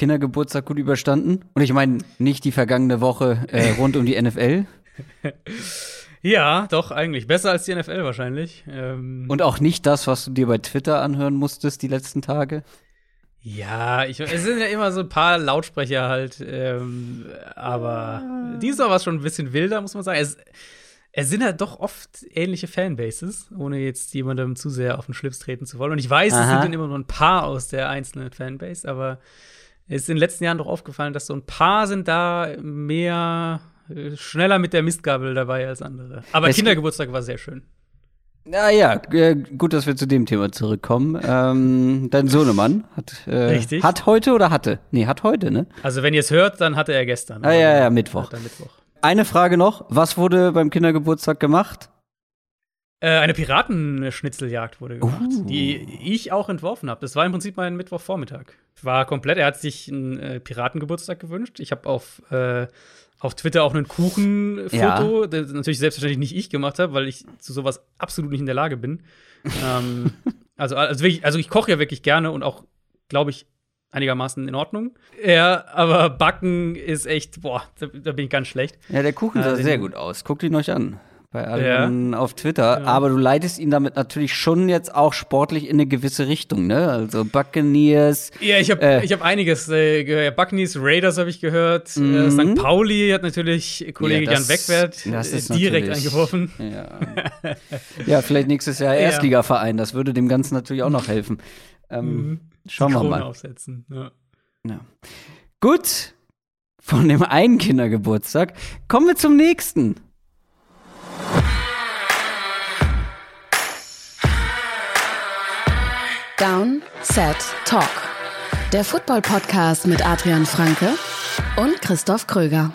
Kindergeburtstag gut überstanden? Und ich meine nicht die vergangene Woche äh, rund um die NFL. Ja, doch, eigentlich. Besser als die NFL wahrscheinlich. Ähm Und auch nicht das, was du dir bei Twitter anhören musstest die letzten Tage? Ja, ich, es sind ja immer so ein paar Lautsprecher halt, ähm, aber diesmal war es schon ein bisschen wilder, muss man sagen. Es, es sind halt doch oft ähnliche Fanbases, ohne jetzt jemandem zu sehr auf den Schlips treten zu wollen. Und ich weiß, Aha. es sind dann immer nur ein paar aus der einzelnen Fanbase, aber ist in den letzten Jahren doch aufgefallen, dass so ein paar sind da mehr äh, schneller mit der Mistgabel dabei als andere. Aber es Kindergeburtstag war sehr schön. Naja, äh, gut, dass wir zu dem Thema zurückkommen. Ähm, dein Sohnemann hat, äh, hat heute oder hatte? Nee, hat heute, ne? Also, wenn ihr es hört, dann hatte er gestern. Ah, ja, ja, Mittwoch. Mittwoch. Eine Frage noch: Was wurde beim Kindergeburtstag gemacht? Äh, eine Piratenschnitzeljagd wurde gemacht, uh. die ich auch entworfen habe. Das war im Prinzip mein Mittwochvormittag. War komplett. Er hat sich einen äh, Piratengeburtstag gewünscht. Ich habe auf äh, auf Twitter auch ein Kuchenfoto, ja. das natürlich selbstverständlich nicht ich gemacht habe, weil ich zu sowas absolut nicht in der Lage bin. ähm, also, also, wirklich, also ich koche ja wirklich gerne und auch, glaube ich, einigermaßen in Ordnung. Ja, aber Backen ist echt, boah, da, da bin ich ganz schlecht. Ja, der Kuchen sah äh, sehr gut aus. Guckt ihn euch an bei allen ja. auf Twitter. Ja. Aber du leitest ihn damit natürlich schon jetzt auch sportlich in eine gewisse Richtung, ne? Also Buccaneers. Ja, ich habe äh, ich hab einiges äh, gehört. Buccaneers, Raiders habe ich gehört. Äh, mhm. St. Pauli hat natürlich Kollege ja, das, Jan Wegwert äh, direkt eingeworfen. Ja. ja, vielleicht nächstes Jahr Erstligaverein. Das würde dem Ganzen natürlich auch noch helfen. Ähm, mhm. Schauen wir mal. Aufsetzen. Ja. Gut. Von dem einen Kindergeburtstag kommen wir zum nächsten. Down, Set, Talk. Der Football-Podcast mit Adrian Franke und Christoph Kröger.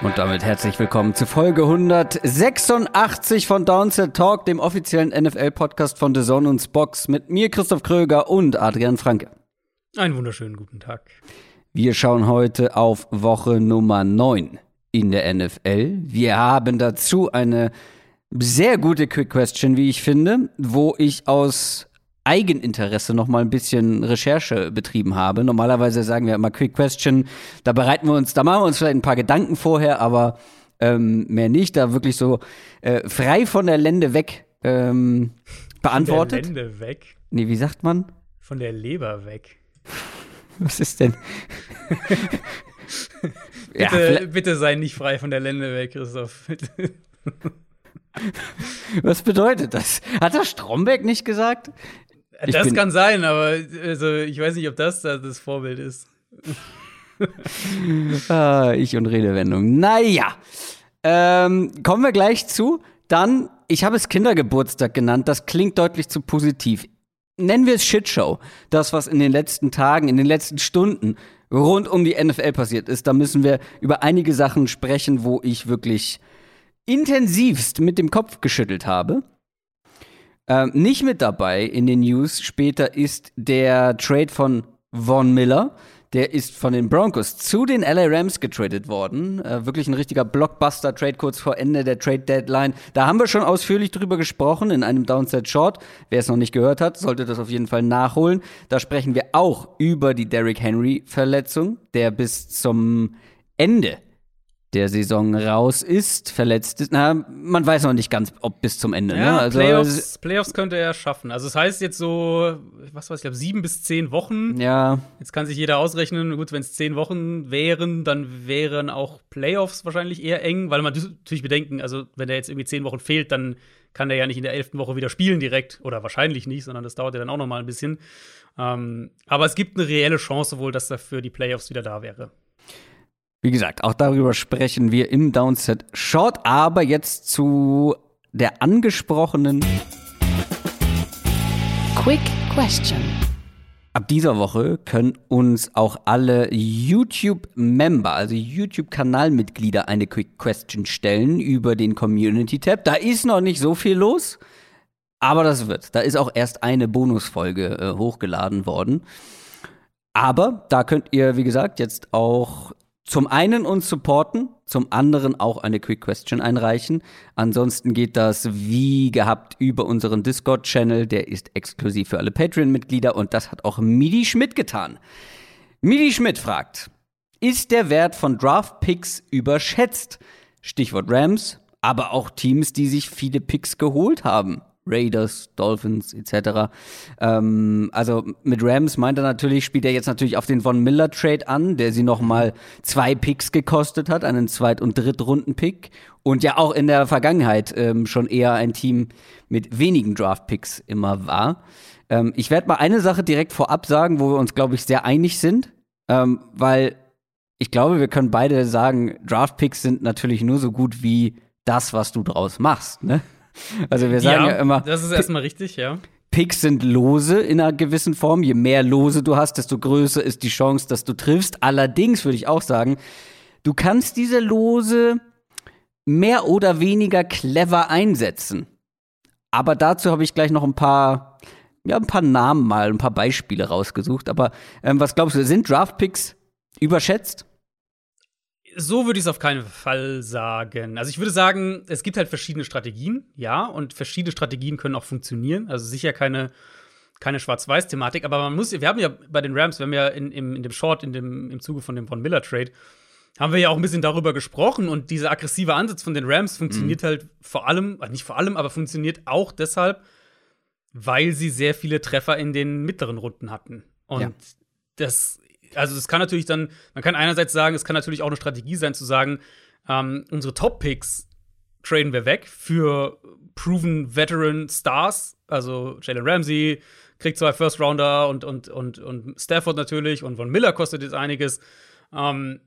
Und damit herzlich willkommen zu Folge 186 von Downset Talk, dem offiziellen NFL-Podcast von The Zone und Box mit mir, Christoph Kröger und Adrian Franke. Einen wunderschönen guten Tag. Wir schauen heute auf Woche Nummer 9 in der NFL. Wir haben dazu eine sehr gute Quick Question, wie ich finde, wo ich aus Eigeninteresse noch mal ein bisschen Recherche betrieben habe. Normalerweise sagen wir immer Quick Question, da bereiten wir uns, da machen wir uns vielleicht ein paar Gedanken vorher, aber ähm, mehr nicht. Da wirklich so äh, frei von der Lände weg ähm, beantwortet. Von der Lände weg? Nee, wie sagt man? Von der Leber weg. Was ist denn? bitte, ja, bitte sei nicht frei von der Lände weg, Christoph. Was bedeutet das? Hat das Stromberg nicht gesagt? Ich das kann sein, aber also, ich weiß nicht, ob das das Vorbild ist. ah, ich und Redewendung. Naja, ähm, kommen wir gleich zu. Dann, ich habe es Kindergeburtstag genannt. Das klingt deutlich zu positiv nennen wir es Shitshow, das, was in den letzten Tagen, in den letzten Stunden rund um die NFL passiert ist, da müssen wir über einige Sachen sprechen, wo ich wirklich intensivst mit dem Kopf geschüttelt habe. Ähm, nicht mit dabei in den News später ist der Trade von Von Miller. Der ist von den Broncos zu den LA Rams getradet worden. Äh, wirklich ein richtiger Blockbuster-Trade kurz vor Ende der Trade-Deadline. Da haben wir schon ausführlich drüber gesprochen in einem Downset Short. Wer es noch nicht gehört hat, sollte das auf jeden Fall nachholen. Da sprechen wir auch über die Derrick Henry-Verletzung, der bis zum Ende der Saison raus ist, verletzt ist. Na, man weiß noch nicht ganz, ob bis zum Ende. Ne? Ja, ne? also, Playoffs, Playoffs könnte er schaffen. Also, das heißt jetzt so, was weiß ich, glaube sieben bis zehn Wochen. Ja. Jetzt kann sich jeder ausrechnen, gut, wenn es zehn Wochen wären, dann wären auch Playoffs wahrscheinlich eher eng, weil man natürlich bedenken, also, wenn er jetzt irgendwie zehn Wochen fehlt, dann kann er ja nicht in der elften Woche wieder spielen direkt. Oder wahrscheinlich nicht, sondern das dauert ja dann auch noch mal ein bisschen. Ähm, aber es gibt eine reelle Chance wohl, dass er für die Playoffs wieder da wäre. Wie gesagt, auch darüber sprechen wir im Downset Short, aber jetzt zu der angesprochenen Quick Question. Ab dieser Woche können uns auch alle YouTube-Member, also YouTube-Kanalmitglieder, eine Quick Question stellen über den Community-Tab. Da ist noch nicht so viel los, aber das wird. Da ist auch erst eine Bonusfolge äh, hochgeladen worden. Aber da könnt ihr, wie gesagt, jetzt auch zum einen uns supporten, zum anderen auch eine Quick Question einreichen. Ansonsten geht das wie gehabt über unseren Discord-Channel. Der ist exklusiv für alle Patreon-Mitglieder und das hat auch Midi Schmidt getan. Midi Schmidt fragt, ist der Wert von Draft-Picks überschätzt? Stichwort Rams, aber auch Teams, die sich viele Picks geholt haben. Raiders, Dolphins etc. Ähm, also mit Rams meint er natürlich, spielt er jetzt natürlich auf den Von Miller Trade an, der sie nochmal zwei Picks gekostet hat, einen Zweit- und Drittrunden-Pick und ja auch in der Vergangenheit ähm, schon eher ein Team mit wenigen Draft-Picks immer war. Ähm, ich werde mal eine Sache direkt vorab sagen, wo wir uns, glaube ich, sehr einig sind, ähm, weil ich glaube, wir können beide sagen, Draft-Picks sind natürlich nur so gut wie das, was du draus machst. Ne? Also wir sagen ja, ja immer. Das ist erstmal richtig, ja. Picks sind Lose in einer gewissen Form. Je mehr Lose du hast, desto größer ist die Chance, dass du triffst. Allerdings würde ich auch sagen, du kannst diese Lose mehr oder weniger clever einsetzen. Aber dazu habe ich gleich noch ein paar, ja, ein paar Namen mal, ein paar Beispiele rausgesucht. Aber ähm, was glaubst du, sind Draftpicks überschätzt? So würde ich es auf keinen Fall sagen. Also ich würde sagen, es gibt halt verschiedene Strategien, ja, und verschiedene Strategien können auch funktionieren. Also sicher keine, keine Schwarz-Weiß-Thematik, aber man muss, wir haben ja bei den Rams, wir haben ja in, in, in dem Short, in dem, im Zuge von dem Von Miller Trade, haben wir ja auch ein bisschen darüber gesprochen und dieser aggressive Ansatz von den Rams funktioniert mhm. halt vor allem, äh, nicht vor allem, aber funktioniert auch deshalb, weil sie sehr viele Treffer in den mittleren Runden hatten. Und ja. das also es kann natürlich dann, man kann einerseits sagen, es kann natürlich auch eine Strategie sein zu sagen, ähm, unsere Top-Picks traden wir weg für proven Veteran Stars, also Jalen Ramsey kriegt zwei First Rounder und, und, und, und Stafford natürlich und Von Miller kostet jetzt einiges. Ähm,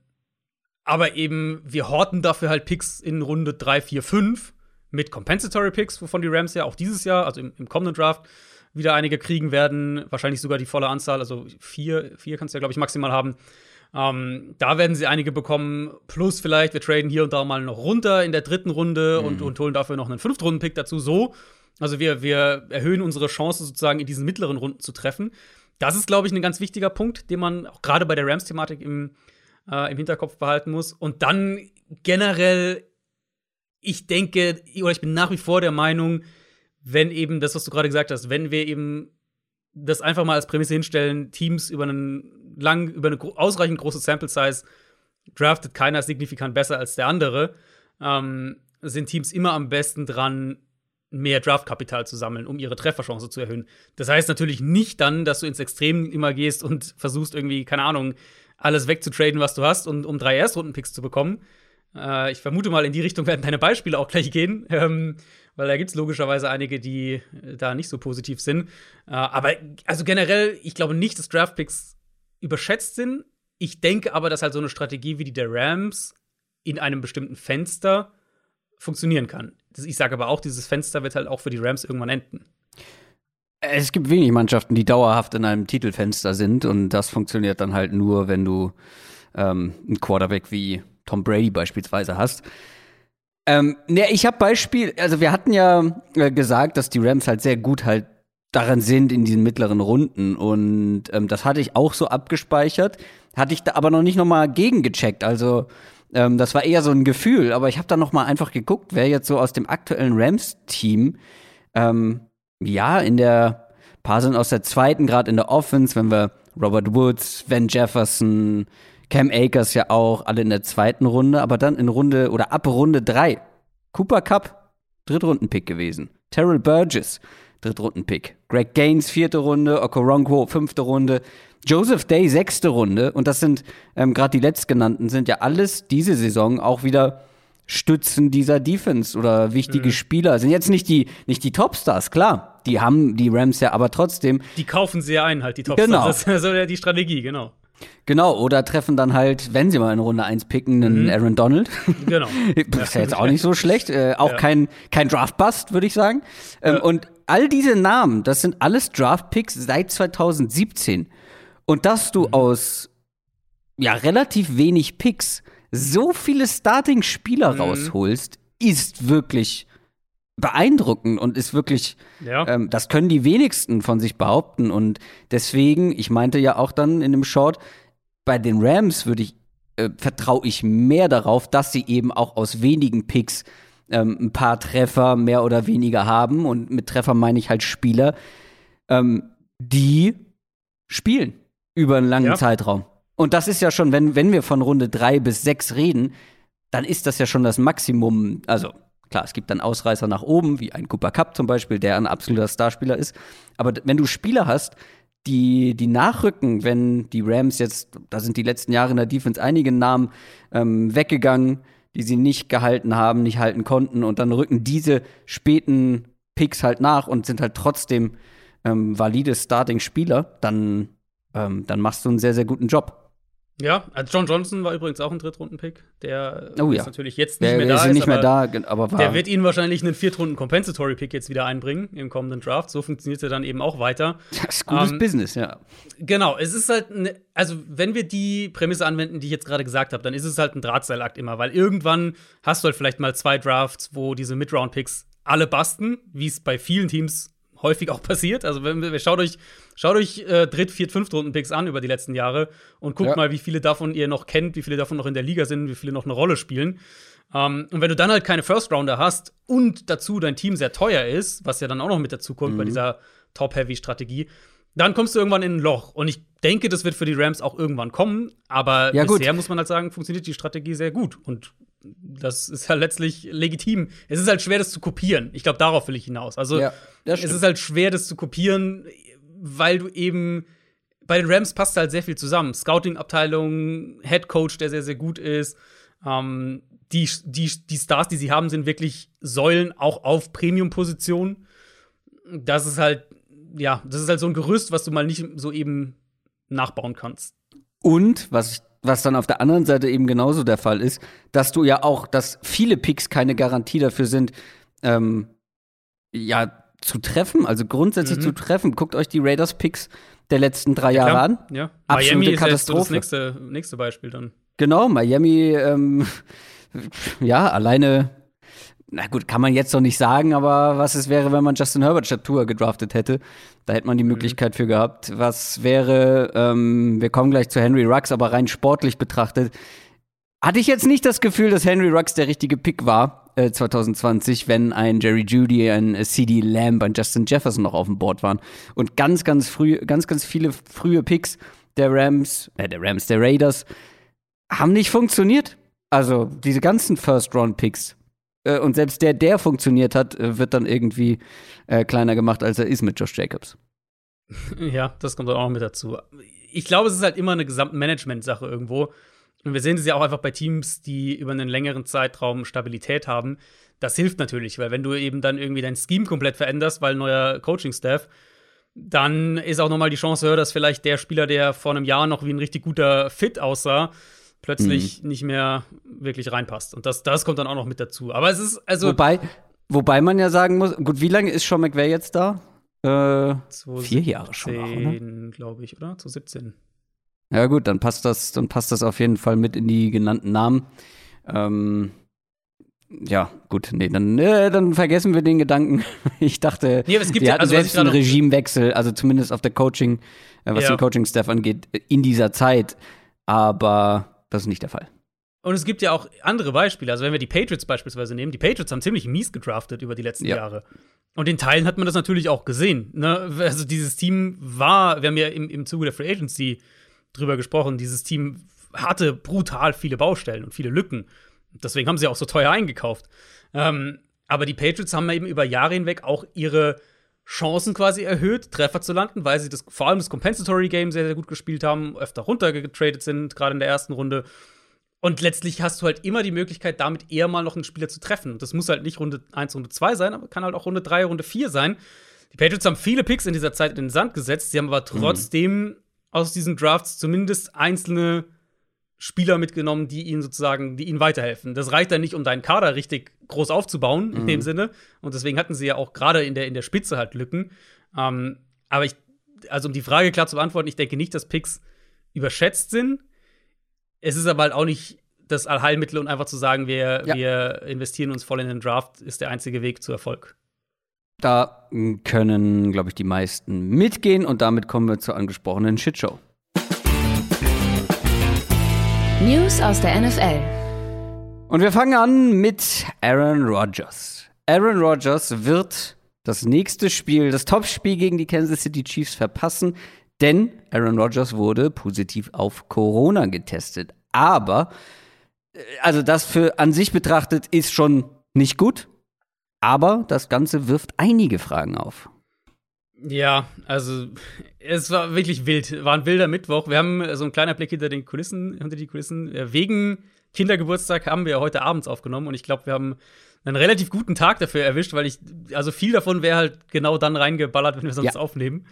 aber eben, wir horten dafür halt Picks in Runde 3, 4, 5 mit Compensatory Picks, wovon die Rams ja auch dieses Jahr, also im, im kommenden Draft, wieder einige kriegen werden. Wahrscheinlich sogar die volle Anzahl, also vier, vier kannst du ja, glaube ich, maximal haben. Ähm, da werden sie einige bekommen. Plus vielleicht, wir traden hier und da mal noch runter in der dritten Runde mhm. und, und holen dafür noch einen Fünftrunden-Pick dazu. So. Also wir, wir erhöhen unsere Chance sozusagen in diesen mittleren Runden zu treffen. Das ist, glaube ich, ein ganz wichtiger Punkt, den man auch gerade bei der Rams-Thematik im, äh, im Hinterkopf behalten muss. Und dann generell, ich denke, oder ich bin nach wie vor der Meinung, wenn eben das, was du gerade gesagt hast, wenn wir eben das einfach mal als Prämisse hinstellen, Teams über einen lang, über eine ausreichend große Sample Size draftet keiner signifikant besser als der andere, ähm, sind Teams immer am besten dran, mehr Draftkapital zu sammeln, um ihre Trefferchance zu erhöhen. Das heißt natürlich nicht dann, dass du ins Extrem immer gehst und versuchst irgendwie, keine Ahnung, alles wegzutraden, was du hast, und, um drei Erstrunden-Picks zu bekommen. Äh, ich vermute mal, in die Richtung werden deine Beispiele auch gleich gehen. Ähm, weil da gibt es logischerweise einige, die äh, da nicht so positiv sind. Äh, aber also generell, ich glaube nicht, dass Draftpicks überschätzt sind. Ich denke aber, dass halt so eine Strategie wie die der Rams in einem bestimmten Fenster funktionieren kann. Ich sage aber auch, dieses Fenster wird halt auch für die Rams irgendwann enden. Es gibt wenig Mannschaften, die dauerhaft in einem Titelfenster sind und das funktioniert dann halt nur, wenn du ähm, einen Quarterback wie Tom Brady beispielsweise hast. Ähm, ne, ich habe Beispiel, also wir hatten ja äh, gesagt, dass die Rams halt sehr gut halt daran sind in diesen mittleren Runden. Und ähm, das hatte ich auch so abgespeichert, hatte ich da aber noch nicht nochmal gegengecheckt, also ähm, das war eher so ein Gefühl, aber ich habe da nochmal einfach geguckt, wer jetzt so aus dem aktuellen Rams-Team, ähm, ja, in der paar sind aus der zweiten, gerade in der Offense, wenn wir Robert Woods, Van Jefferson, Cam Akers ja auch, alle in der zweiten Runde, aber dann in Runde oder ab Runde drei. Cooper Cup, Drittrunden-Pick gewesen. Terrell Burgess, Drittrunden-Pick. Greg Gaines, vierte Runde. Okoronkwo, fünfte Runde. Joseph Day, sechste Runde. Und das sind, ähm, gerade die letztgenannten, sind ja alles diese Saison auch wieder Stützen dieser Defense oder wichtige mhm. Spieler. Sind jetzt nicht die, nicht die Topstars, klar. Die haben die Rams ja aber trotzdem. Die kaufen sie ja ein, halt, die Topstars. Genau. Das ist so die Strategie, genau. Genau, oder treffen dann halt, wenn sie mal in Runde 1 picken, einen mhm. Aaron Donald. Genau. ist ja jetzt auch nicht so schlecht. Äh, auch ja. kein, kein Draft-Bust, würde ich sagen. Ähm, ja. Und all diese Namen, das sind alles Draft-Picks seit 2017. Und dass du mhm. aus ja, relativ wenig Picks so viele Starting-Spieler mhm. rausholst, ist wirklich beeindruckend und ist wirklich, ja. ähm, das können die wenigsten von sich behaupten. Und deswegen, ich meinte ja auch dann in dem Short, bei den Rams würde ich äh, vertraue ich mehr darauf, dass sie eben auch aus wenigen Picks ähm, ein paar Treffer mehr oder weniger haben. Und mit Treffer meine ich halt Spieler, ähm, die spielen über einen langen ja. Zeitraum. Und das ist ja schon, wenn, wenn wir von Runde drei bis sechs reden, dann ist das ja schon das Maximum. Also klar, es gibt dann Ausreißer nach oben, wie ein Cooper Cup zum Beispiel, der ein absoluter Starspieler ist. Aber wenn du Spieler hast, die, die nachrücken, wenn die Rams jetzt, da sind die letzten Jahre in der Defense einige Namen ähm, weggegangen, die sie nicht gehalten haben, nicht halten konnten und dann rücken diese späten Picks halt nach und sind halt trotzdem ähm, valide Starting-Spieler, dann, ähm, dann machst du einen sehr, sehr guten Job. Ja, also John Johnson war übrigens auch ein Drittrunden-Pick, der oh, ja. natürlich jetzt nicht der, mehr da ist. Nicht mehr da, aber war der wird ihnen wahrscheinlich einen Viertrunden-Compensatory-Pick jetzt wieder einbringen im kommenden Draft. So funktioniert er dann eben auch weiter. Das ist gutes ähm, Business, ja. Genau, es ist halt, ne, also wenn wir die Prämisse anwenden, die ich jetzt gerade gesagt habe, dann ist es halt ein Drahtseilakt immer, weil irgendwann hast du halt vielleicht mal zwei Drafts, wo diese Mid-Round-Picks alle basten, wie es bei vielen Teams häufig auch passiert. Also wenn wir, schaut euch, schaut euch äh, Dritt-, Viert-, Fünft-Runden-Picks an über die letzten Jahre und guckt ja. mal, wie viele davon ihr noch kennt, wie viele davon noch in der Liga sind, wie viele noch eine Rolle spielen. Um, ähm, und wenn du dann halt keine First-Rounder hast und dazu dein Team sehr teuer ist, was ja dann auch noch mit dazu kommt mhm. bei dieser Top-Heavy-Strategie, dann kommst du irgendwann in ein Loch. Und ich denke, das wird für die Rams auch irgendwann kommen. Aber ja, bisher gut. muss man halt sagen, funktioniert die Strategie sehr gut. Und das ist ja letztlich legitim. Es ist halt schwer, das zu kopieren. Ich glaube, darauf will ich hinaus. Also, ja, es ist halt schwer, das zu kopieren, weil du eben bei den Rams passt halt sehr viel zusammen. Scouting-Abteilung, Head Coach, der sehr, sehr gut ist. Ähm, die, die, die Stars, die sie haben, sind wirklich Säulen auch auf Premium-Positionen. Das ist halt, ja, das ist halt so ein Gerüst, was du mal nicht so eben nachbauen kannst. Und, was ich was dann auf der anderen Seite eben genauso der Fall ist, dass du ja auch, dass viele Picks keine Garantie dafür sind, ähm, ja, zu treffen, also grundsätzlich mhm. zu treffen. Guckt euch die Raiders-Picks der letzten drei ja, Jahre an. Ja. Absolute Miami ist Katastrophe. So das nächste, nächste Beispiel dann. Genau, Miami, ähm, ja, alleine na gut, kann man jetzt noch nicht sagen, aber was es wäre, wenn man Justin Herbert statt Tour gedraftet hätte, da hätte man die mhm. Möglichkeit mhm. für gehabt. Was wäre, ähm, wir kommen gleich zu Henry Rux, aber rein sportlich betrachtet, hatte ich jetzt nicht das Gefühl, dass Henry Rux der richtige Pick war äh, 2020, wenn ein Jerry Judy, ein äh, CD Lamb, ein Justin Jefferson noch auf dem Board waren. Und ganz, ganz früh, ganz, ganz viele frühe Picks der Rams, äh, der Rams, der Raiders, haben nicht funktioniert. Also diese ganzen First-Round-Picks äh, und selbst der, der funktioniert hat, äh, wird dann irgendwie äh, kleiner gemacht, als er ist mit Josh Jacobs. Ja, das kommt dann auch mit dazu. Ich glaube, es ist halt immer eine Gesamtmanagement-Sache irgendwo. Und wir sehen es ja auch einfach bei Teams, die über einen längeren Zeitraum Stabilität haben. Das hilft natürlich, weil wenn du eben dann irgendwie dein Scheme komplett veränderst, weil neuer Coaching-Staff, dann ist auch noch mal die Chance höher, dass vielleicht der Spieler, der vor einem Jahr noch wie ein richtig guter Fit aussah, plötzlich mhm. nicht mehr wirklich reinpasst. Und das, das kommt dann auch noch mit dazu. Aber es ist also. Wobei, wobei man ja sagen muss, gut, wie lange ist Sean McVay jetzt da? Äh, vier Jahre schon. glaube ich, oder? Zu 17. Ja, gut, dann passt das, dann passt das auf jeden Fall mit in die genannten Namen. Ähm, ja, gut, nee, dann, äh, dann vergessen wir den Gedanken. Ich dachte, nee, es gibt wir ja, hatten also, selbst einen Regimewechsel, also zumindest auf der Coaching, äh, was ja. den Coaching-Staff angeht, in dieser Zeit. Aber das ist nicht der Fall. Und es gibt ja auch andere Beispiele. Also, wenn wir die Patriots beispielsweise nehmen, die Patriots haben ziemlich mies gedraftet über die letzten ja. Jahre. Und in Teilen hat man das natürlich auch gesehen. Ne? Also, dieses Team war, wir haben ja im, im Zuge der Free Agency drüber gesprochen, dieses Team hatte brutal viele Baustellen und viele Lücken. Deswegen haben sie auch so teuer eingekauft. Ähm, aber die Patriots haben eben über Jahre hinweg auch ihre Chancen quasi erhöht, Treffer zu landen, weil sie das, vor allem das Compensatory Game sehr, sehr gut gespielt haben, öfter runtergetradet sind, gerade in der ersten Runde. Und letztlich hast du halt immer die Möglichkeit, damit eher mal noch einen Spieler zu treffen. Das muss halt nicht Runde 1, Runde 2 sein, aber kann halt auch Runde 3, Runde 4 sein. Die Patriots haben viele Picks in dieser Zeit in den Sand gesetzt. Sie haben aber mhm. trotzdem mhm. Aus diesen Drafts zumindest einzelne Spieler mitgenommen, die ihnen sozusagen, die ihnen weiterhelfen. Das reicht dann nicht, um deinen Kader richtig groß aufzubauen, in mhm. dem Sinne. Und deswegen hatten sie ja auch gerade in der, in der Spitze halt Lücken. Ähm, aber ich, also um die Frage klar zu beantworten, ich denke nicht, dass Picks überschätzt sind. Es ist aber halt auch nicht das Allheilmittel und einfach zu sagen, wir, ja. wir investieren uns voll in den Draft, ist der einzige Weg zu Erfolg. Da können, glaube ich, die meisten mitgehen und damit kommen wir zur angesprochenen Shitshow. News aus der NFL. Und wir fangen an mit Aaron Rodgers. Aaron Rodgers wird das nächste Spiel, das Topspiel gegen die Kansas City Chiefs verpassen, denn Aaron Rodgers wurde positiv auf Corona getestet. Aber, äh, also das für an sich betrachtet ist schon nicht gut, aber das Ganze wirft einige Fragen auf. Ja, also es war wirklich wild. War ein wilder Mittwoch. Wir haben so ein kleiner Blick hinter den Kulissen, hinter die Kulissen. Wegen Kindergeburtstag haben wir heute abends aufgenommen und ich glaube, wir haben einen relativ guten Tag dafür erwischt, weil ich, also viel davon wäre halt genau dann reingeballert, wenn wir sonst ja. aufnehmen.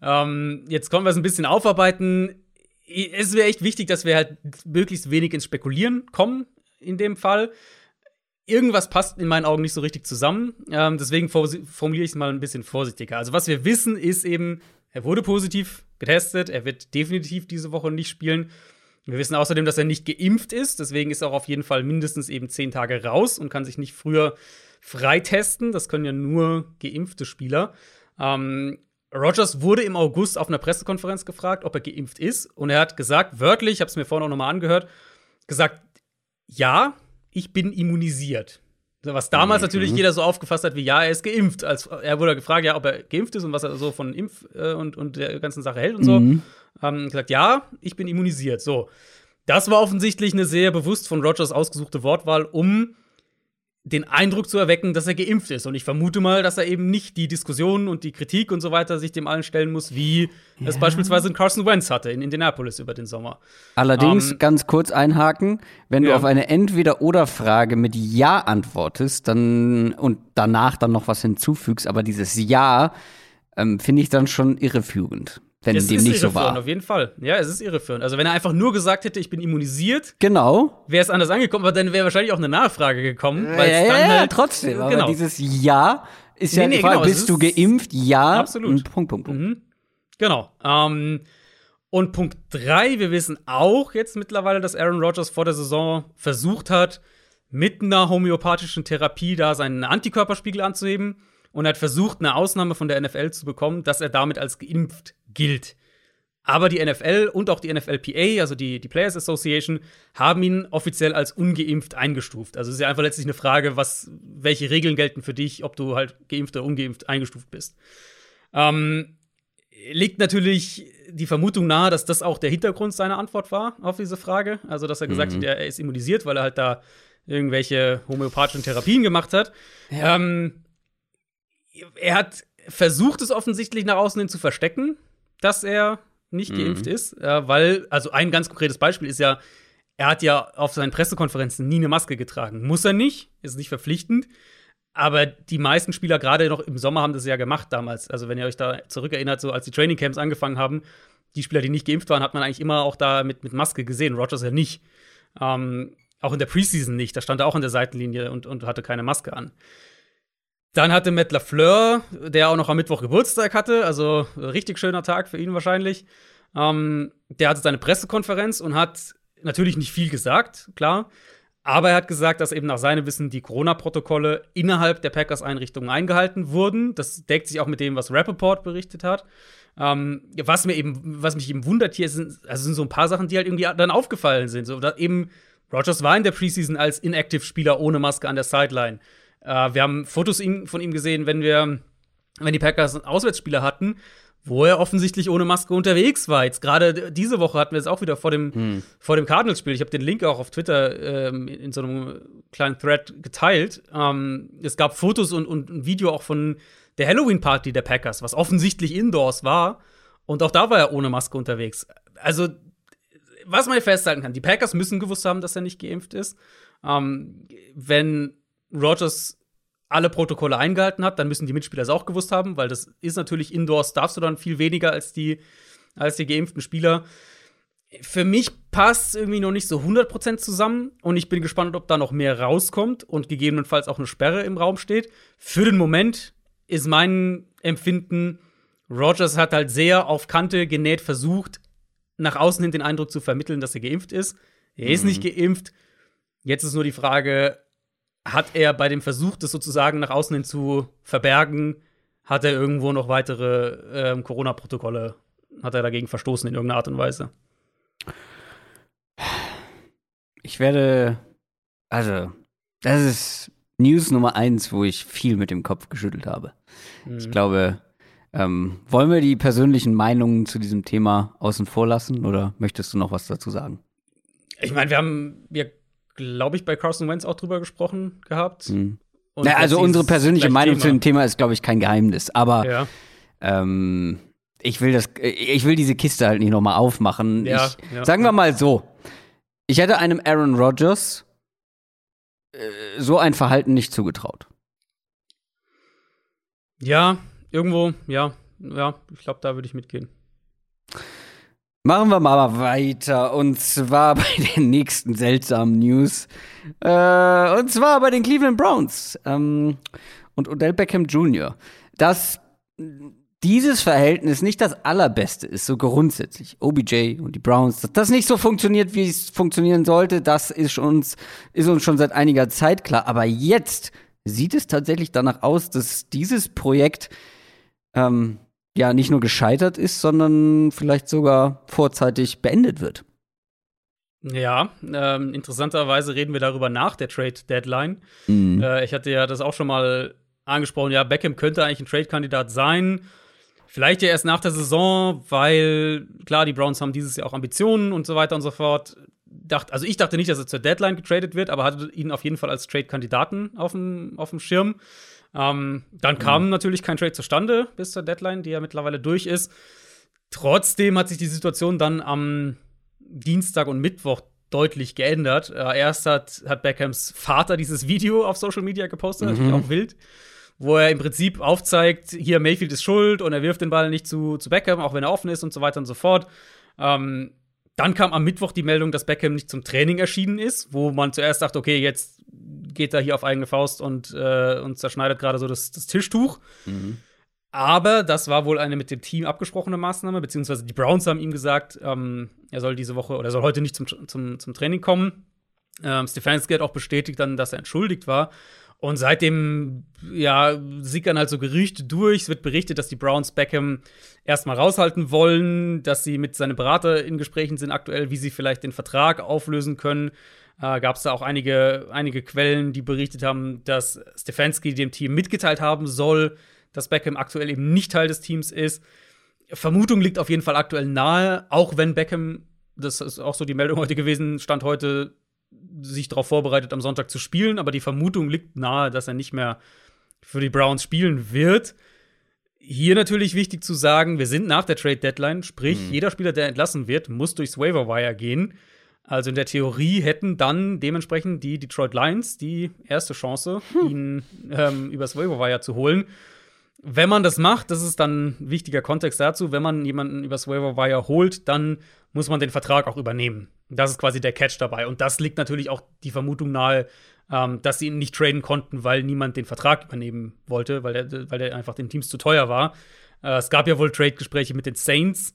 Ähm, jetzt kommen wir es ein bisschen aufarbeiten. Es wäre echt wichtig, dass wir halt möglichst wenig ins Spekulieren kommen in dem Fall. Irgendwas passt in meinen Augen nicht so richtig zusammen. Ähm, deswegen formuliere ich es mal ein bisschen vorsichtiger. Also, was wir wissen, ist eben, er wurde positiv getestet. Er wird definitiv diese Woche nicht spielen. Wir wissen außerdem, dass er nicht geimpft ist. Deswegen ist er auch auf jeden Fall mindestens eben zehn Tage raus und kann sich nicht früher freitesten. Das können ja nur geimpfte Spieler. Ähm, Rogers wurde im August auf einer Pressekonferenz gefragt, ob er geimpft ist. Und er hat gesagt, wörtlich, ich habe es mir vorhin auch nochmal angehört, gesagt, ja, ich bin immunisiert. Was damals mhm. natürlich jeder so aufgefasst hat, wie ja, er ist geimpft. Als, er wurde gefragt, ja, ob er geimpft ist und was er so von Impf äh, und, und der ganzen Sache hält und so. Mhm. Haben gesagt, ja, ich bin immunisiert. So. Das war offensichtlich eine sehr bewusst von Rogers ausgesuchte Wortwahl, um den Eindruck zu erwecken, dass er geimpft ist. Und ich vermute mal, dass er eben nicht die Diskussionen und die Kritik und so weiter sich dem allen stellen muss, wie ja. es beispielsweise Carson Wentz hatte in Indianapolis über den Sommer. Allerdings, ähm, ganz kurz einhaken, wenn ja. du auf eine Entweder-Oder-Frage mit Ja antwortest, dann und danach dann noch was hinzufügst, aber dieses Ja ähm, finde ich dann schon irreführend wenn es dem nicht so war. Auf jeden Fall. Ja, es ist irreführend. Also, wenn er einfach nur gesagt hätte, ich bin immunisiert, genau, wäre es anders angekommen, aber dann wäre wahrscheinlich auch eine Nachfrage gekommen. Ja, ja, ja, halt, trotzdem. Genau. Aber dieses Ja ist nee, ja nee, Frage, genau, bist du geimpft? Ja. Absolut. Punkt, Punkt, Punkt. Mhm. Genau. Ähm, und Punkt drei, wir wissen auch jetzt mittlerweile, dass Aaron Rodgers vor der Saison versucht hat, mit einer homöopathischen Therapie da seinen Antikörperspiegel anzuheben und hat versucht, eine Ausnahme von der NFL zu bekommen, dass er damit als geimpft gilt. Aber die NFL und auch die NFLPA, also die, die Players Association, haben ihn offiziell als ungeimpft eingestuft. Also es ist ja einfach letztlich eine Frage, was, welche Regeln gelten für dich, ob du halt geimpft oder ungeimpft eingestuft bist. Ähm, liegt natürlich die Vermutung nahe, dass das auch der Hintergrund seiner Antwort war auf diese Frage. Also, dass er gesagt mhm. hat, er ist immunisiert, weil er halt da irgendwelche homöopathischen Therapien gemacht hat. Ja. Ähm, er hat versucht, es offensichtlich nach außen hin zu verstecken dass er nicht mhm. geimpft ist, äh, weil, also ein ganz konkretes Beispiel ist ja, er hat ja auf seinen Pressekonferenzen nie eine Maske getragen. Muss er nicht, ist nicht verpflichtend. Aber die meisten Spieler, gerade noch im Sommer, haben das ja gemacht damals. Also, wenn ihr euch da zurückerinnert, so als die Trainingcamps angefangen haben, die Spieler, die nicht geimpft waren, hat man eigentlich immer auch da mit, mit Maske gesehen. Rogers ja nicht. Ähm, auch in der Preseason nicht. Da stand er auch in der Seitenlinie und, und hatte keine Maske an. Dann hatte Matt LaFleur, der auch noch am Mittwoch Geburtstag hatte, also richtig schöner Tag für ihn wahrscheinlich. Ähm, der hatte seine Pressekonferenz und hat natürlich nicht viel gesagt, klar. Aber er hat gesagt, dass eben nach seinem Wissen die Corona-Protokolle innerhalb der Packers-Einrichtungen eingehalten wurden. Das deckt sich auch mit dem, was Rappaport berichtet hat. Ähm, was mir eben, was mich eben wundert hier, sind, also sind so ein paar Sachen, die halt irgendwie dann aufgefallen sind. So, eben, Rogers war in der Preseason als Inactive-Spieler ohne Maske an der Sideline. Äh, wir haben Fotos von ihm gesehen, wenn wir, wenn die Packers Auswärtsspieler hatten, wo er offensichtlich ohne Maske unterwegs war. Jetzt gerade diese Woche hatten wir es auch wieder vor dem, hm. vor dem Cardinals-Spiel. Ich habe den Link auch auf Twitter ähm, in so einem kleinen Thread geteilt. Ähm, es gab Fotos und, und ein Video auch von der Halloween-Party der Packers, was offensichtlich indoors war. Und auch da war er ohne Maske unterwegs. Also, was man festhalten kann, die Packers müssen gewusst haben, dass er nicht geimpft ist. Ähm, wenn Rogers alle Protokolle eingehalten hat, dann müssen die Mitspieler es auch gewusst haben, weil das ist natürlich indoors, darfst du dann viel weniger als die, als die geimpften Spieler. Für mich passt es irgendwie noch nicht so 100% zusammen und ich bin gespannt, ob da noch mehr rauskommt und gegebenenfalls auch eine Sperre im Raum steht. Für den Moment ist mein Empfinden, Rogers hat halt sehr auf Kante genäht versucht, nach außen hin den Eindruck zu vermitteln, dass er geimpft ist. Er ist mhm. nicht geimpft. Jetzt ist nur die Frage, hat er bei dem Versuch, das sozusagen nach außen hin zu verbergen, hat er irgendwo noch weitere äh, Corona-Protokolle, hat er dagegen verstoßen in irgendeiner Art und Weise? ich werde, also, das ist News Nummer eins, wo ich viel mit dem Kopf geschüttelt habe. Mhm. Ich glaube, ähm, wollen wir die persönlichen Meinungen zu diesem Thema außen vor lassen oder möchtest du noch was dazu sagen? Ich meine, wir haben ja, glaube ich, bei Carson Wentz auch drüber gesprochen gehabt. Mhm. Na, also unsere persönliche Meinung Thema. zu dem Thema ist, glaube ich, kein Geheimnis. Aber ja. ähm, ich will das, ich will diese Kiste halt nicht nochmal aufmachen. Ja, ich, ja. Sagen wir mal so: Ich hätte einem Aaron Rodgers äh, so ein Verhalten nicht zugetraut. Ja, irgendwo, ja, ja, ich glaube, da würde ich mitgehen. Machen wir mal weiter und zwar bei den nächsten seltsamen News. Äh, und zwar bei den Cleveland Browns ähm, und Odell Beckham Jr. Dass dieses Verhältnis nicht das allerbeste ist, so grundsätzlich. OBJ und die Browns, dass das nicht so funktioniert, wie es funktionieren sollte, das ist uns, ist uns schon seit einiger Zeit klar. Aber jetzt sieht es tatsächlich danach aus, dass dieses Projekt ähm, ja nicht nur gescheitert ist, sondern vielleicht sogar vorzeitig beendet wird. Ja, ähm, interessanterweise reden wir darüber nach der Trade Deadline. Mhm. Äh, ich hatte ja das auch schon mal angesprochen. Ja, Beckham könnte eigentlich ein Trade-Kandidat sein. Vielleicht ja erst nach der Saison, weil klar, die Browns haben dieses Jahr auch Ambitionen und so weiter und so fort. Dacht, also ich dachte nicht, dass er zur Deadline getradet wird, aber hatte ihn auf jeden Fall als Trade-Kandidaten auf dem, auf dem Schirm. Ähm, dann kam mhm. natürlich kein Trade zustande bis zur Deadline, die ja mittlerweile durch ist. Trotzdem hat sich die Situation dann am Dienstag und Mittwoch deutlich geändert. Äh, erst hat, hat Beckhams Vater dieses Video auf Social Media gepostet, mhm. natürlich auch wild, wo er im Prinzip aufzeigt, hier Mayfield ist schuld und er wirft den Ball nicht zu, zu Beckham, auch wenn er offen ist und so weiter und so fort. Ähm, dann kam am Mittwoch die Meldung, dass Beckham nicht zum Training erschienen ist, wo man zuerst dachte, okay, jetzt geht er hier auf eigene Faust und, äh, und zerschneidet gerade so das, das Tischtuch. Mhm. Aber das war wohl eine mit dem Team abgesprochene Maßnahme, beziehungsweise die Browns haben ihm gesagt, ähm, er soll diese Woche oder er soll heute nicht zum, zum, zum Training kommen. Ähm, Stefanski hat auch bestätigt dann, dass er entschuldigt war. Und seitdem, ja, sickern halt so Gerüchte durch. Es wird berichtet, dass die Browns Beckham erstmal raushalten wollen, dass sie mit seinem Berater in Gesprächen sind aktuell, wie sie vielleicht den Vertrag auflösen können. Äh, Gab es da auch einige, einige Quellen, die berichtet haben, dass Stefanski dem Team mitgeteilt haben soll, dass Beckham aktuell eben nicht Teil des Teams ist. Vermutung liegt auf jeden Fall aktuell nahe, auch wenn Beckham, das ist auch so die Meldung heute gewesen, stand heute sich darauf vorbereitet, am Sonntag zu spielen, aber die Vermutung liegt nahe, dass er nicht mehr für die Browns spielen wird. Hier natürlich wichtig zu sagen, wir sind nach der Trade Deadline, sprich, mhm. jeder Spieler, der entlassen wird, muss durchs Waiver Wire gehen. Also in der Theorie hätten dann dementsprechend die Detroit Lions die erste Chance, hm. ihn ähm, übers Waiver Wire zu holen. Wenn man das macht, das ist dann ein wichtiger Kontext dazu, wenn man jemanden übers Waiver Wire holt, dann muss man den Vertrag auch übernehmen. Das ist quasi der Catch dabei. Und das liegt natürlich auch die Vermutung nahe, ähm, dass sie ihn nicht traden konnten, weil niemand den Vertrag übernehmen wollte, weil der, weil der einfach den Teams zu teuer war. Äh, es gab ja wohl Trade-Gespräche mit den Saints,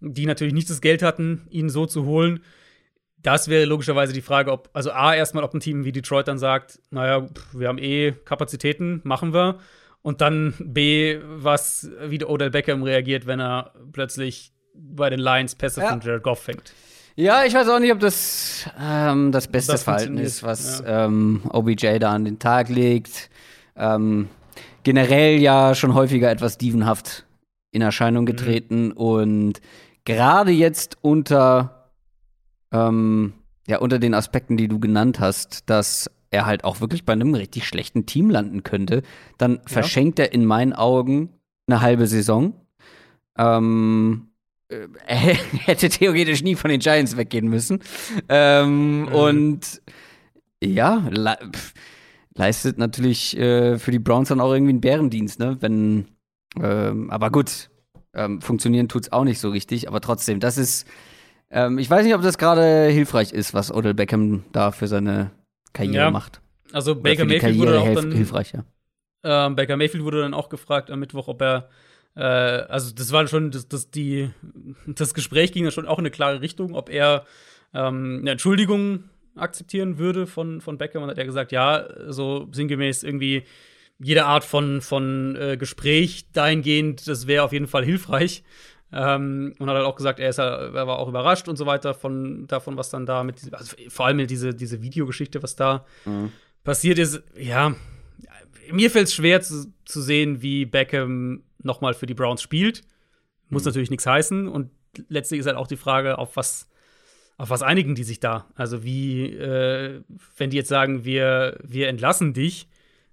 die natürlich nicht das Geld hatten, ihn so zu holen. Das wäre logischerweise die Frage, ob, also A, erstmal, ob ein Team wie Detroit dann sagt, naja, wir haben eh Kapazitäten, machen wir. Und dann B, was, wie Odell Beckham reagiert, wenn er plötzlich bei den Lions Pässe ja. von Jared Goff fängt. Ja, ich weiß auch nicht, ob das ähm, das beste das Verhalten ist, was ja. ähm, OBJ da an den Tag legt. Ähm, generell ja schon häufiger etwas dievenhaft in Erscheinung mhm. getreten mhm. und gerade jetzt unter ähm, ja unter den Aspekten, die du genannt hast, dass er halt auch wirklich bei einem richtig schlechten Team landen könnte, dann ja. verschenkt er in meinen Augen eine halbe Saison. Ähm, hätte theoretisch nie von den Giants weggehen müssen. Ähm, mhm. Und ja, le leistet natürlich äh, für die Browns dann auch irgendwie einen Bärendienst, ne? Wenn, ähm, aber gut, ähm, funktionieren tut's auch nicht so richtig, aber trotzdem, das ist, ähm, ich weiß nicht, ob das gerade hilfreich ist, was Odell Beckham da für seine Karriere ja. macht. Also Baker Mayfield wurde auch dann hilfreich, ja. Ähm, Baker Mayfield wurde dann auch gefragt am Mittwoch, ob er äh, also das war schon, das, das, die, das Gespräch ging ja schon auch in eine klare Richtung, ob er ähm, eine Entschuldigung akzeptieren würde von, von Beckham. Und hat er gesagt, ja, so sinngemäß irgendwie jede Art von, von äh, Gespräch dahingehend, das wäre auf jeden Fall hilfreich. Ähm, und hat halt auch gesagt, er, ist, er war auch überrascht und so weiter von davon, was dann da mit, also vor allem diese, diese Videogeschichte, was da mhm. passiert ist. Ja, mir fällt es schwer zu, zu, sehen, wie Beckham nochmal für die Browns spielt. Muss mhm. natürlich nichts heißen. Und letztlich ist halt auch die Frage, auf was, auf was einigen die sich da? Also wie, äh, wenn die jetzt sagen, wir, wir entlassen dich,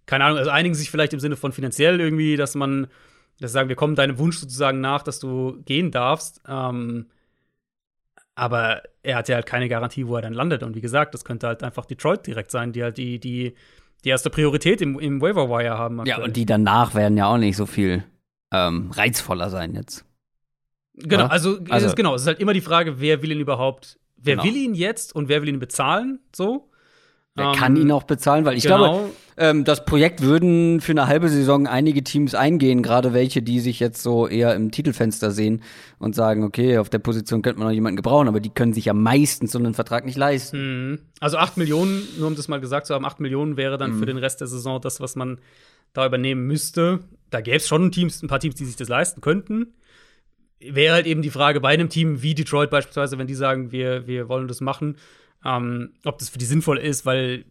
keine Ahnung, also einigen sich vielleicht im Sinne von finanziell irgendwie, dass man, dass sagen, wir kommen deinem Wunsch sozusagen nach, dass du gehen darfst. Ähm, aber er hat ja halt keine Garantie, wo er dann landet. Und wie gesagt, das könnte halt einfach Detroit direkt sein, die halt die, die, die erste Priorität im, im Waiver Wire haben. Aktuell. Ja, und die danach werden ja auch nicht so viel ähm, reizvoller sein jetzt. Genau, also, also ist, genau, es ist halt immer die Frage, wer will ihn überhaupt, wer genau. will ihn jetzt und wer will ihn bezahlen, so. Wer ähm, kann ihn auch bezahlen? Weil ich genau. glaube, ähm, das Projekt würden für eine halbe Saison einige Teams eingehen, gerade welche, die sich jetzt so eher im Titelfenster sehen und sagen, okay, auf der Position könnte man noch jemanden gebrauchen, aber die können sich ja meistens so einen Vertrag nicht leisten. Mhm. Also acht Millionen, nur um das mal gesagt zu haben, acht Millionen wäre dann mhm. für den Rest der Saison das, was man da übernehmen müsste. Da gäbe es schon Teams, ein paar Teams, die sich das leisten könnten wäre halt eben die Frage bei einem Team wie Detroit beispielsweise, wenn die sagen, wir, wir wollen das machen, ähm, ob das für die sinnvoll ist, weil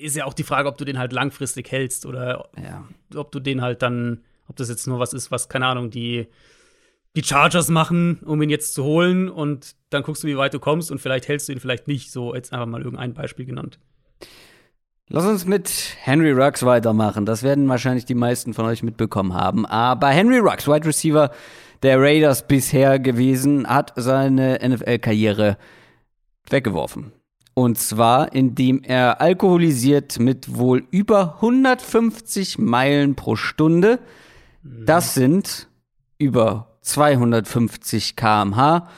ist ja auch die Frage, ob du den halt langfristig hältst oder ja. ob du den halt dann, ob das jetzt nur was ist, was, keine Ahnung, die, die Chargers machen, um ihn jetzt zu holen und dann guckst du, wie weit du kommst und vielleicht hältst du ihn vielleicht nicht. So, jetzt einfach mal irgendein Beispiel genannt. Lass uns mit Henry Ruggs weitermachen. Das werden wahrscheinlich die meisten von euch mitbekommen haben. Aber Henry Ruggs, Wide Receiver der Raiders bisher gewesen, hat seine NFL-Karriere weggeworfen. Und zwar, indem er alkoholisiert mit wohl über 150 Meilen pro Stunde, das sind über 250 km/h,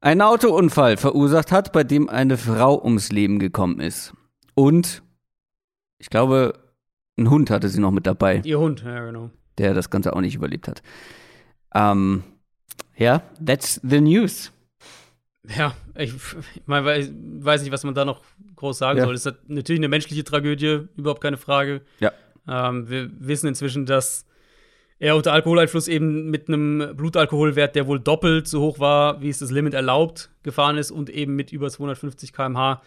einen Autounfall verursacht hat, bei dem eine Frau ums Leben gekommen ist. Und ich glaube, ein Hund hatte sie noch mit dabei. Ihr Hund, ja, genau. Der das Ganze auch nicht überlebt hat. Ähm, ja, that's the news. Ja, ich, ich meine, weiß nicht, was man da noch groß sagen ja. soll. Es ist natürlich eine menschliche Tragödie, überhaupt keine Frage. Ja. Ähm, wir wissen inzwischen, dass er unter Alkoholeinfluss eben mit einem Blutalkoholwert, der wohl doppelt so hoch war, wie es das Limit erlaubt, gefahren ist und eben mit über 250 km/h.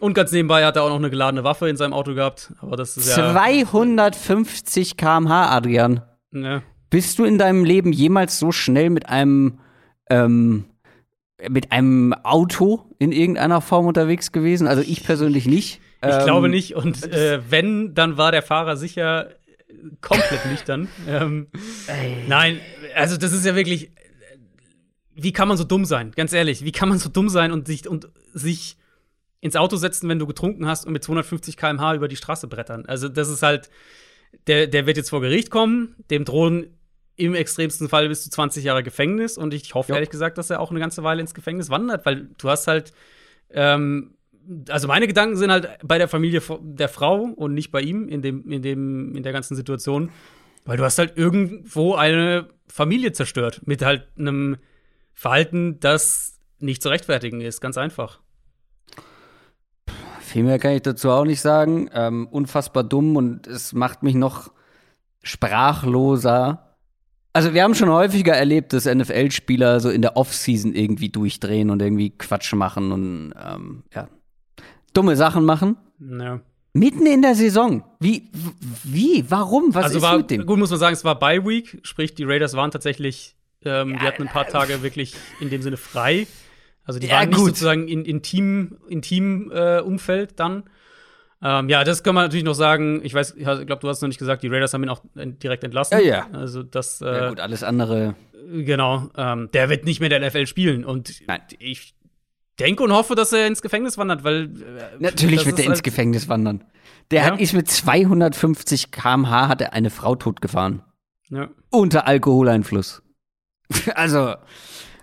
Und ganz nebenbei hat er auch noch eine geladene Waffe in seinem Auto gehabt. Aber das ist ja 250 km/h, Adrian. Ja. Bist du in deinem Leben jemals so schnell mit einem ähm, mit einem Auto in irgendeiner Form unterwegs gewesen? Also ich persönlich nicht. Ich ähm, glaube nicht. Und äh, wenn, dann war der Fahrer sicher komplett nüchtern. ähm, nein, also das ist ja wirklich. Wie kann man so dumm sein? Ganz ehrlich, wie kann man so dumm sein und sich und sich ins Auto setzen, wenn du getrunken hast und mit 250 km/h über die Straße brettern? Also das ist halt. Der, der wird jetzt vor Gericht kommen, dem drohen im extremsten Fall bis zu 20 Jahre Gefängnis. Und ich hoffe jo. ehrlich gesagt, dass er auch eine ganze Weile ins Gefängnis wandert, weil du hast halt, ähm, also meine Gedanken sind halt bei der Familie der Frau und nicht bei ihm in dem, in dem, in der ganzen Situation, weil du hast halt irgendwo eine Familie zerstört mit halt einem Verhalten, das nicht zu rechtfertigen ist, ganz einfach. Viel mehr kann ich dazu auch nicht sagen. Ähm, unfassbar dumm und es macht mich noch sprachloser, also wir haben schon häufiger erlebt, dass NFL-Spieler so in der Offseason irgendwie durchdrehen und irgendwie Quatsch machen und ähm, ja, dumme Sachen machen. Ja. Mitten in der Saison. Wie, wie, warum? Was also ist war, mit dem? Gut, muss man sagen, es war Bye Week, sprich die Raiders waren tatsächlich, ähm, ja, die hatten ein paar Tage wirklich in dem Sinne frei. Also die ja, waren nicht gut. sozusagen in, in Team, in Team äh, Umfeld dann. Ähm, ja, das kann man natürlich noch sagen. Ich weiß, ich glaube, du hast noch nicht gesagt, die Raiders haben ihn auch direkt entlassen. Ja, ja. Also das. Äh, ja, gut, alles andere. Genau. Ähm, der wird nicht mehr der NFL spielen. Und Nein. ich denke und hoffe, dass er ins Gefängnis wandert, weil. Äh, Natürlich wird er ins halt Gefängnis wandern. Der ja. hat ist mit 250 km/h hat er eine Frau totgefahren. Ja. Unter Alkoholeinfluss. also,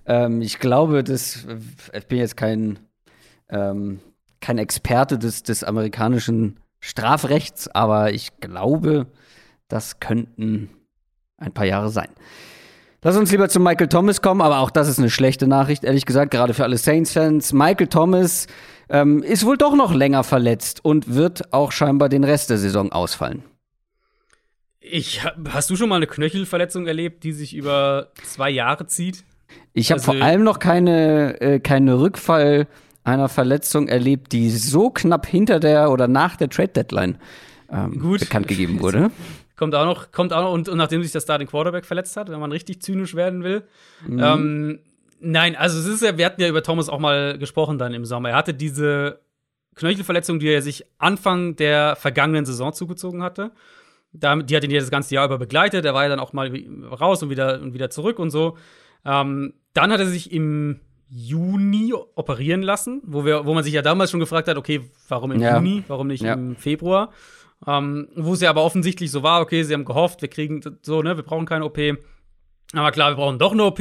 ähm, ich glaube, dass ich bin jetzt kein ähm, kein Experte des, des amerikanischen Strafrechts, aber ich glaube, das könnten ein paar Jahre sein. Lass uns lieber zu Michael Thomas kommen, aber auch das ist eine schlechte Nachricht, ehrlich gesagt, gerade für alle Saints-Fans. Michael Thomas ähm, ist wohl doch noch länger verletzt und wird auch scheinbar den Rest der Saison ausfallen. Ich, hast du schon mal eine Knöchelverletzung erlebt, die sich über zwei Jahre zieht? Ich habe also, vor allem noch keine, äh, keine Rückfall einer Verletzung erlebt, die so knapp hinter der oder nach der Trade Deadline ähm, Gut. bekannt gegeben wurde. Kommt auch noch, kommt auch noch, und, und nachdem sich der Starting Quarterback verletzt hat, wenn man richtig zynisch werden will. Mhm. Ähm, nein, also es ist ja, wir hatten ja über Thomas auch mal gesprochen dann im Sommer. Er hatte diese Knöchelverletzung, die er sich Anfang der vergangenen Saison zugezogen hatte. die hat ihn ja das ganze Jahr über begleitet. Er war ja dann auch mal raus und wieder, und wieder zurück und so. Ähm, dann hat er sich im Juni operieren lassen, wo, wir, wo man sich ja damals schon gefragt hat, okay, warum im ja. Juni, warum nicht ja. im Februar? Ähm, wo es ja aber offensichtlich so war, okay, sie haben gehofft, wir kriegen so, ne, wir brauchen keine OP. Aber klar, wir brauchen doch eine OP.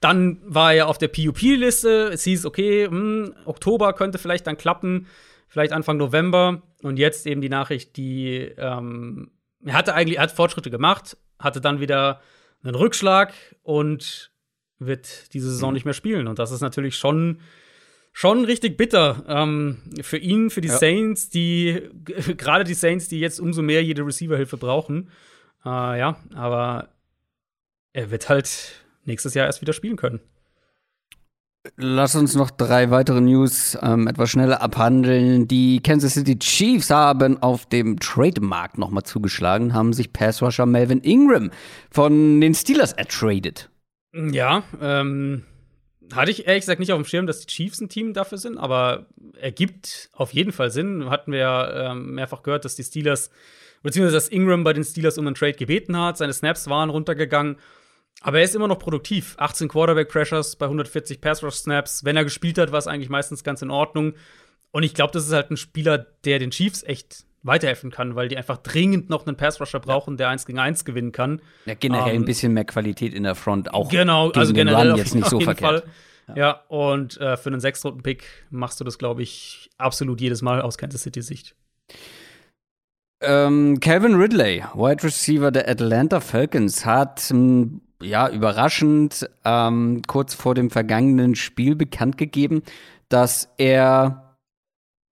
Dann war er auf der PUP-Liste. Es hieß, okay, mh, hm, Oktober könnte vielleicht dann klappen, vielleicht Anfang November. Und jetzt eben die Nachricht, die ähm, er hatte eigentlich, er hat Fortschritte gemacht, hatte dann wieder einen Rückschlag und wird diese Saison mhm. nicht mehr spielen. Und das ist natürlich schon, schon richtig bitter ähm, für ihn, für die ja. Saints, die gerade die Saints, die jetzt umso mehr jede Receiver-Hilfe brauchen. Äh, ja, aber er wird halt nächstes Jahr erst wieder spielen können. Lass uns noch drei weitere News ähm, etwas schneller abhandeln. Die Kansas City Chiefs haben auf dem Trademark nochmal zugeschlagen, haben sich Passrusher Melvin Ingram von den Steelers ertradet. Ja, ähm, hatte ich ehrlich gesagt nicht auf dem Schirm, dass die Chiefs ein Team dafür sind, aber ergibt auf jeden Fall Sinn. Hatten wir ja ähm, mehrfach gehört, dass die Steelers, beziehungsweise dass Ingram bei den Steelers um einen Trade gebeten hat. Seine Snaps waren runtergegangen. Aber er ist immer noch produktiv. 18 Quarterback-Pressures bei 140 Pass-Rush-Snaps. Wenn er gespielt hat, war es eigentlich meistens ganz in Ordnung. Und ich glaube, das ist halt ein Spieler, der den Chiefs echt weiterhelfen kann, weil die einfach dringend noch einen Pass-Rusher brauchen, der eins gegen eins gewinnen kann. Ja, generell ähm, ein bisschen mehr Qualität in der Front auch. Genau, also generell auf, jetzt nicht so verkehrt. Fall. Ja. ja, und äh, für einen Sechstrunden-Pick machst du das, glaube ich, absolut jedes Mal aus Kansas City-Sicht. Ähm, Calvin Ridley, Wide Receiver der Atlanta Falcons, hat ähm, ja überraschend ähm, kurz vor dem vergangenen Spiel bekannt gegeben, dass er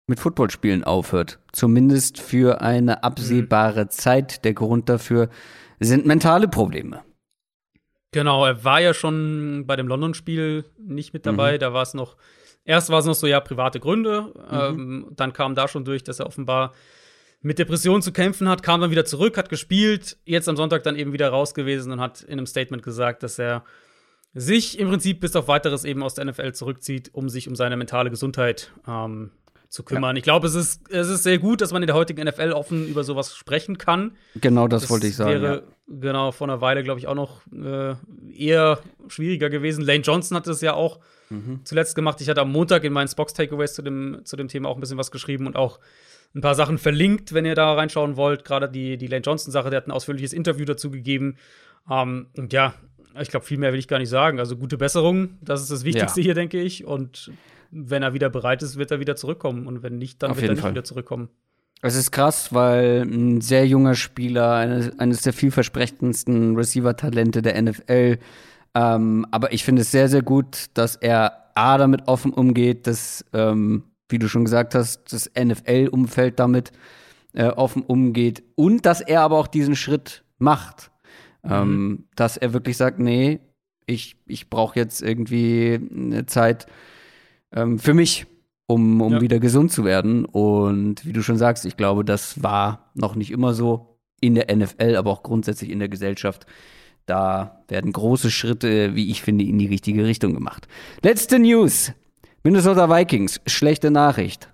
mit Footballspielen aufhört. Zumindest für eine absehbare mhm. Zeit. Der Grund dafür sind mentale Probleme. Genau, er war ja schon bei dem London-Spiel nicht mit dabei. Mhm. Da war es noch, erst war es noch so, ja, private Gründe. Mhm. Ähm, dann kam da schon durch, dass er offenbar mit Depressionen zu kämpfen hat, kam dann wieder zurück, hat gespielt, jetzt am Sonntag dann eben wieder raus gewesen und hat in einem Statement gesagt, dass er sich im Prinzip bis auf weiteres eben aus der NFL zurückzieht, um sich um seine mentale Gesundheit ähm, zu kümmern. Ja. Ich glaube, es ist, es ist sehr gut, dass man in der heutigen NFL offen über sowas sprechen kann. Genau, das, das wollte ich sagen. Wäre, ja. genau, vor einer Weile, glaube ich, auch noch äh, eher schwieriger gewesen. Lane Johnson hat es ja auch mhm. zuletzt gemacht. Ich hatte am Montag in meinen Spox-Takeaways zu dem, zu dem Thema auch ein bisschen was geschrieben und auch ein paar Sachen verlinkt, wenn ihr da reinschauen wollt. Gerade die, die Lane Johnson-Sache, der hat ein ausführliches Interview dazu gegeben. Ähm, und ja, ich glaube, viel mehr will ich gar nicht sagen. Also gute Besserung, das ist das Wichtigste ja. hier, denke ich. Und wenn er wieder bereit ist, wird er wieder zurückkommen. Und wenn nicht, dann Auf wird er nicht Fall. wieder zurückkommen. Es ist krass, weil ein sehr junger Spieler, eines, eines der vielversprechendsten Receiver-Talente der NFL. Ähm, aber ich finde es sehr, sehr gut, dass er A, damit offen umgeht, dass, ähm, wie du schon gesagt hast, das NFL-Umfeld damit äh, offen umgeht und dass er aber auch diesen Schritt macht. Mhm. Ähm, dass er wirklich sagt, nee, ich, ich brauche jetzt irgendwie eine Zeit, ähm, für mich, um, um ja. wieder gesund zu werden. Und wie du schon sagst, ich glaube, das war noch nicht immer so in der NFL, aber auch grundsätzlich in der Gesellschaft. Da werden große Schritte, wie ich finde, in die richtige Richtung gemacht. Letzte News. Minnesota Vikings, schlechte Nachricht.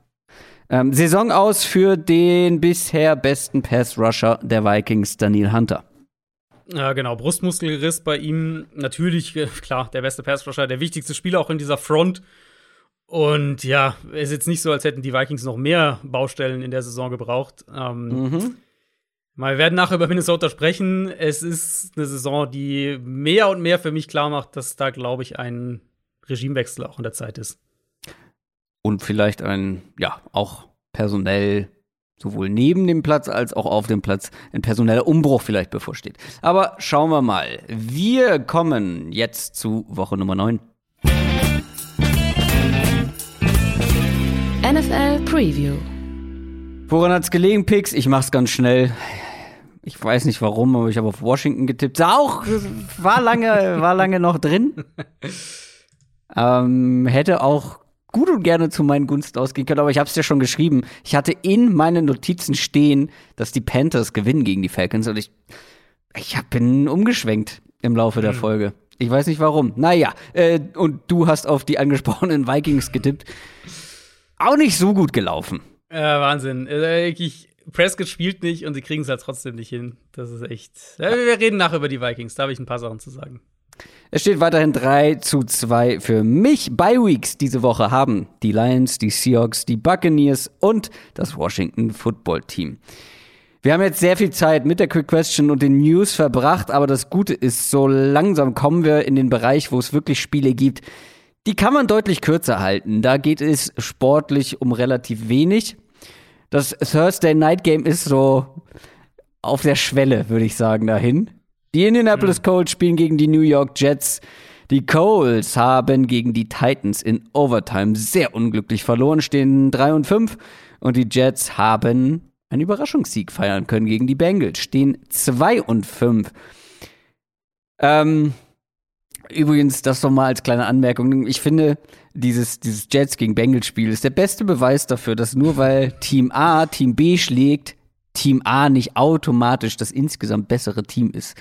Ähm, Saison aus für den bisher besten Pass-Rusher der Vikings, Daniel Hunter. Ja, genau. Brustmuskelriss bei ihm. Natürlich, äh, klar, der beste Pass-Rusher, der wichtigste Spieler auch in dieser Front. Und ja, es ist jetzt nicht so, als hätten die Vikings noch mehr Baustellen in der Saison gebraucht. Ähm, mhm. Wir werden nachher über Minnesota sprechen. Es ist eine Saison, die mehr und mehr für mich klar macht, dass da, glaube ich, ein Regimewechsel auch in der Zeit ist. Und vielleicht ein, ja, auch personell, sowohl neben dem Platz als auch auf dem Platz, ein personeller Umbruch vielleicht bevorsteht. Aber schauen wir mal. Wir kommen jetzt zu Woche Nummer 9. NFL Preview. Woran hat's gelegen, Pix? Ich mach's ganz schnell. Ich weiß nicht warum, aber ich habe auf Washington getippt. Sah auch, war lange, war lange noch drin. Ähm, hätte auch gut und gerne zu meinen Gunsten ausgehen können, aber ich habe es ja schon geschrieben. Ich hatte in meinen Notizen stehen, dass die Panthers gewinnen gegen die Falcons und ich, ich hab, bin umgeschwenkt im Laufe der mhm. Folge. Ich weiß nicht warum. Naja, äh, und du hast auf die angesprochenen Vikings getippt. Auch nicht so gut gelaufen. Ja, Wahnsinn. Äh, ich, Prescott spielt nicht und sie kriegen es halt trotzdem nicht hin. Das ist echt. Ja, wir reden nachher über die Vikings, da habe ich ein paar Sachen zu sagen. Es steht weiterhin 3 zu 2 für mich. Bye Weeks diese Woche haben die Lions, die Seahawks, die Buccaneers und das Washington Football Team. Wir haben jetzt sehr viel Zeit mit der Quick Question und den News verbracht, aber das Gute ist, so langsam kommen wir in den Bereich, wo es wirklich Spiele gibt. Die kann man deutlich kürzer halten. Da geht es sportlich um relativ wenig. Das Thursday Night Game ist so auf der Schwelle, würde ich sagen, dahin. Die Indianapolis mhm. Colts spielen gegen die New York Jets. Die Colts haben gegen die Titans in Overtime sehr unglücklich verloren, stehen 3 und 5. Und die Jets haben einen Überraschungssieg feiern können gegen die Bengals, stehen 2 und 5. Ähm, übrigens, das nochmal als kleine Anmerkung. Ich finde, dieses, dieses Jets gegen Bengals Spiel ist der beste Beweis dafür, dass nur weil Team A Team B schlägt, Team A nicht automatisch das insgesamt bessere Team ist.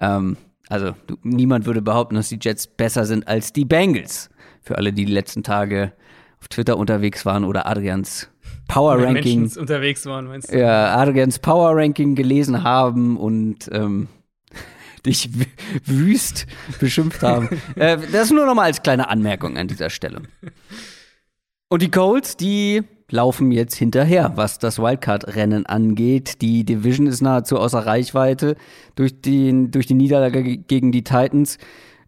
Ähm, also du, niemand würde behaupten, dass die Jets besser sind als die Bengals. Für alle, die die letzten Tage auf Twitter unterwegs waren oder Adrians Power Ranking Menschen unterwegs waren, meinst du? Ja, Adrians Power Ranking gelesen haben und ähm, dich wüst beschimpft haben. äh, das nur noch mal als kleine Anmerkung an dieser Stelle. Und die Colts, die laufen jetzt hinterher, was das Wildcard-Rennen angeht. Die Division ist nahezu außer Reichweite durch, den, durch die Niederlage gegen die Titans.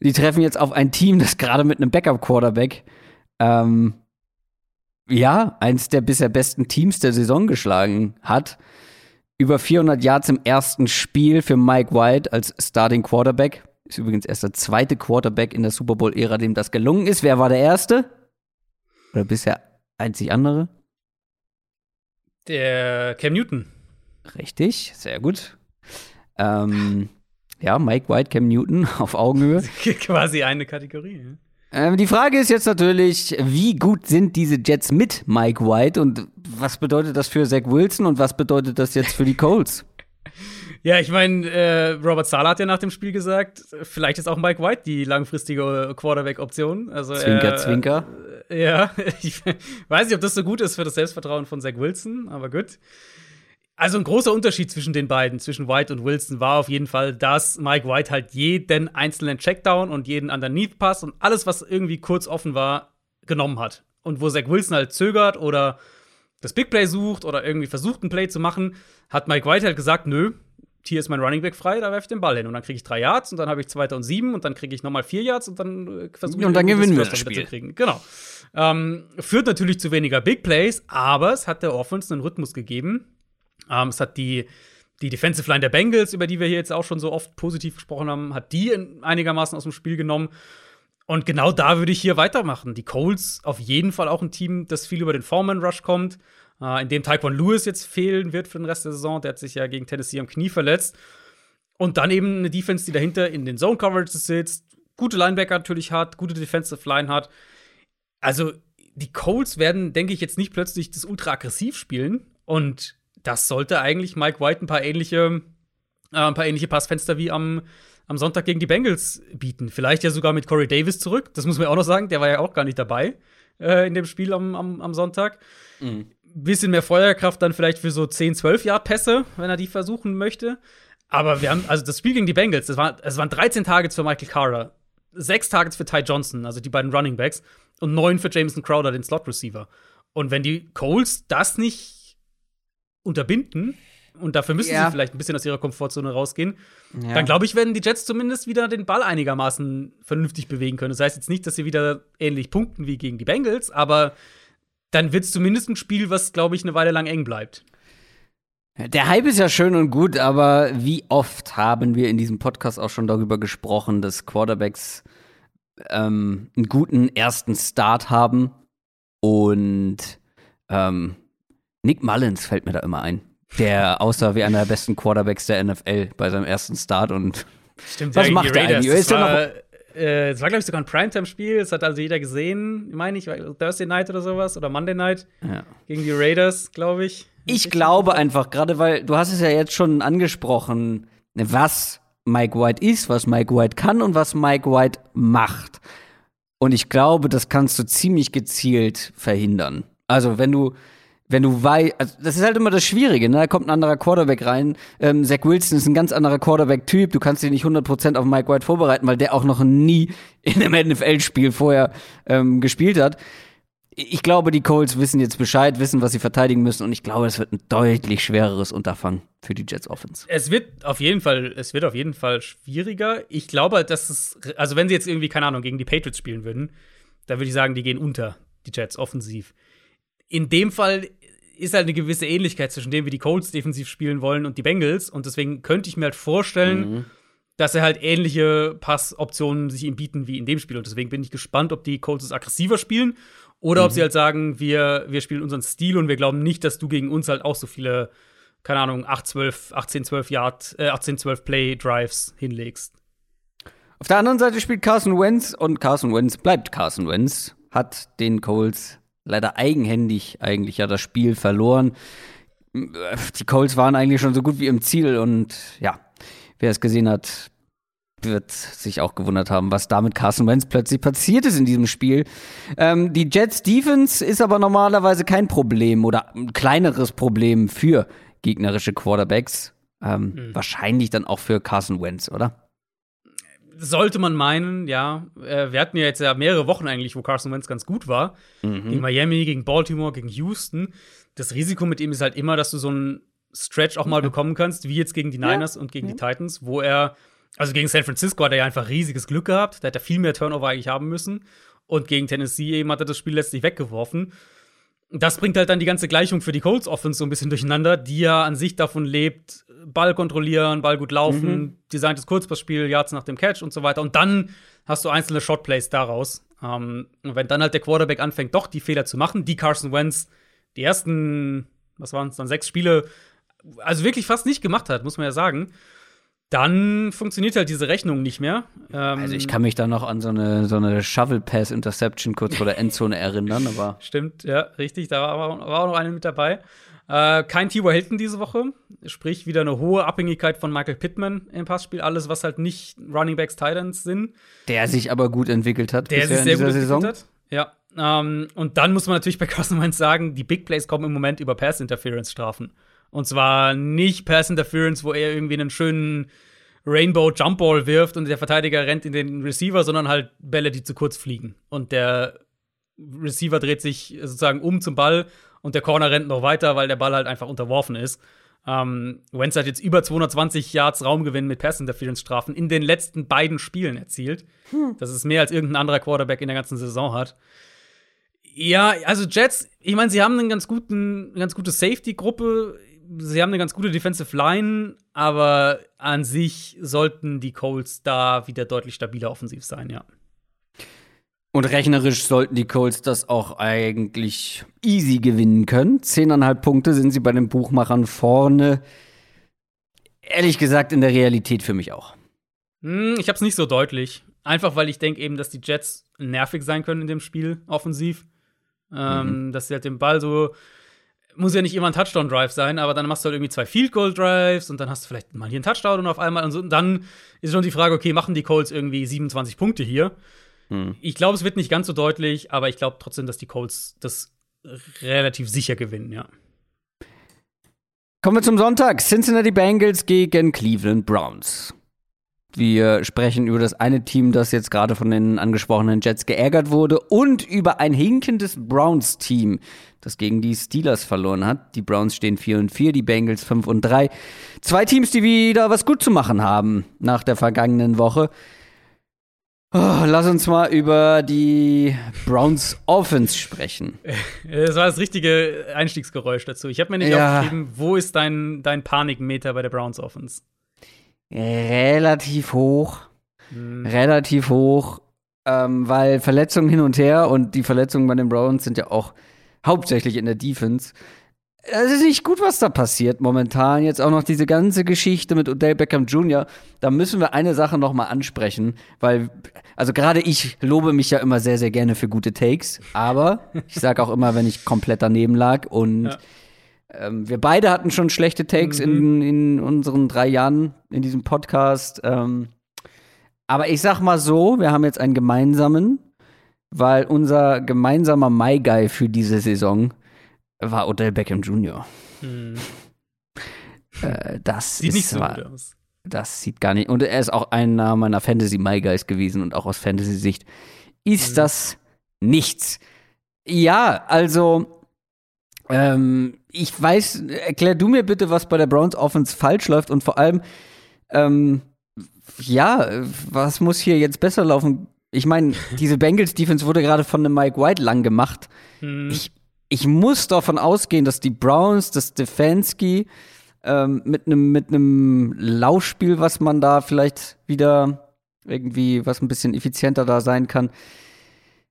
Die treffen jetzt auf ein Team, das gerade mit einem Backup-Quarterback ähm, ja, eins der bisher besten Teams der Saison geschlagen hat. Über 400 Yards im ersten Spiel für Mike White als Starting Quarterback. Ist übrigens erst der zweite Quarterback in der Super Bowl-Ära, dem das gelungen ist. Wer war der erste? Oder bisher einzig andere? Der Cam Newton. Richtig, sehr gut. Ähm, ja, Mike White, Cam Newton auf Augenhöhe. Quasi eine Kategorie. Ja. Ähm, die Frage ist jetzt natürlich, wie gut sind diese Jets mit Mike White und was bedeutet das für Zach Wilson und was bedeutet das jetzt für die Colts? Ja, ich meine, äh, Robert Sala hat ja nach dem Spiel gesagt, vielleicht ist auch Mike White die langfristige Quarterback-Option. Also, zwinker, äh, zwinker. Ja, ich weiß nicht, ob das so gut ist für das Selbstvertrauen von Zach Wilson, aber gut. Also ein großer Unterschied zwischen den beiden, zwischen White und Wilson, war auf jeden Fall, dass Mike White halt jeden einzelnen Checkdown und jeden Underneath Pass und alles, was irgendwie kurz offen war, genommen hat. Und wo Zach Wilson halt zögert oder das Big Play sucht oder irgendwie versucht, ein Play zu machen, hat Mike White halt gesagt, nö, hier ist mein Running Back frei, da werfe ich den Ball hin. Und dann kriege ich drei Yards und dann habe ich zweiter und sieben und dann kriege ich nochmal vier Yards und dann äh, versuche ich Und dann gewinnen wir das Spiel. Zu kriegen. Genau. Ähm, führt natürlich zu weniger Big Plays, aber es hat der Offense einen Rhythmus gegeben, ähm, es hat die, die Defensive Line der Bengals, über die wir hier jetzt auch schon so oft positiv gesprochen haben, hat die einigermaßen aus dem Spiel genommen. Und genau da würde ich hier weitermachen. Die Colts auf jeden Fall auch ein Team, das viel über den Foreman Rush kommt, äh, in dem Taekwon Lewis jetzt fehlen wird für den Rest der Saison. Der hat sich ja gegen Tennessee am Knie verletzt. Und dann eben eine Defense, die dahinter in den Zone Coverages sitzt, gute Linebacker natürlich hat, gute Defensive Line hat. Also die Colts werden, denke ich, jetzt nicht plötzlich das ultra aggressiv spielen. Und das sollte eigentlich Mike White ein paar ähnliche, äh, ein paar ähnliche Passfenster wie am, am Sonntag gegen die Bengals bieten. Vielleicht ja sogar mit Corey Davis zurück. Das muss man auch noch sagen. Der war ja auch gar nicht dabei äh, in dem Spiel am, am, am Sonntag. Mhm. Bisschen mehr Feuerkraft dann vielleicht für so 10, 12 Yard Pässe, wenn er die versuchen möchte. Aber wir haben, also das Spiel gegen die Bengals, das, war, das waren 13 Targets für Michael Carter, sechs Targets für Ty Johnson, also die beiden Running Backs, und neun für Jameson Crowder, den Slot Receiver. Und wenn die Coles das nicht unterbinden, und dafür müssen ja. sie vielleicht ein bisschen aus ihrer Komfortzone rausgehen, ja. dann glaube ich, werden die Jets zumindest wieder den Ball einigermaßen vernünftig bewegen können. Das heißt jetzt nicht, dass sie wieder ähnlich punkten wie gegen die Bengals, aber dann wird es zumindest ein Spiel, was, glaube ich, eine Weile lang eng bleibt. Der Hype ist ja schön und gut, aber wie oft haben wir in diesem Podcast auch schon darüber gesprochen, dass Quarterbacks ähm, einen guten ersten Start haben und ähm, Nick Mullins fällt mir da immer ein. der aussah wie einer der besten Quarterbacks der NFL bei seinem ersten Start und Stimmt, Was macht Raiders. eigentlich? Ist der war, äh, das war, glaube ich, sogar ein Primetime-Spiel. Das hat also jeder gesehen, meine ich, Thursday Night oder sowas oder Monday Night ja. gegen die Raiders, glaube ich. Ich glaube einfach, gerade weil du hast es ja jetzt schon angesprochen, was Mike White ist, was Mike White kann und was Mike White macht. Und ich glaube, das kannst du ziemlich gezielt verhindern. Also wenn du wenn du weißt, also das ist halt immer das Schwierige, ne? Da kommt ein anderer Quarterback rein. Ähm, Zach Wilson ist ein ganz anderer Quarterback-Typ. Du kannst dich nicht 100% auf Mike White vorbereiten, weil der auch noch nie in einem NFL-Spiel vorher ähm, gespielt hat. Ich glaube, die Colts wissen jetzt Bescheid, wissen, was sie verteidigen müssen. Und ich glaube, es wird ein deutlich schwereres Unterfangen für die Jets Offense. Es wird auf jeden Fall, es wird auf jeden Fall schwieriger. Ich glaube, dass es, also wenn sie jetzt irgendwie, keine Ahnung, gegen die Patriots spielen würden, dann würde ich sagen, die gehen unter, die Jets offensiv. In dem Fall ist halt eine gewisse Ähnlichkeit zwischen dem, wie die Colts defensiv spielen wollen und die Bengals. Und deswegen könnte ich mir halt vorstellen, Mhm. dass er halt ähnliche Passoptionen sich ihm bieten wie in dem Spiel. Und deswegen bin ich gespannt, ob die Colts es aggressiver spielen oder ob sie halt sagen, wir, wir spielen unseren Stil und wir glauben nicht, dass du gegen uns halt auch so viele, keine Ahnung, 8, 12, 18, 12 Yard, äh, 18, 12 Play Drives hinlegst. Auf der anderen Seite spielt Carson Wentz und Carson Wentz bleibt Carson Wentz, hat den Colts leider eigenhändig eigentlich ja das Spiel verloren. Die Colts waren eigentlich schon so gut wie im Ziel und ja, wer es gesehen hat, wird sich auch gewundert haben, was da mit Carson Wentz plötzlich passiert ist in diesem Spiel. Ähm, die Jets Defense ist aber normalerweise kein Problem oder ein kleineres Problem für gegnerische Quarterbacks. Ähm, Mhm. Wahrscheinlich dann auch für Carson Wentz, oder? Sollte man meinen, ja. Äh, wir hatten ja jetzt ja mehrere Wochen eigentlich, wo Carson Wentz ganz gut war. Gegen Miami, gegen Baltimore, gegen Houston. Das Risiko mit ihm ist halt immer, dass du so einen Stretch auch mal bekommen kannst, wie jetzt gegen die Niners und gegen die Titans, wo er, also gegen San Francisco hat er ja einfach riesiges Glück gehabt. Da hätte er viel mehr Turnover eigentlich haben müssen. Und gegen Tennessee eben hat er das Spiel letztlich weggeworfen. Das bringt halt dann die ganze Gleichung für die Colts Offense so ein bisschen durcheinander, die ja an sich davon lebt, Ball kontrollieren, Ball gut laufen, designtes Kurzpassspiel, Yards nach dem Catch und so weiter. Und dann hast du einzelne Shotplays daraus. Ähm, und wenn dann halt der Quarterback anfängt, doch die Fehler zu machen, die Carson Wentz die ersten, was waren es dann, sechs Spiele, also wirklich fast nicht gemacht hat, muss man ja sagen, dann funktioniert halt diese Rechnung nicht mehr. Ähm, Also ich kann mich da noch an so eine, so eine Shovel-Pass-Interception kurz vor der Endzone erinnern, aber Stimmt, ja, richtig. Da war, war auch noch eine mit dabei. Äh, kein T.Y. Hilton diese Woche. Sprich, wieder eine hohe Abhängigkeit von Michael Pittman im Passspiel. Alles, was halt nicht Running Backs, Titans sind. der sich aber gut entwickelt hat Der sich sehr gut Saison. entwickelt hat. Ja. Ähm, und dann muss man natürlich bei Carson Wentz sagen, die Big Plays kommen im Moment über Pass Interference Strafen. Und zwar nicht Pass Interference, wo er irgendwie einen schönen Rainbow Jump Ball wirft und der Verteidiger rennt in den Receiver, sondern halt Bälle, die zu kurz fliegen. Und der Receiver dreht sich sozusagen um zum Ball und der Corner rennt noch weiter, weil der Ball halt einfach unterworfen ist. Ähm, Wentz hat jetzt über 220 Yards Raumgewinn mit Pass Interference Strafen in den letzten beiden Spielen erzielt. Das ist mehr als irgendein anderer Quarterback in der ganzen Saison hat. Ja, also Jets, ich meine, sie haben einen ganz guten, eine ganz gute Safety-Gruppe, sie haben eine ganz gute Defensive Line, aber an sich sollten die Colts da wieder deutlich stabiler offensiv sein, ja. Und rechnerisch sollten die Colts das auch eigentlich easy gewinnen können. Zehneinhalb Punkte sind sie bei den Buchmachern vorne. Ehrlich gesagt, in der Realität für mich auch. Hm, ich hab's nicht so deutlich. Einfach weil ich denke eben, dass die Jets nervig sein können in dem Spiel, offensiv. Ähm, Dass sie halt den Ball so. Muss ja nicht immer ein Touchdown-Drive sein, aber dann machst du halt irgendwie zwei Field-Goal-Drives und dann hast du vielleicht mal hier einen Touchdown und auf einmal und so. Und dann ist schon die Frage, okay, machen die Colts irgendwie 27 Punkte hier? Ich glaube, es wird nicht ganz so deutlich, aber ich glaube trotzdem, dass die Colts das relativ sicher gewinnen, ja. Kommen wir zum Sonntag. Cincinnati Bengals gegen Cleveland Browns. Wir sprechen über das eine Team, das jetzt gerade von den angesprochenen Jets geärgert wurde und über ein hinkendes Browns-Team, das gegen die Steelers verloren hat. Die Browns stehen 4 und 4, die Bengals 5 und 3. Zwei Teams, die wieder was gut zu machen haben nach der vergangenen Woche. Oh, lass uns mal über die Browns Offense sprechen. Das war das richtige Einstiegsgeräusch dazu. Ich habe mir nicht Ja. aufgeschrieben, wo ist dein, dein Panikmeter bei der Browns Offense? Relativ hoch. Relativ hoch. Ähm, weil Verletzungen hin und her und die Verletzungen bei den Browns sind ja auch hauptsächlich in der Defense. es ist nicht gut, was da passiert momentan. Jetzt auch noch diese ganze Geschichte mit Odell Beckham Jr. Da müssen wir eine Sache noch mal ansprechen, weil also gerade ich lobe mich ja immer sehr sehr gerne für gute Takes, aber ich sage auch immer, wenn ich komplett daneben lag und ja. Ähm, wir beide hatten schon schlechte Takes mhm. in, in unseren drei Jahren in diesem Podcast. Ähm, aber ich sag mal so, wir haben jetzt einen gemeinsamen, weil unser gemeinsamer My Guy für diese Saison war Odell Beckham Jr. Hm. Äh, das sieht ist nicht so gut aus. Das sieht gar nicht. Und er ist auch einer meiner Fantasy My Guys gewesen und auch aus Fantasy-Sicht ist hm. das nichts. Ja, also ähm, ich weiß, erklär du mir bitte, was bei der Browns Offense falsch läuft und vor allem, ähm, ja, was muss hier jetzt besser laufen? Ich meine, diese Bengals Defense wurde gerade von einem Mike White lang gemacht. Hm. Ich ich muss davon ausgehen, dass die Browns, das Stefanski ähm, mit einem mit einem Laufspiel, was man da vielleicht wieder irgendwie, was ein bisschen effizienter da sein kann,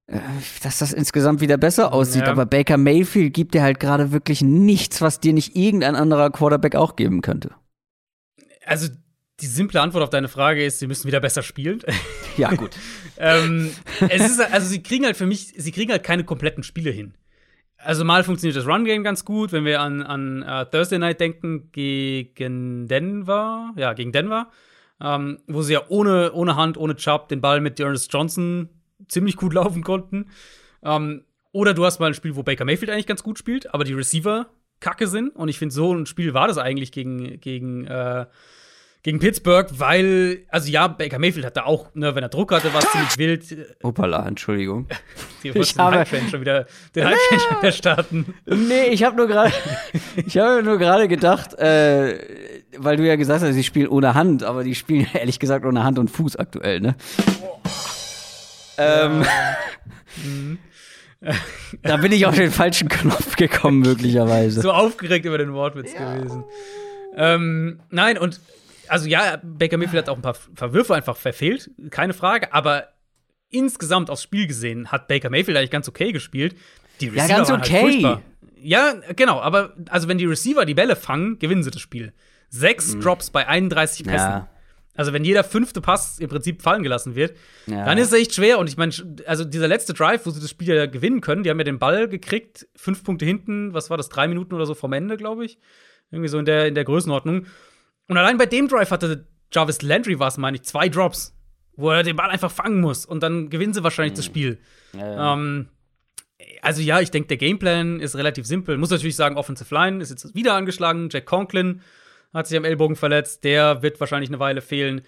dass das insgesamt wieder besser aussieht. Ja. Aber Baker Mayfield gibt dir halt gerade wirklich nichts, was dir nicht irgendein anderer Quarterback auch geben könnte. Also die simple Antwort auf deine Frage ist, sie müssen wieder besser spielen. Ja, gut. ähm, es ist, also sie kriegen halt für mich, sie kriegen halt keine kompletten Spiele hin also mal funktioniert das Run-Game ganz gut, wenn wir an, an uh, Thursday Night denken gegen Denver, ja, gegen Denver, ähm, wo sie ja ohne, ohne Hand, ohne Chubb den Ball mit Ernest Johnson ziemlich gut laufen konnten. Ähm, oder du hast mal ein Spiel, wo Baker Mayfield eigentlich ganz gut spielt, aber die Receiver kacke sind. Und ich finde, so ein Spiel war das eigentlich gegen, gegen äh, gegen Pittsburgh, weil, also ja, Baker Mayfield hatte auch, ne, wenn er Druck hatte, war es ziemlich wild. Opala, Entschuldigung. Die ich habe den schon wieder, den Hype schon wieder starten. Nee, ich habe nur gerade, ich habe nur gerade gedacht, äh, weil du ja gesagt hast, sie spielen ohne Hand, aber die spielen ehrlich gesagt ohne Hand und Fuß aktuell, ne? Oh. Ähm, mhm. da bin ich auf den falschen Knopf gekommen, möglicherweise. So aufgeregt über den Wortwitz ja. gewesen. Ähm, nein, und also ja, Baker Mayfield hat auch ein paar Verwürfe einfach verfehlt, keine Frage, aber insgesamt aufs Spiel gesehen hat Baker Mayfield eigentlich ganz okay gespielt. Die Receiver ja, ganz halt okay. Halt ja, genau, aber also wenn die Receiver die Bälle fangen, gewinnen sie das Spiel. Sechs mhm. Drops bei 31 Pässen. Ja. Also wenn jeder fünfte Pass im Prinzip fallen gelassen wird, ja. dann ist es echt schwer. Und ich meine, also dieser letzte Drive, wo sie das Spiel ja gewinnen können, die haben ja den Ball gekriegt, fünf Punkte hinten, was war das, drei Minuten oder so vom Ende, glaube ich. Irgendwie so in der, in der Größenordnung. Und allein bei dem Drive hatte Jarvis Landry was, meine ich, zwei Drops, wo er den Ball einfach fangen muss und dann gewinnen sie wahrscheinlich mhm. das Spiel. Ja. Ähm, also ja, ich denke, der Gameplan ist relativ simpel. Muss natürlich sagen, Offensive Line ist jetzt wieder angeschlagen. Jack Conklin hat sich am Ellbogen verletzt. Der wird wahrscheinlich eine Weile fehlen.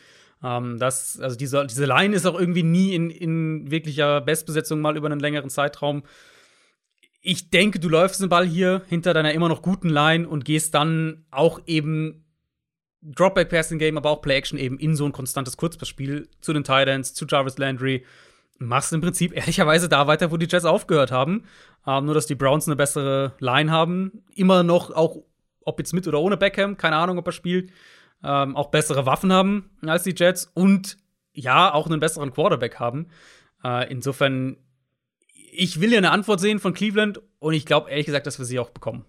Ähm, das, also diese, diese Line ist auch irgendwie nie in, in wirklicher Bestbesetzung mal über einen längeren Zeitraum. Ich denke, du läufst den Ball hier hinter deiner immer noch guten Line und gehst dann auch eben Dropback-Passing-Game, aber auch Play-Action eben in so ein konstantes Kurzpassspiel zu den Titans, zu Jarvis Landry. Machst im Prinzip ehrlicherweise da weiter, wo die Jets aufgehört haben. Ähm, nur, dass die Browns eine bessere Line haben. Immer noch, auch ob jetzt mit oder ohne Beckham, keine Ahnung, ob er spielt. Ähm, auch bessere Waffen haben als die Jets und ja, auch einen besseren Quarterback haben. Äh, insofern, ich will ja eine Antwort sehen von Cleveland und ich glaube ehrlich gesagt, dass wir sie auch bekommen.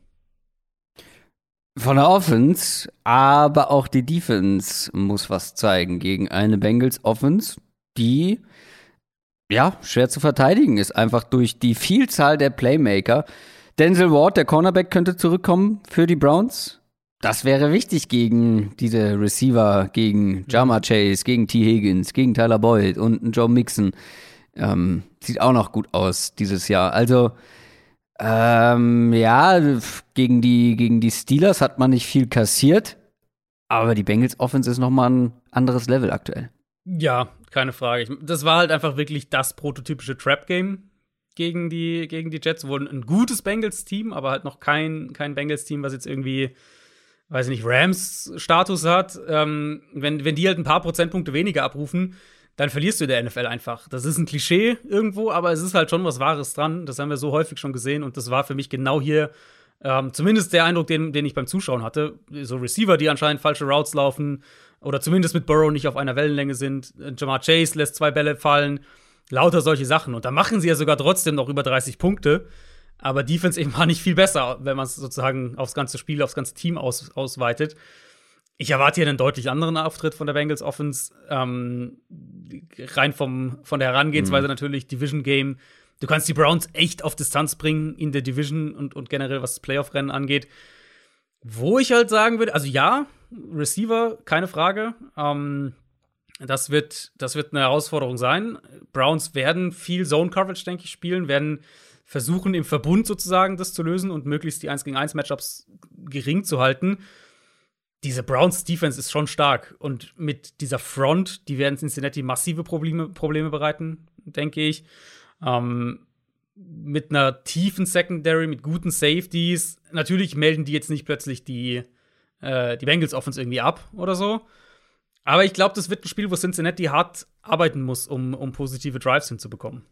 Von der Offense, aber auch die Defense muss was zeigen gegen eine Bengals Offense, die ja schwer zu verteidigen ist, einfach durch die Vielzahl der Playmaker. Denzel Ward, der Cornerback, könnte zurückkommen für die Browns. Das wäre wichtig gegen diese Receiver, gegen Jama Chase, gegen T. Higgins, gegen Tyler Boyd und Joe Mixon. Ähm, sieht auch noch gut aus dieses Jahr. Also ähm, ja, gegen die, gegen die Steelers hat man nicht viel kassiert, aber die Bengals Offense ist nochmal ein anderes Level aktuell. Ja, keine Frage. Das war halt einfach wirklich das prototypische Trap-Game gegen die, gegen die Jets. Wurden ein gutes Bengals-Team, aber halt noch kein, kein Bengals-Team, was jetzt irgendwie, weiß ich nicht, Rams-Status hat. Ähm, wenn, wenn die halt ein paar Prozentpunkte weniger abrufen, dann verlierst du der NFL einfach. Das ist ein Klischee irgendwo, aber es ist halt schon was Wahres dran. Das haben wir so häufig schon gesehen und das war für mich genau hier ähm, zumindest der Eindruck, den, den ich beim Zuschauen hatte. So Receiver, die anscheinend falsche Routes laufen oder zumindest mit Burrow nicht auf einer Wellenlänge sind. Jamar Chase lässt zwei Bälle fallen. Lauter solche Sachen. Und da machen sie ja sogar trotzdem noch über 30 Punkte. Aber Defense eben war nicht viel besser, wenn man es sozusagen aufs ganze Spiel, aufs ganze Team aus, ausweitet. Ich erwarte hier einen deutlich anderen Auftritt von der Bengals Offense. Ähm, rein vom, von der Herangehensweise mhm. natürlich, Division Game. Du kannst die Browns echt auf Distanz bringen in der Division und, und generell, was das Playoff-Rennen angeht. Wo ich halt sagen würde, also ja, Receiver, keine Frage. Ähm, das, wird, das wird eine Herausforderung sein. Browns werden viel Zone-Coverage, denke ich, spielen, werden versuchen, im Verbund sozusagen das zu lösen und möglichst die 1 gegen 1 Matchups gering zu halten diese Browns Defense ist schon stark und mit dieser Front, die werden Cincinnati massive Probleme, Probleme bereiten, denke ich. Ähm, mit einer tiefen Secondary, mit guten Safeties. Natürlich melden die jetzt nicht plötzlich die, äh, die Bengals Offense irgendwie ab oder so. Aber ich glaube, das wird ein Spiel, wo Cincinnati hart arbeiten muss, um, um positive Drives hinzubekommen.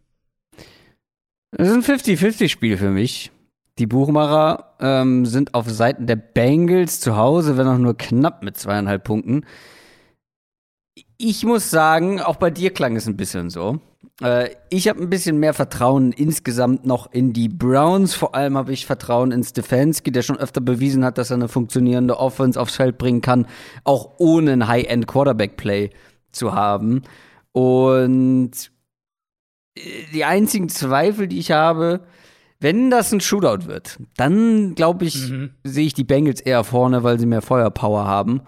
Das ist ein 50-50-Spiel für mich. Die Buchmacher ähm, sind auf Seiten der Bengals zu Hause, wenn auch nur knapp mit zweieinhalb Punkten. Ich muss sagen, auch bei dir klang es ein bisschen so. Äh, ich habe ein bisschen mehr Vertrauen insgesamt noch in die Browns. Vor allem habe ich Vertrauen in Stefanski, der schon öfter bewiesen hat, dass er eine funktionierende Offense aufs Feld bringen kann, auch ohne ein High-End Quarterback-Play zu haben. Und äh, die einzigen Zweifel, die ich habe, wenn das ein Shootout wird, dann glaube ich, mhm. sehe ich die Bengals eher vorne, weil sie mehr Feuerpower haben.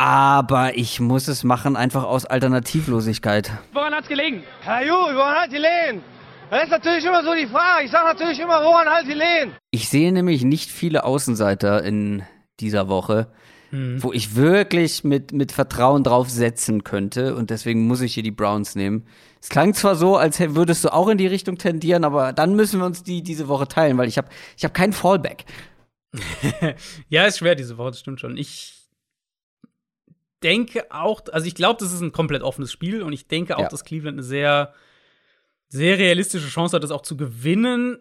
Aber ich muss es machen, einfach aus Alternativlosigkeit. Woran hat's gelegen? Herr Ju, woran hat gelegen? Das ist natürlich immer so die Frage. Ich sage natürlich immer, woran halt gelegen? Ich sehe nämlich nicht viele Außenseiter in dieser Woche mhm. wo ich wirklich mit, mit Vertrauen drauf setzen könnte. Und deswegen muss ich hier die Browns nehmen. Es klang zwar so, als würdest du auch in die Richtung tendieren, aber dann müssen wir uns die diese Woche teilen, weil ich habe ich hab keinen Fallback. ja, ist schwer diese Woche, das stimmt schon. Ich denke auch, also ich glaube, das ist ein komplett offenes Spiel und ich denke auch, ja. dass Cleveland eine sehr, sehr realistische Chance hat, das auch zu gewinnen.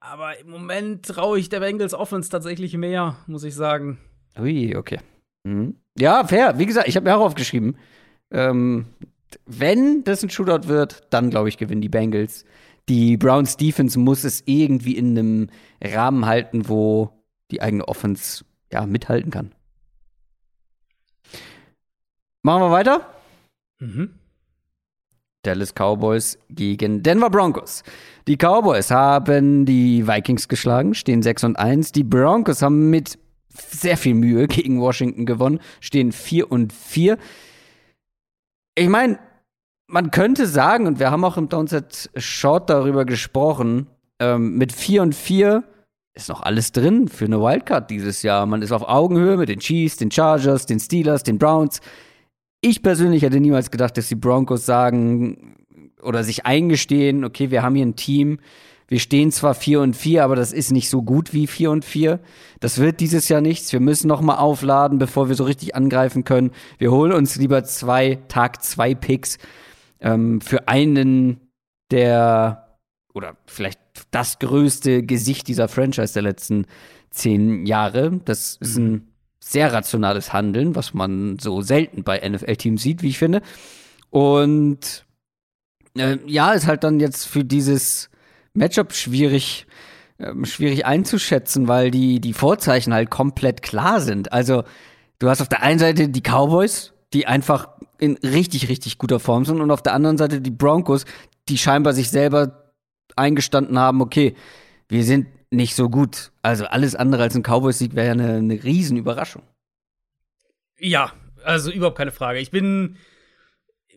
Aber im Moment traue ich der Bengals Offense tatsächlich mehr, muss ich sagen. Ui, okay. Mhm. Ja, fair. Wie gesagt, ich habe mir auch aufgeschrieben, ähm, wenn das ein Shootout wird, dann glaube ich, gewinnen die Bengals. Die Browns Defense muss es irgendwie in einem Rahmen halten, wo die eigene Offense ja mithalten kann. Machen wir weiter? Mhm. Dallas Cowboys gegen Denver Broncos. Die Cowboys haben die Vikings geschlagen, stehen 6 und 1. Die Broncos haben mit sehr viel Mühe gegen Washington gewonnen, stehen 4 und 4. Ich meine, man könnte sagen, und wir haben auch im Downset Short darüber gesprochen, ähm, mit 4 und 4 ist noch alles drin für eine Wildcard dieses Jahr. Man ist auf Augenhöhe mit den Chiefs, den Chargers, den Steelers, den Browns. Ich persönlich hätte niemals gedacht, dass die Broncos sagen oder sich eingestehen, okay, wir haben hier ein Team, wir stehen zwar 4 und 4, aber das ist nicht so gut wie 4 und 4. Das wird dieses Jahr nichts. Wir müssen noch mal aufladen, bevor wir so richtig angreifen können. Wir holen uns lieber zwei Tag 2 Picks ähm, für einen der oder vielleicht das größte Gesicht dieser Franchise der letzten zehn Jahre. Das ist ein mhm. Sehr rationales Handeln, was man so selten bei NFL-Teams sieht, wie ich finde. Und äh, ja, ist halt dann jetzt für dieses Matchup schwierig, ähm, schwierig einzuschätzen, weil die, die Vorzeichen halt komplett klar sind. Also, du hast auf der einen Seite die Cowboys, die einfach in richtig, richtig guter Form sind, und auf der anderen Seite die Broncos, die scheinbar sich selber eingestanden haben, okay, wir sind nicht so gut. Also alles andere als ein Cowboys-Sieg wäre ja eine, eine Riesenüberraschung. Ja, also überhaupt keine Frage. Ich bin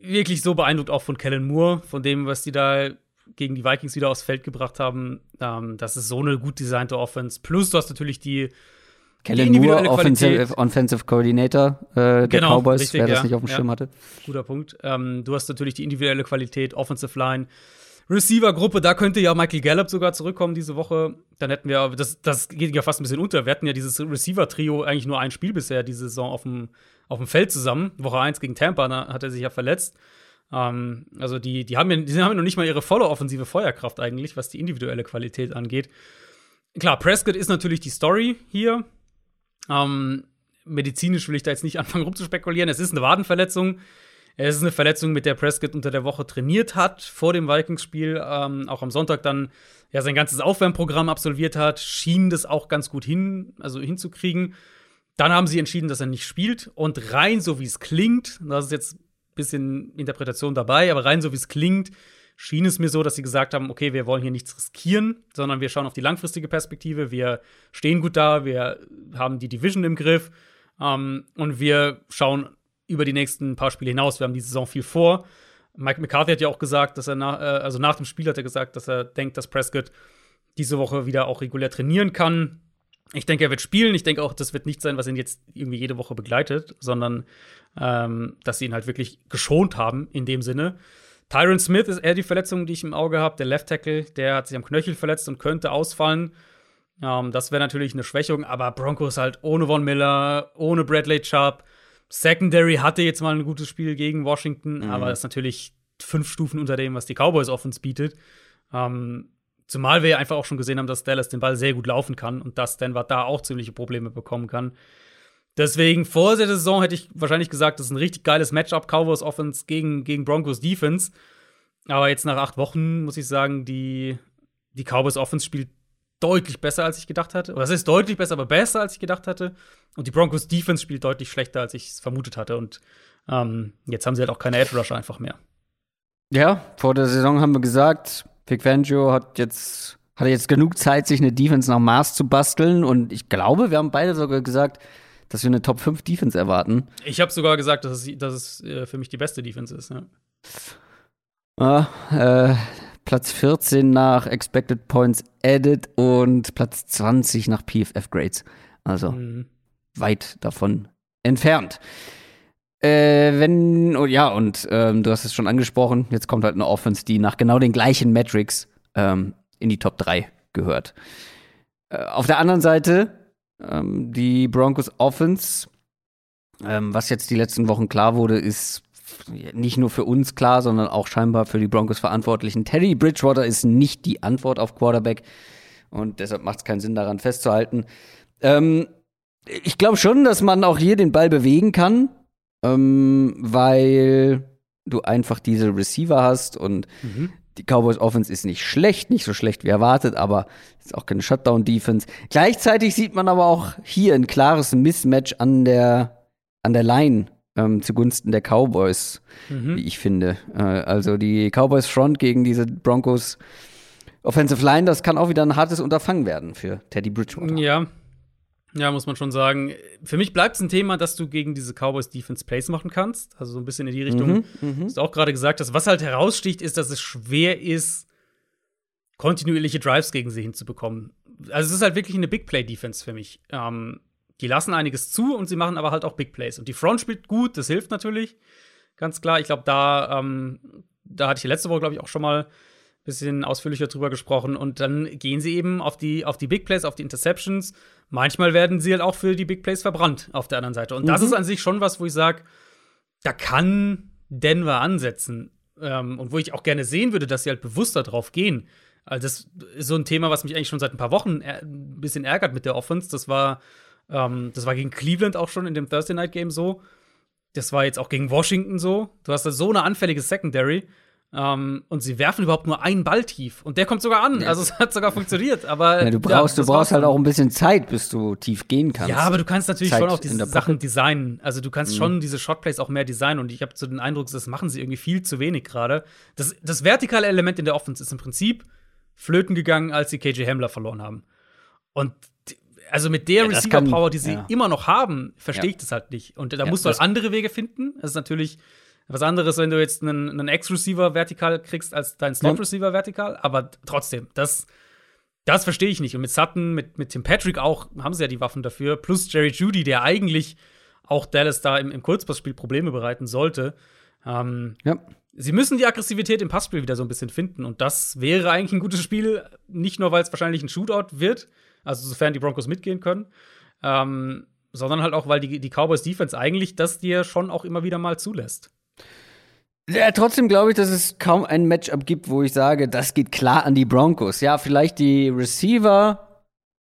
wirklich so beeindruckt auch von Kellen Moore, von dem, was die da gegen die Vikings wieder aufs Feld gebracht haben. Ähm, das ist so eine gut designte Offense. Plus, du hast natürlich die. Kellen Moore, Offensive, Offensive Coordinator äh, der genau, Cowboys, richtig, wer das ja, nicht auf dem ja. Schirm hatte. Guter Punkt. Ähm, du hast natürlich die individuelle Qualität, Offensive Line. Receiver-Gruppe, da könnte ja Michael Gallup sogar zurückkommen diese Woche. Dann hätten wir, das, das geht ja fast ein bisschen unter. Wir hatten ja dieses Receiver-Trio eigentlich nur ein Spiel bisher diese Saison auf dem, auf dem Feld zusammen. Woche 1 gegen Tampa, da hat er sich ja verletzt. Ähm, also die, die haben ja, die haben ja noch nicht mal ihre volle offensive Feuerkraft eigentlich, was die individuelle Qualität angeht. Klar, Prescott ist natürlich die Story hier. Ähm, medizinisch will ich da jetzt nicht anfangen rumzuspekulieren. Es ist eine Wadenverletzung. Es ist eine Verletzung, mit der Prescott unter der Woche trainiert hat, vor dem Vikings-Spiel, ähm, auch am Sonntag dann ja sein ganzes Aufwärmprogramm absolviert hat, schien das auch ganz gut hin, also hinzukriegen. Dann haben sie entschieden, dass er nicht spielt. Und rein so wie es klingt, das ist jetzt ein bisschen Interpretation dabei, aber rein so wie es klingt, schien es mir so, dass sie gesagt haben, okay, wir wollen hier nichts riskieren, sondern wir schauen auf die langfristige Perspektive. Wir stehen gut da, wir haben die Division im Griff ähm, und wir schauen über die nächsten paar Spiele hinaus. Wir haben die Saison viel vor. Mike McCarthy hat ja auch gesagt, dass er nach, äh, also nach dem Spiel hat er gesagt, dass er denkt, dass Prescott diese Woche wieder auch regulär trainieren kann. Ich denke, er wird spielen. Ich denke auch, das wird nicht sein, was ihn jetzt irgendwie jede Woche begleitet, sondern ähm, dass sie ihn halt wirklich geschont haben in dem Sinne. Tyron Smith ist eher die Verletzung, die ich im Auge habe. Der Left Tackle, der hat sich am Knöchel verletzt und könnte ausfallen. Ähm, das wäre natürlich eine Schwächung, aber Broncos halt ohne Von Miller, ohne Bradley Chubb. Secondary hatte jetzt mal ein gutes Spiel gegen Washington, mhm. aber das ist natürlich fünf Stufen unter dem, was die Cowboys Offense bietet. Ähm, zumal wir ja einfach auch schon gesehen haben, dass Dallas den Ball sehr gut laufen kann und dass Denver da auch ziemliche Probleme bekommen kann. Deswegen vor der Saison hätte ich wahrscheinlich gesagt, das ist ein richtig geiles Matchup, Cowboys Offense gegen, gegen Broncos Defense. Aber jetzt nach acht Wochen muss ich sagen, die, die Cowboys Offense spielt deutlich besser, als ich gedacht hatte. Oder es ist deutlich besser, aber besser, als ich gedacht hatte. Und die Broncos Defense spielt deutlich schlechter, als ich es vermutet hatte. Und ähm, jetzt haben sie halt auch keine Edge Rusher einfach mehr. Ja, vor der Saison haben wir gesagt, Vic Fangio hat jetzt, hatte jetzt genug Zeit, sich eine Defense nach Maß zu basteln. Und ich glaube, wir haben beide sogar gesagt, dass wir eine Top 5 Defense erwarten. Ich habe sogar gesagt, dass es, dass es äh, für mich die beste Defense ist. Ja. Ah, äh, Platz 14 nach Expected Points Added und Platz 20 nach PFF Grades. Also mhm. weit davon entfernt. Äh, wenn, oh, ja, und ähm, du hast es schon angesprochen, jetzt kommt halt eine Offense, die nach genau den gleichen Metrics ähm, in die Top 3 gehört. Äh, auf der anderen Seite ähm, die Broncos Offense, ähm, was jetzt die letzten Wochen klar wurde, ist nicht nur für uns klar, sondern auch scheinbar für die Broncos Verantwortlichen. Teddy Bridgewater ist nicht die Antwort auf Quarterback und deshalb macht es keinen Sinn daran festzuhalten. Ähm, ich glaube schon, dass man auch hier den Ball bewegen kann, ähm, weil du einfach diese Receiver hast und mhm. Die Cowboys Offense ist nicht schlecht, nicht so schlecht wie erwartet, aber ist auch keine Shutdown Defense. Gleichzeitig sieht man aber auch hier ein klares Mismatch an der an der Line ähm, zugunsten der Cowboys, mhm. wie ich finde. Äh, also die Cowboys Front gegen diese Broncos Offensive Line, das kann auch wieder ein hartes Unterfangen werden für Teddy Bridgewater. Ja, ja, muss man schon sagen. Für mich bleibt es ein Thema, dass du gegen diese Cowboys Defense Plays machen kannst. Also so ein bisschen in die Richtung, mhm, was du auch gerade gesagt hast. Was halt heraussticht, ist, dass es schwer ist, kontinuierliche Drives gegen sie hinzubekommen. Also es ist halt wirklich eine Big Play Defense für mich. Ähm, die lassen einiges zu und sie machen aber halt auch Big Plays. Und die Front spielt gut, das hilft natürlich. Ganz klar. Ich glaube, da, ähm, da hatte ich letzte Woche, glaube ich, auch schon mal bisschen ausführlicher drüber gesprochen. Und dann gehen sie eben auf die, auf die Big Plays, auf die Interceptions. Manchmal werden sie halt auch für die Big Plays verbrannt auf der anderen Seite. Und mhm. das ist an sich schon was, wo ich sage, da kann Denver ansetzen. Ähm, und wo ich auch gerne sehen würde, dass sie halt bewusster drauf gehen. Also, das ist so ein Thema, was mich eigentlich schon seit ein paar Wochen ein bisschen ärgert mit der Offense. Das war, ähm, das war gegen Cleveland auch schon in dem Thursday Night Game so. Das war jetzt auch gegen Washington so. Du hast da so eine anfällige Secondary. Um, und sie werfen überhaupt nur einen Ball tief. Und der kommt sogar an. Ja. Also es hat sogar funktioniert. Aber ja, du brauchst, ja, du brauchst halt auch ein bisschen Zeit, bis du tief gehen kannst. Ja, aber du kannst natürlich Zeit schon auch diese Sachen designen. Also du kannst mhm. schon diese Shotplays auch mehr designen. Und ich habe so den Eindruck, das machen sie irgendwie viel zu wenig gerade. Das, das vertikale Element in der Offense ist im Prinzip flöten gegangen, als sie KJ Hamler verloren haben. Und also mit der ja, Receiver-Power, die sie ja. immer noch haben, verstehe ich das halt nicht. Und da musst du halt andere Wege finden. Das ist natürlich was anderes, wenn du jetzt einen, einen X-Receiver vertikal kriegst als deinen Slot-Receiver vertikal, aber trotzdem, das, das verstehe ich nicht. Und mit Sutton, mit, mit Tim Patrick auch, haben sie ja die Waffen dafür, plus Jerry Judy, der eigentlich auch Dallas da im, im Kurzpassspiel Probleme bereiten sollte. Ähm, ja. Sie müssen die Aggressivität im Passspiel wieder so ein bisschen finden. Und das wäre eigentlich ein gutes Spiel, nicht nur, weil es wahrscheinlich ein Shootout wird, also sofern die Broncos mitgehen können, ähm, sondern halt auch, weil die, die Cowboys Defense eigentlich das dir schon auch immer wieder mal zulässt. Ja, trotzdem glaube ich, dass es kaum ein Matchup gibt, wo ich sage, das geht klar an die Broncos. Ja, vielleicht die Receiver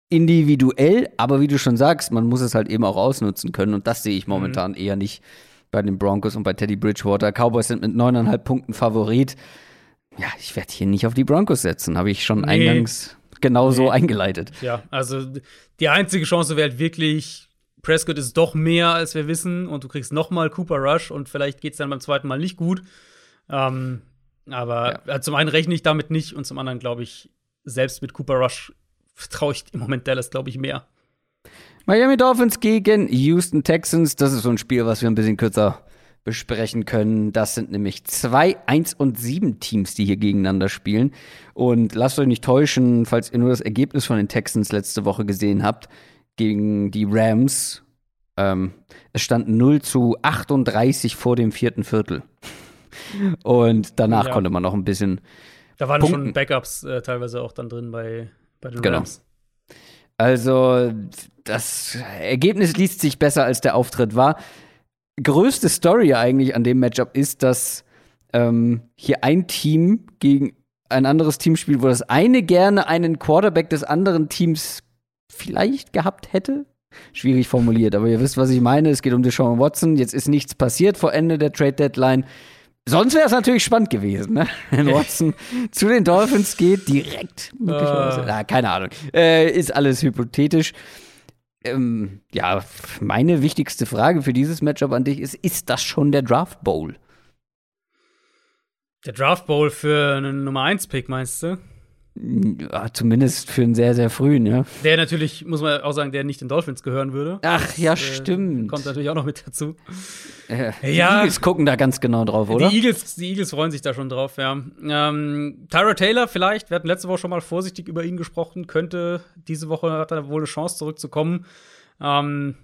individuell, aber wie du schon sagst, man muss es halt eben auch ausnutzen können und das sehe ich momentan mhm. eher nicht bei den Broncos und bei Teddy Bridgewater. Cowboys sind mit neuneinhalb Punkten Favorit. Ja, ich werde hier nicht auf die Broncos setzen, habe ich schon nee. eingangs genau so eingeleitet. Ja, also die einzige Chance wäre halt wirklich, Prescott ist doch mehr, als wir wissen, und du kriegst noch mal Cooper Rush und vielleicht geht es dann beim zweiten Mal nicht gut. Ähm, aber ja. zum einen rechne ich damit nicht und zum anderen glaube ich, selbst mit Cooper Rush traue ich im Moment Dallas, glaube ich, mehr. Miami Dolphins gegen Houston Texans. Das ist so ein Spiel, was wir ein bisschen kürzer besprechen können. Das sind nämlich zwei 1 und 7 Teams, die hier gegeneinander spielen. Und lasst euch nicht täuschen, falls ihr nur das Ergebnis von den Texans letzte Woche gesehen habt, gegen die Rams. Ähm, es stand 0 zu 38 vor dem vierten Viertel. Und danach ja. konnte man noch ein bisschen. Da waren punkten. schon Backups äh, teilweise auch dann drin bei, bei den genau. Rams. Also, das Ergebnis liest sich besser, als der Auftritt war. Größte Story eigentlich an dem Matchup ist, dass ähm, hier ein Team gegen ein anderes Team spielt, wo das eine gerne einen Quarterback des anderen Teams vielleicht gehabt hätte. Schwierig formuliert, aber ihr wisst, was ich meine. Es geht um Deshaun Watson. Jetzt ist nichts passiert vor Ende der Trade Deadline. Sonst wäre es natürlich spannend gewesen, ne? wenn Watson zu den Dolphins geht, direkt. Möglicherweise. Uh. Na, keine Ahnung. Äh, ist alles hypothetisch. Ähm, ja, meine wichtigste Frage für dieses Matchup an dich ist: Ist das schon der Draft Bowl? Der Draft Bowl für einen Nummer 1-Pick, meinst du? Ja, zumindest für einen sehr, sehr frühen, ja. Der natürlich, muss man auch sagen, der nicht den Dolphins gehören würde. Ach, ja, das, äh, stimmt. Kommt natürlich auch noch mit dazu. Äh, die ja, Eagles gucken da ganz genau drauf, oder? Die Eagles, die Eagles freuen sich da schon drauf, ja. Ähm, Tyra Taylor vielleicht, wir hatten letzte Woche schon mal vorsichtig über ihn gesprochen, könnte diese Woche hat er wohl eine Chance zurückzukommen. Ähm,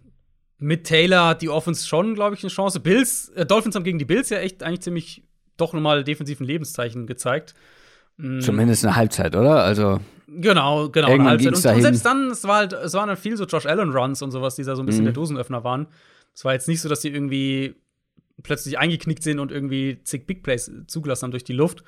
mit Taylor hat die Offense schon, glaube ich, eine Chance. Bills, äh, Dolphins haben gegen die Bills ja echt eigentlich ziemlich doch nochmal defensiven Lebenszeichen gezeigt. Mhm. Zumindest eine Halbzeit, oder? Also genau, genau, eine Halbzeit. Und, und, selbst dann, es war halt, es waren dann viel so Josh Allen Runs und sowas, die da so ein bisschen mhm. der Dosenöffner waren. Es war jetzt nicht so, dass sie irgendwie plötzlich eingeknickt sind und irgendwie zig Big Plays zugelassen haben durch die Luft.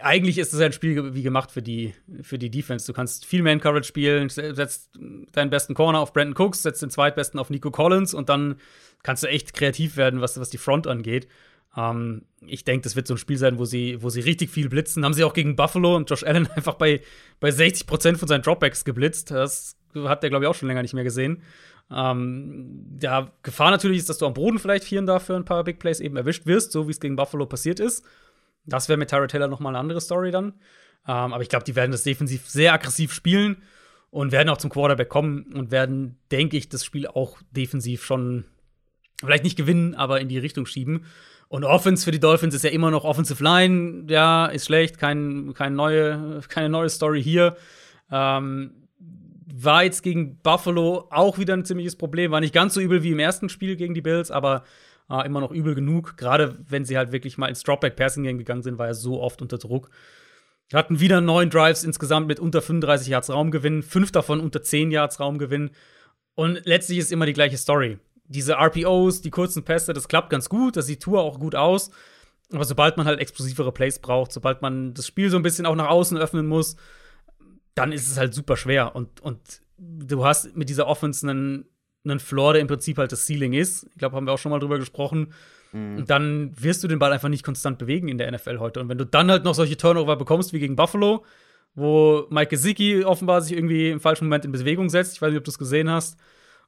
Eigentlich ist es ein Spiel wie gemacht für die, für die Defense. Du kannst viel Man-Coverage spielen, setzt deinen besten Corner auf Brandon Cooks, setzt den zweitbesten auf Nico Collins und dann kannst du echt kreativ werden, was, was die Front angeht. Ähm, ich denke, das wird so ein Spiel sein, wo sie, wo sie richtig viel blitzen. Haben sie auch gegen Buffalo und Josh Allen einfach bei, bei 60% von seinen Dropbacks geblitzt. Das hat der, glaube ich, auch schon länger nicht mehr gesehen. Ähm, ja, Gefahr natürlich ist, dass du am Boden vielleicht hier und da für ein paar Big Plays eben erwischt wirst, so wie es gegen Buffalo passiert ist. Das wäre mit Tyra Taylor noch mal eine andere Story dann. Ähm, aber ich glaube, die werden das defensiv sehr aggressiv spielen und werden auch zum Quarterback kommen und werden, denke ich, das Spiel auch defensiv schon vielleicht nicht gewinnen, aber in die Richtung schieben. Und Offense für die Dolphins ist ja immer noch Offensive Line, ja, ist schlecht, kein, kein neue, keine neue Story hier. Ähm, war jetzt gegen Buffalo auch wieder ein ziemliches Problem. War nicht ganz so übel wie im ersten Spiel gegen die Bills, aber äh, immer noch übel genug. Gerade wenn sie halt wirklich mal ins Dropback-Passing-Game gegangen sind, war er so oft unter Druck. Hatten wieder neun Drives insgesamt mit unter 35 Yards Raumgewinn, fünf davon unter 10 Yards Raumgewinn. Und letztlich ist immer die gleiche Story diese RPOs, die kurzen Pässe, das klappt ganz gut, das sieht Tour auch gut aus. Aber sobald man halt explosivere Plays braucht, sobald man das Spiel so ein bisschen auch nach außen öffnen muss, dann ist es halt super schwer. Und, und du hast mit dieser Offense einen, einen Floor, der im Prinzip halt das Ceiling ist. Ich glaube, haben wir auch schon mal drüber gesprochen. Mhm. Dann wirst du den Ball einfach nicht konstant bewegen in der NFL heute. Und wenn du dann halt noch solche Turnover bekommst wie gegen Buffalo, wo Mike Gesicki offenbar sich irgendwie im falschen Moment in Bewegung setzt, ich weiß nicht, ob du es gesehen hast,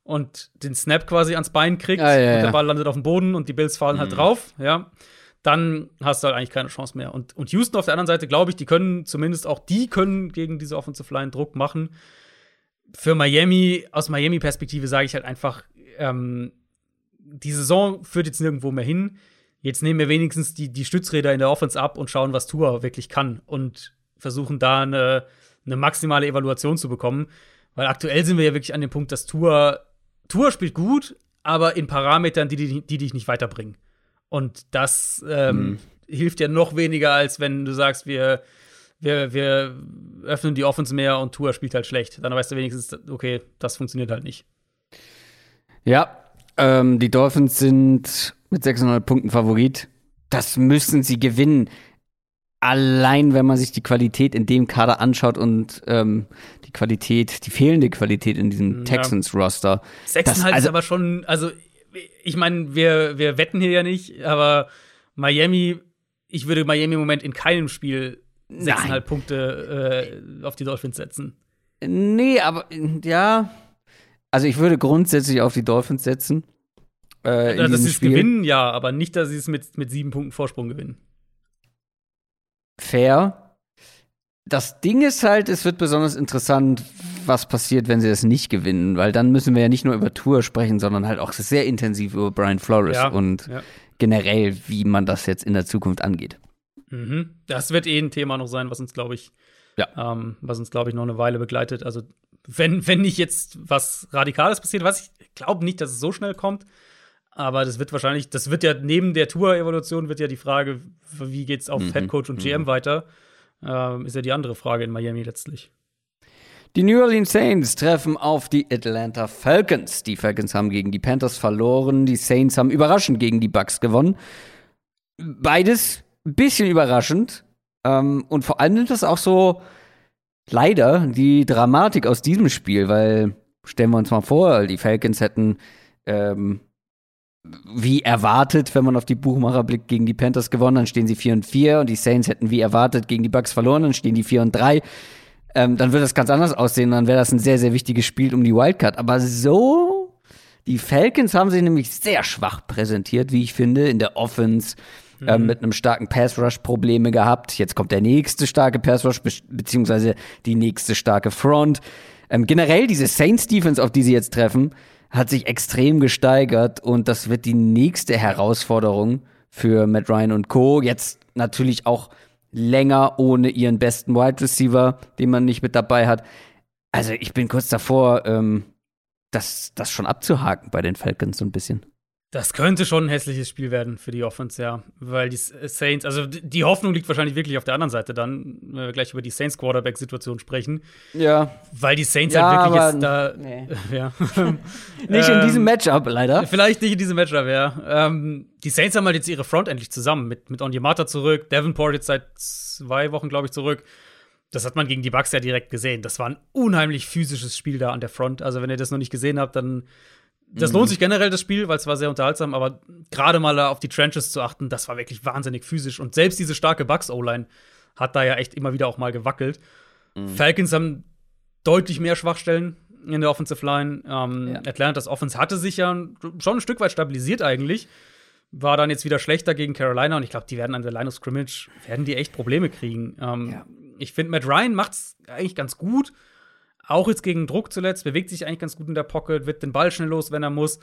und den Snap quasi ans Bein kriegt ah, ja, und der Ball landet auf dem Boden und die Bills fallen halt mhm. halt drauf, ja, dann hast du halt eigentlich keine Chance mehr. Und, und Houston auf der anderen Seite, glaube ich, die können zumindest auch die können gegen diese Offensive Line Druck machen. Für Miami, aus Miami-Perspektive sage ich halt einfach, ähm, die Saison führt jetzt nirgendwo mehr hin. Jetzt nehmen wir wenigstens die, die Stützräder in der Offense ab und schauen, was Tua wirklich kann und versuchen da eine, eine maximale Evaluation zu bekommen. Weil aktuell sind wir ja wirklich an dem Punkt, dass Tua Tour spielt gut, aber in Parametern, die, die, die dich nicht weiterbringen. Und das ähm, mhm. hilft ja noch weniger, als wenn du sagst, wir, wir, wir öffnen die Offense mehr und Tour spielt halt schlecht. Dann weißt du wenigstens, okay, das funktioniert halt nicht. Ja, ähm, die Dolphins sind mit 600 Punkten Favorit. Das müssen sie gewinnen allein wenn man sich die Qualität in dem Kader anschaut und ähm, die Qualität, die fehlende Qualität in diesem ja. Texans-Roster. Sechseinhalb also, ist aber schon, also ich meine, wir, wir wetten hier ja nicht, aber Miami, ich würde Miami im Moment in keinem Spiel 6,5 Punkte äh, auf die Dolphins setzen. Nee, aber ja. Also ich würde grundsätzlich auf die Dolphins setzen. Äh, ja, dass sie es gewinnen, ja, aber nicht, dass sie es mit, mit sieben Punkten Vorsprung gewinnen. Fair. Das Ding ist halt, es wird besonders interessant, was passiert, wenn sie es nicht gewinnen, weil dann müssen wir ja nicht nur über Tour sprechen, sondern halt auch sehr intensiv über Brian Flores ja, und ja. generell, wie man das jetzt in der Zukunft angeht. Mhm. Das wird eh ein Thema noch sein, was uns, glaube ich, ja. ähm, was uns, glaube ich, noch eine Weile begleitet. Also, wenn, wenn nicht jetzt was Radikales passiert, was ich glaube nicht, dass es so schnell kommt, aber das wird wahrscheinlich, das wird ja neben der Tour-Evolution wird ja die Frage, wie geht's auf mhm. Headcoach und GM mhm. weiter, ähm, ist ja die andere Frage in Miami letztlich. Die New Orleans Saints treffen auf die Atlanta Falcons. Die Falcons haben gegen die Panthers verloren, die Saints haben überraschend gegen die Bucks gewonnen. Beides ein bisschen überraschend. Ähm, und vor allem nimmt das auch so leider die Dramatik aus diesem Spiel, weil stellen wir uns mal vor, die Falcons hätten ähm, wie erwartet, wenn man auf die Buchmacher blickt, gegen die Panthers gewonnen, dann stehen sie 4 und 4 und die Saints hätten wie erwartet gegen die Bucks verloren, dann stehen die 4 und 3. Ähm, dann würde das ganz anders aussehen, dann wäre das ein sehr, sehr wichtiges Spiel um die Wildcard. Aber so, die Falcons haben sich nämlich sehr schwach präsentiert, wie ich finde, in der Offense. Ähm, mhm. Ähm, mit einem starken Pass Rush Probleme gehabt. Jetzt kommt der nächste starke Pass Rush, be beziehungsweise die nächste starke Front. Ähm, generell diese Saints Defense, auf die sie jetzt treffen, hat sich extrem gesteigert und das wird die nächste Herausforderung für Matt Ryan und Co. Jetzt natürlich auch länger ohne ihren besten Wide Receiver, den man nicht mit dabei hat. Also ich bin kurz davor, ähm, das, das schon abzuhaken bei den Falcons so ein bisschen. Das könnte schon ein hässliches Spiel werden für die Offense, ja. Weil die Saints, also die Hoffnung liegt wahrscheinlich wirklich auf der anderen Seite dann, wenn wir gleich über die Saints Quarterback-Situation sprechen. Ja. Weil die Saints ja, halt wirklich jetzt da. Nee. Ja. nicht in diesem ähm, Matchup, leider. Vielleicht nicht in diesem Matchup, ja. Ähm, die Saints haben halt jetzt ihre Front endlich zusammen mit, mit Onyemata zurück, Davenport jetzt seit zwei Wochen, glaube ich, zurück. Das hat man gegen die Bucks ja direkt gesehen. Das war ein unheimlich physisches Spiel da an der Front. Also, wenn ihr das noch nicht gesehen habt, dann das mhm. lohnt sich generell, das Spiel, weil es war sehr unterhaltsam, aber gerade mal auf die Trenches zu achten, das war wirklich wahnsinnig physisch. Und selbst diese starke Bucks-O-Line hat da ja echt immer wieder auch mal gewackelt. Mhm. Falcons haben deutlich mehr Schwachstellen in der Offensive Line. Ähm, ja. Atlanta's Offense hatte sich ja schon ein Stück weit stabilisiert eigentlich. War dann jetzt wieder schlechter gegen Carolina und ich glaube, die werden an der Line of Scrimmage, werden die echt Probleme kriegen. Ähm, ja. Ich finde, Matt Ryan macht's eigentlich ganz gut. Auch jetzt gegen Druck zuletzt, bewegt sich eigentlich ganz gut in der Pocket, wird den Ball schnell los, wenn er muss.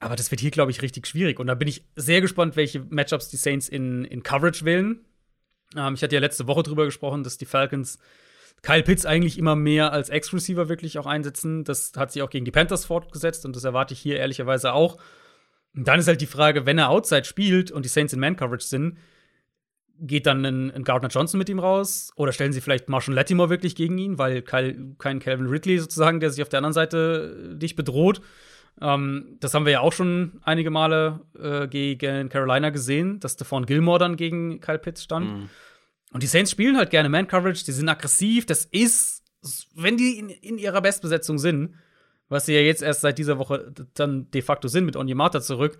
Aber das wird hier, glaube ich, richtig schwierig. Und da bin ich sehr gespannt, welche Matchups die Saints in, in Coverage wählen. Ähm, ich hatte ja letzte Woche drüber gesprochen, dass die Falcons Kyle Pitts eigentlich immer mehr als Ex-Receiver wirklich auch einsetzen. Das hat sich auch gegen die Panthers fortgesetzt und das erwarte ich hier ehrlicherweise auch. Und dann ist halt die Frage, wenn er Outside spielt und die Saints in Man-Coverage sind, geht dann ein, ein, Gardner Johnson mit ihm raus? Oder stellen sie vielleicht Marshall Latimore wirklich gegen ihn, weil kein, kein Calvin Ridley sozusagen, der sich auf der anderen Seite dich bedroht? Ähm, das haben wir ja auch schon einige Male äh, gegen Carolina gesehen, dass Stephon Gilmore dann gegen Kyle Pitts stand. Mhm. Und die Saints spielen halt gerne Man-Coverage, die sind aggressiv. Das ist, wenn die in, in, ihrer Bestbesetzung sind, was sie ja jetzt erst seit dieser Woche dann de facto sind mit Onyemata zurück,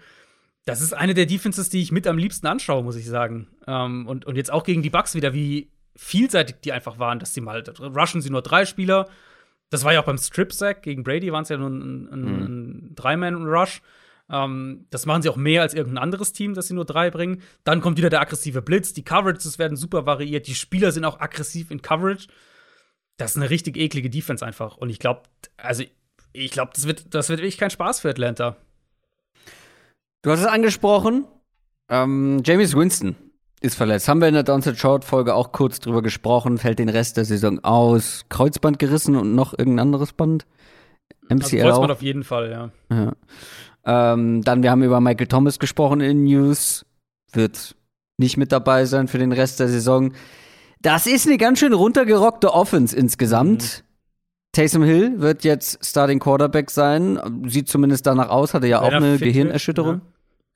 das ist eine der Defenses, die ich mit am liebsten anschaue, muss ich sagen. Ähm, und, und jetzt auch gegen die Bucks wieder, wie vielseitig die einfach waren, dass sie mal rushen sie nur drei Spieler. Das war ja auch beim Strip-Sack gegen Brady, waren es ja nur ein, ein, mhm. ein Drei-Man-Rush. Ähm, das machen sie auch mehr als irgendein anderes Team, dass sie nur drei bringen. Dann kommt wieder der aggressive Blitz. Die Coverages werden super variiert. Die Spieler sind auch aggressiv in Coverage. Das ist eine richtig eklige Defense einfach. Und ich glaube, also ich glaube, das wird, das wird wirklich kein Spaß für Atlanta. Du hast es angesprochen. Ähm, James Winston ist verletzt. Haben wir in der Downset Short Folge auch kurz drüber gesprochen. Fällt den Rest der Saison aus. Kreuzband gerissen und noch irgendein anderes Band. MCL. Also Kreuzband auf jeden Fall, ja. ja. Ähm, dann, wir haben über Michael Thomas gesprochen in News. Wird nicht mit dabei sein für den Rest der Saison. Das ist eine ganz schön runtergerockte Offense insgesamt. Mhm. Taysom Hill wird jetzt Starting Quarterback sein. Sieht zumindest danach aus, hatte ja auch eine Gehirnerschütterung.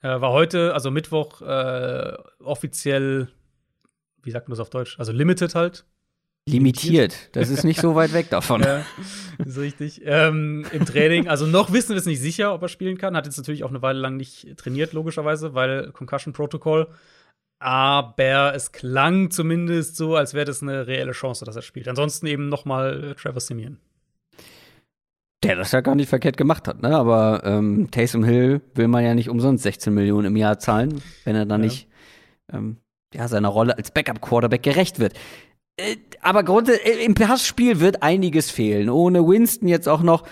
Ja. Er war heute, also Mittwoch, äh, offiziell, wie sagt man das auf Deutsch? Also limited halt. limitiert. Das ist nicht so weit weg davon. Ja, ist richtig. Ähm, Im Training, also noch wissen wir es nicht sicher, ob er spielen kann. Hat jetzt natürlich auch eine Weile lang nicht trainiert, logischerweise, weil Concussion Protocol. Aber es klang zumindest so, als wäre das eine reelle Chance, dass er spielt. Ansonsten eben noch mal äh, Trevor Simeon. Der das ja gar nicht verkehrt gemacht hat, ne? Aber ähm, Taysom Hill will man ja nicht umsonst 16 Millionen im Jahr zahlen, wenn er dann ja. nicht ähm, ja, seiner Rolle als Backup-Quarterback gerecht wird. Äh, aber grundsätzlich, im Passspiel wird einiges fehlen. Ohne Winston jetzt auch noch.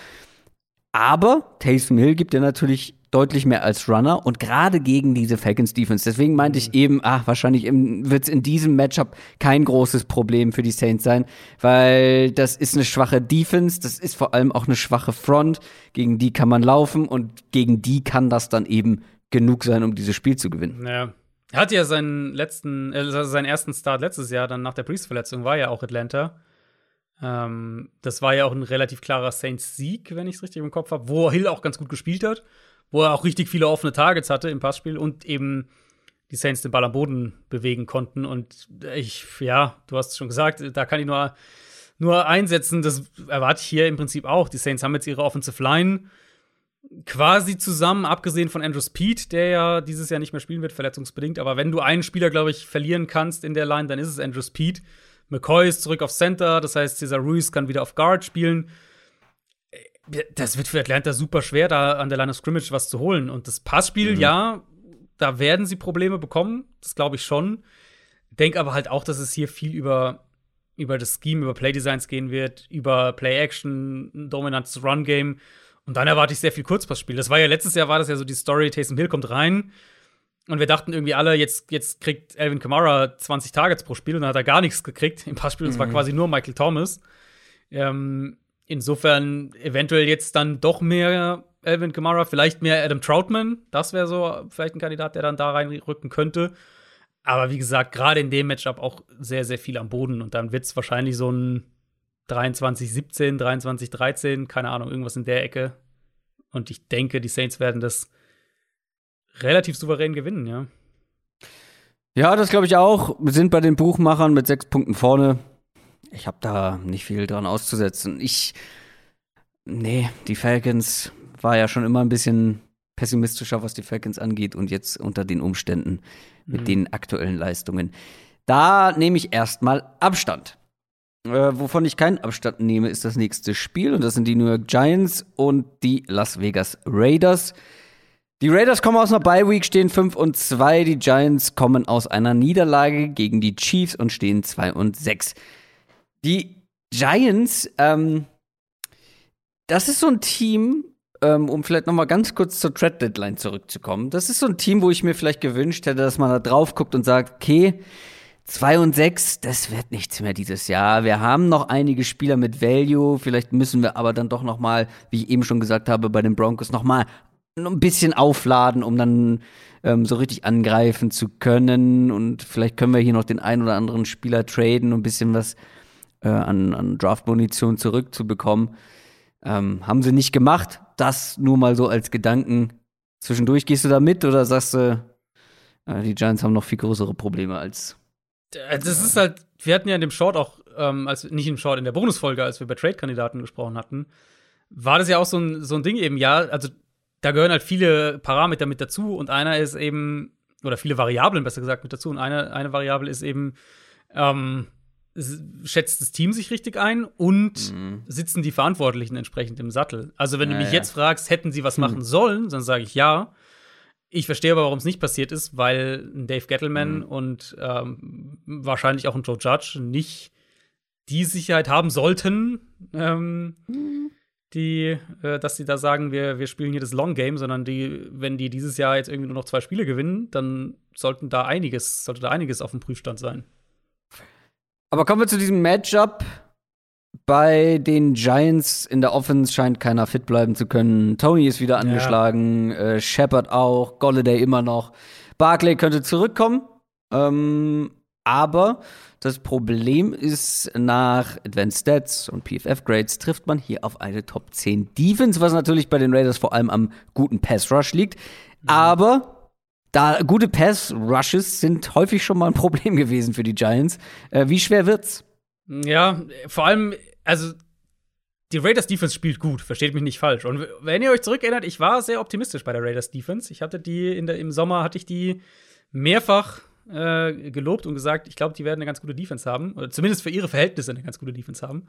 Aber Taysom Hill gibt ja natürlich deutlich mehr als Runner und gerade gegen diese Falcons Defense. Deswegen meinte ich mhm. eben, ach, wahrscheinlich wird es in diesem Matchup kein großes Problem für die Saints sein, weil das ist eine schwache Defense, das ist vor allem auch eine schwache Front, gegen die kann man laufen und gegen die kann das dann eben genug sein, um dieses Spiel zu gewinnen. Ja. Er hatte ja seinen letzten, äh, seinen ersten Start letztes Jahr, dann nach der Priest-Verletzung, war ja auch Atlanta. Ähm, das war ja auch ein relativ klarer Saints-Sieg, wenn ich es richtig im Kopf habe, wo Hill auch ganz gut gespielt hat wo er auch richtig viele offene Targets hatte im Passspiel und eben die Saints den Ball am Boden bewegen konnten. Und ich, ja, du hast es schon gesagt, da kann ich nur, nur einsetzen. Das erwarte ich hier im Prinzip auch. Die Saints haben jetzt ihre Offensive Line quasi zusammen, abgesehen von Andrew Speed, der ja dieses Jahr nicht mehr spielen wird, verletzungsbedingt. Aber wenn du einen Spieler, glaube ich, verlieren kannst in der Line, dann ist es Andrew Speed. McCoy ist zurück auf Center, das heißt, Cesar Ruiz kann wieder auf Guard spielen das wird für Atlanta super schwer, da an der Line of Scrimmage was zu holen. Und das Passspiel, mhm. ja, da werden sie Probleme bekommen. Das glaube ich schon. Denke aber halt auch, dass es hier viel über, über das Scheme, über Playdesigns gehen wird, über Play-Action, dominantes Run-Game. Und dann erwarte ich sehr viel Kurzpassspiel. Das war ja letztes Jahr, war das ja so die Story, Taysom Hill kommt rein. Und wir dachten irgendwie alle, jetzt, jetzt kriegt Alvin Kamara 20 Targets pro Spiel und dann hat er gar nichts gekriegt im Passspiel. Und es war mhm. quasi nur Michael Thomas. Ähm, Insofern eventuell jetzt dann doch mehr Alvin Kamara, vielleicht mehr Adam Troutman. Das wäre so vielleicht ein Kandidat, der dann da reinrücken könnte. Aber wie gesagt, gerade in dem Matchup auch sehr, sehr viel am Boden. Und dann wird es wahrscheinlich so ein 23-17, 23-13, keine Ahnung, irgendwas in der Ecke. Und ich denke, die Saints werden das relativ souverän gewinnen, ja. Ja, das glaube ich auch. Wir sind bei den Buchmachern mit sechs Punkten vorne. Ich habe da nicht viel dran auszusetzen. Ich. Nee, die Falcons war ja schon immer ein bisschen pessimistischer, was die Falcons angeht und jetzt unter den Umständen mit mhm. den aktuellen Leistungen. Da nehme ich erstmal Abstand. Äh, wovon ich keinen Abstand nehme, ist das nächste Spiel und das sind die New York Giants und die Las Vegas Raiders. Die Raiders kommen aus einer Bye Week, stehen 5 und 2. Die Giants kommen aus einer Niederlage gegen die Chiefs und stehen 2 und 6. Die Giants, ähm, das ist so ein Team, ähm, um vielleicht noch mal ganz kurz zur Trade Deadline zurückzukommen. Das ist so ein Team, wo ich mir vielleicht gewünscht hätte, dass man da drauf guckt und sagt, okay, 2 und 6, das wird nichts mehr dieses Jahr. Wir haben noch einige Spieler mit Value, vielleicht müssen wir aber dann doch noch mal, wie ich eben schon gesagt habe, bei den Broncos noch mal ein bisschen aufladen, um dann ähm, so richtig angreifen zu können und vielleicht können wir hier noch den einen oder anderen Spieler traden und ein bisschen was äh, an, an Draft-Munition zurückzubekommen. Ähm, haben sie nicht gemacht. Das nur mal so als Gedanken. Zwischendurch gehst du da mit oder sagst du, äh, die Giants haben noch viel größere Probleme als. Äh, das ist halt, wir hatten ja in dem Short auch, ähm, als, nicht im Short, in der Bonusfolge, als wir bei Trade-Kandidaten gesprochen hatten, war das ja auch so ein, so ein Ding eben, ja, also da gehören halt viele Parameter mit dazu und einer ist eben, oder viele Variablen besser gesagt mit dazu und eine, eine Variable ist eben, ähm, schätzt das Team sich richtig ein und mhm. sitzen die Verantwortlichen entsprechend im Sattel. Also, wenn ja, du mich ja. jetzt fragst, hätten sie was hm. machen sollen, dann sage ich ja. Ich verstehe aber, warum es nicht passiert ist, weil Dave Gettleman mhm. und ähm, wahrscheinlich auch ein Joe Judge nicht die Sicherheit haben sollten, ähm, mhm. die, äh, dass sie da sagen, wir, wir spielen hier das Long Game, sondern die, wenn die dieses Jahr jetzt irgendwie nur noch zwei Spiele gewinnen, dann sollten da einiges, sollte da einiges auf dem Prüfstand sein. Aber kommen wir zu diesem Matchup. Bei den Giants in der Offense scheint keiner fit bleiben zu können. Tony ist wieder angeschlagen, ja. äh, Shepard auch, Golladay immer noch. Barclay könnte zurückkommen. Ähm, aber das Problem ist, nach Advanced Stats und PFF-Grades trifft man hier auf eine Top 10 Defense, was natürlich bei den Raiders vor allem am guten Pass Rush liegt. Mhm. Aber da gute Pass-Rushes sind häufig schon mal ein Problem gewesen für die Giants. Äh, wie schwer wird's? Ja, vor allem, also die Raiders Defense spielt gut, versteht mich nicht falsch. Und wenn ihr euch zurückerinnert, ich war sehr optimistisch bei der Raiders Defense. Ich hatte die der, im Sommer hatte ich die mehrfach äh, gelobt und gesagt, ich glaube, die werden eine ganz gute Defense haben oder zumindest für ihre Verhältnisse eine ganz gute Defense haben.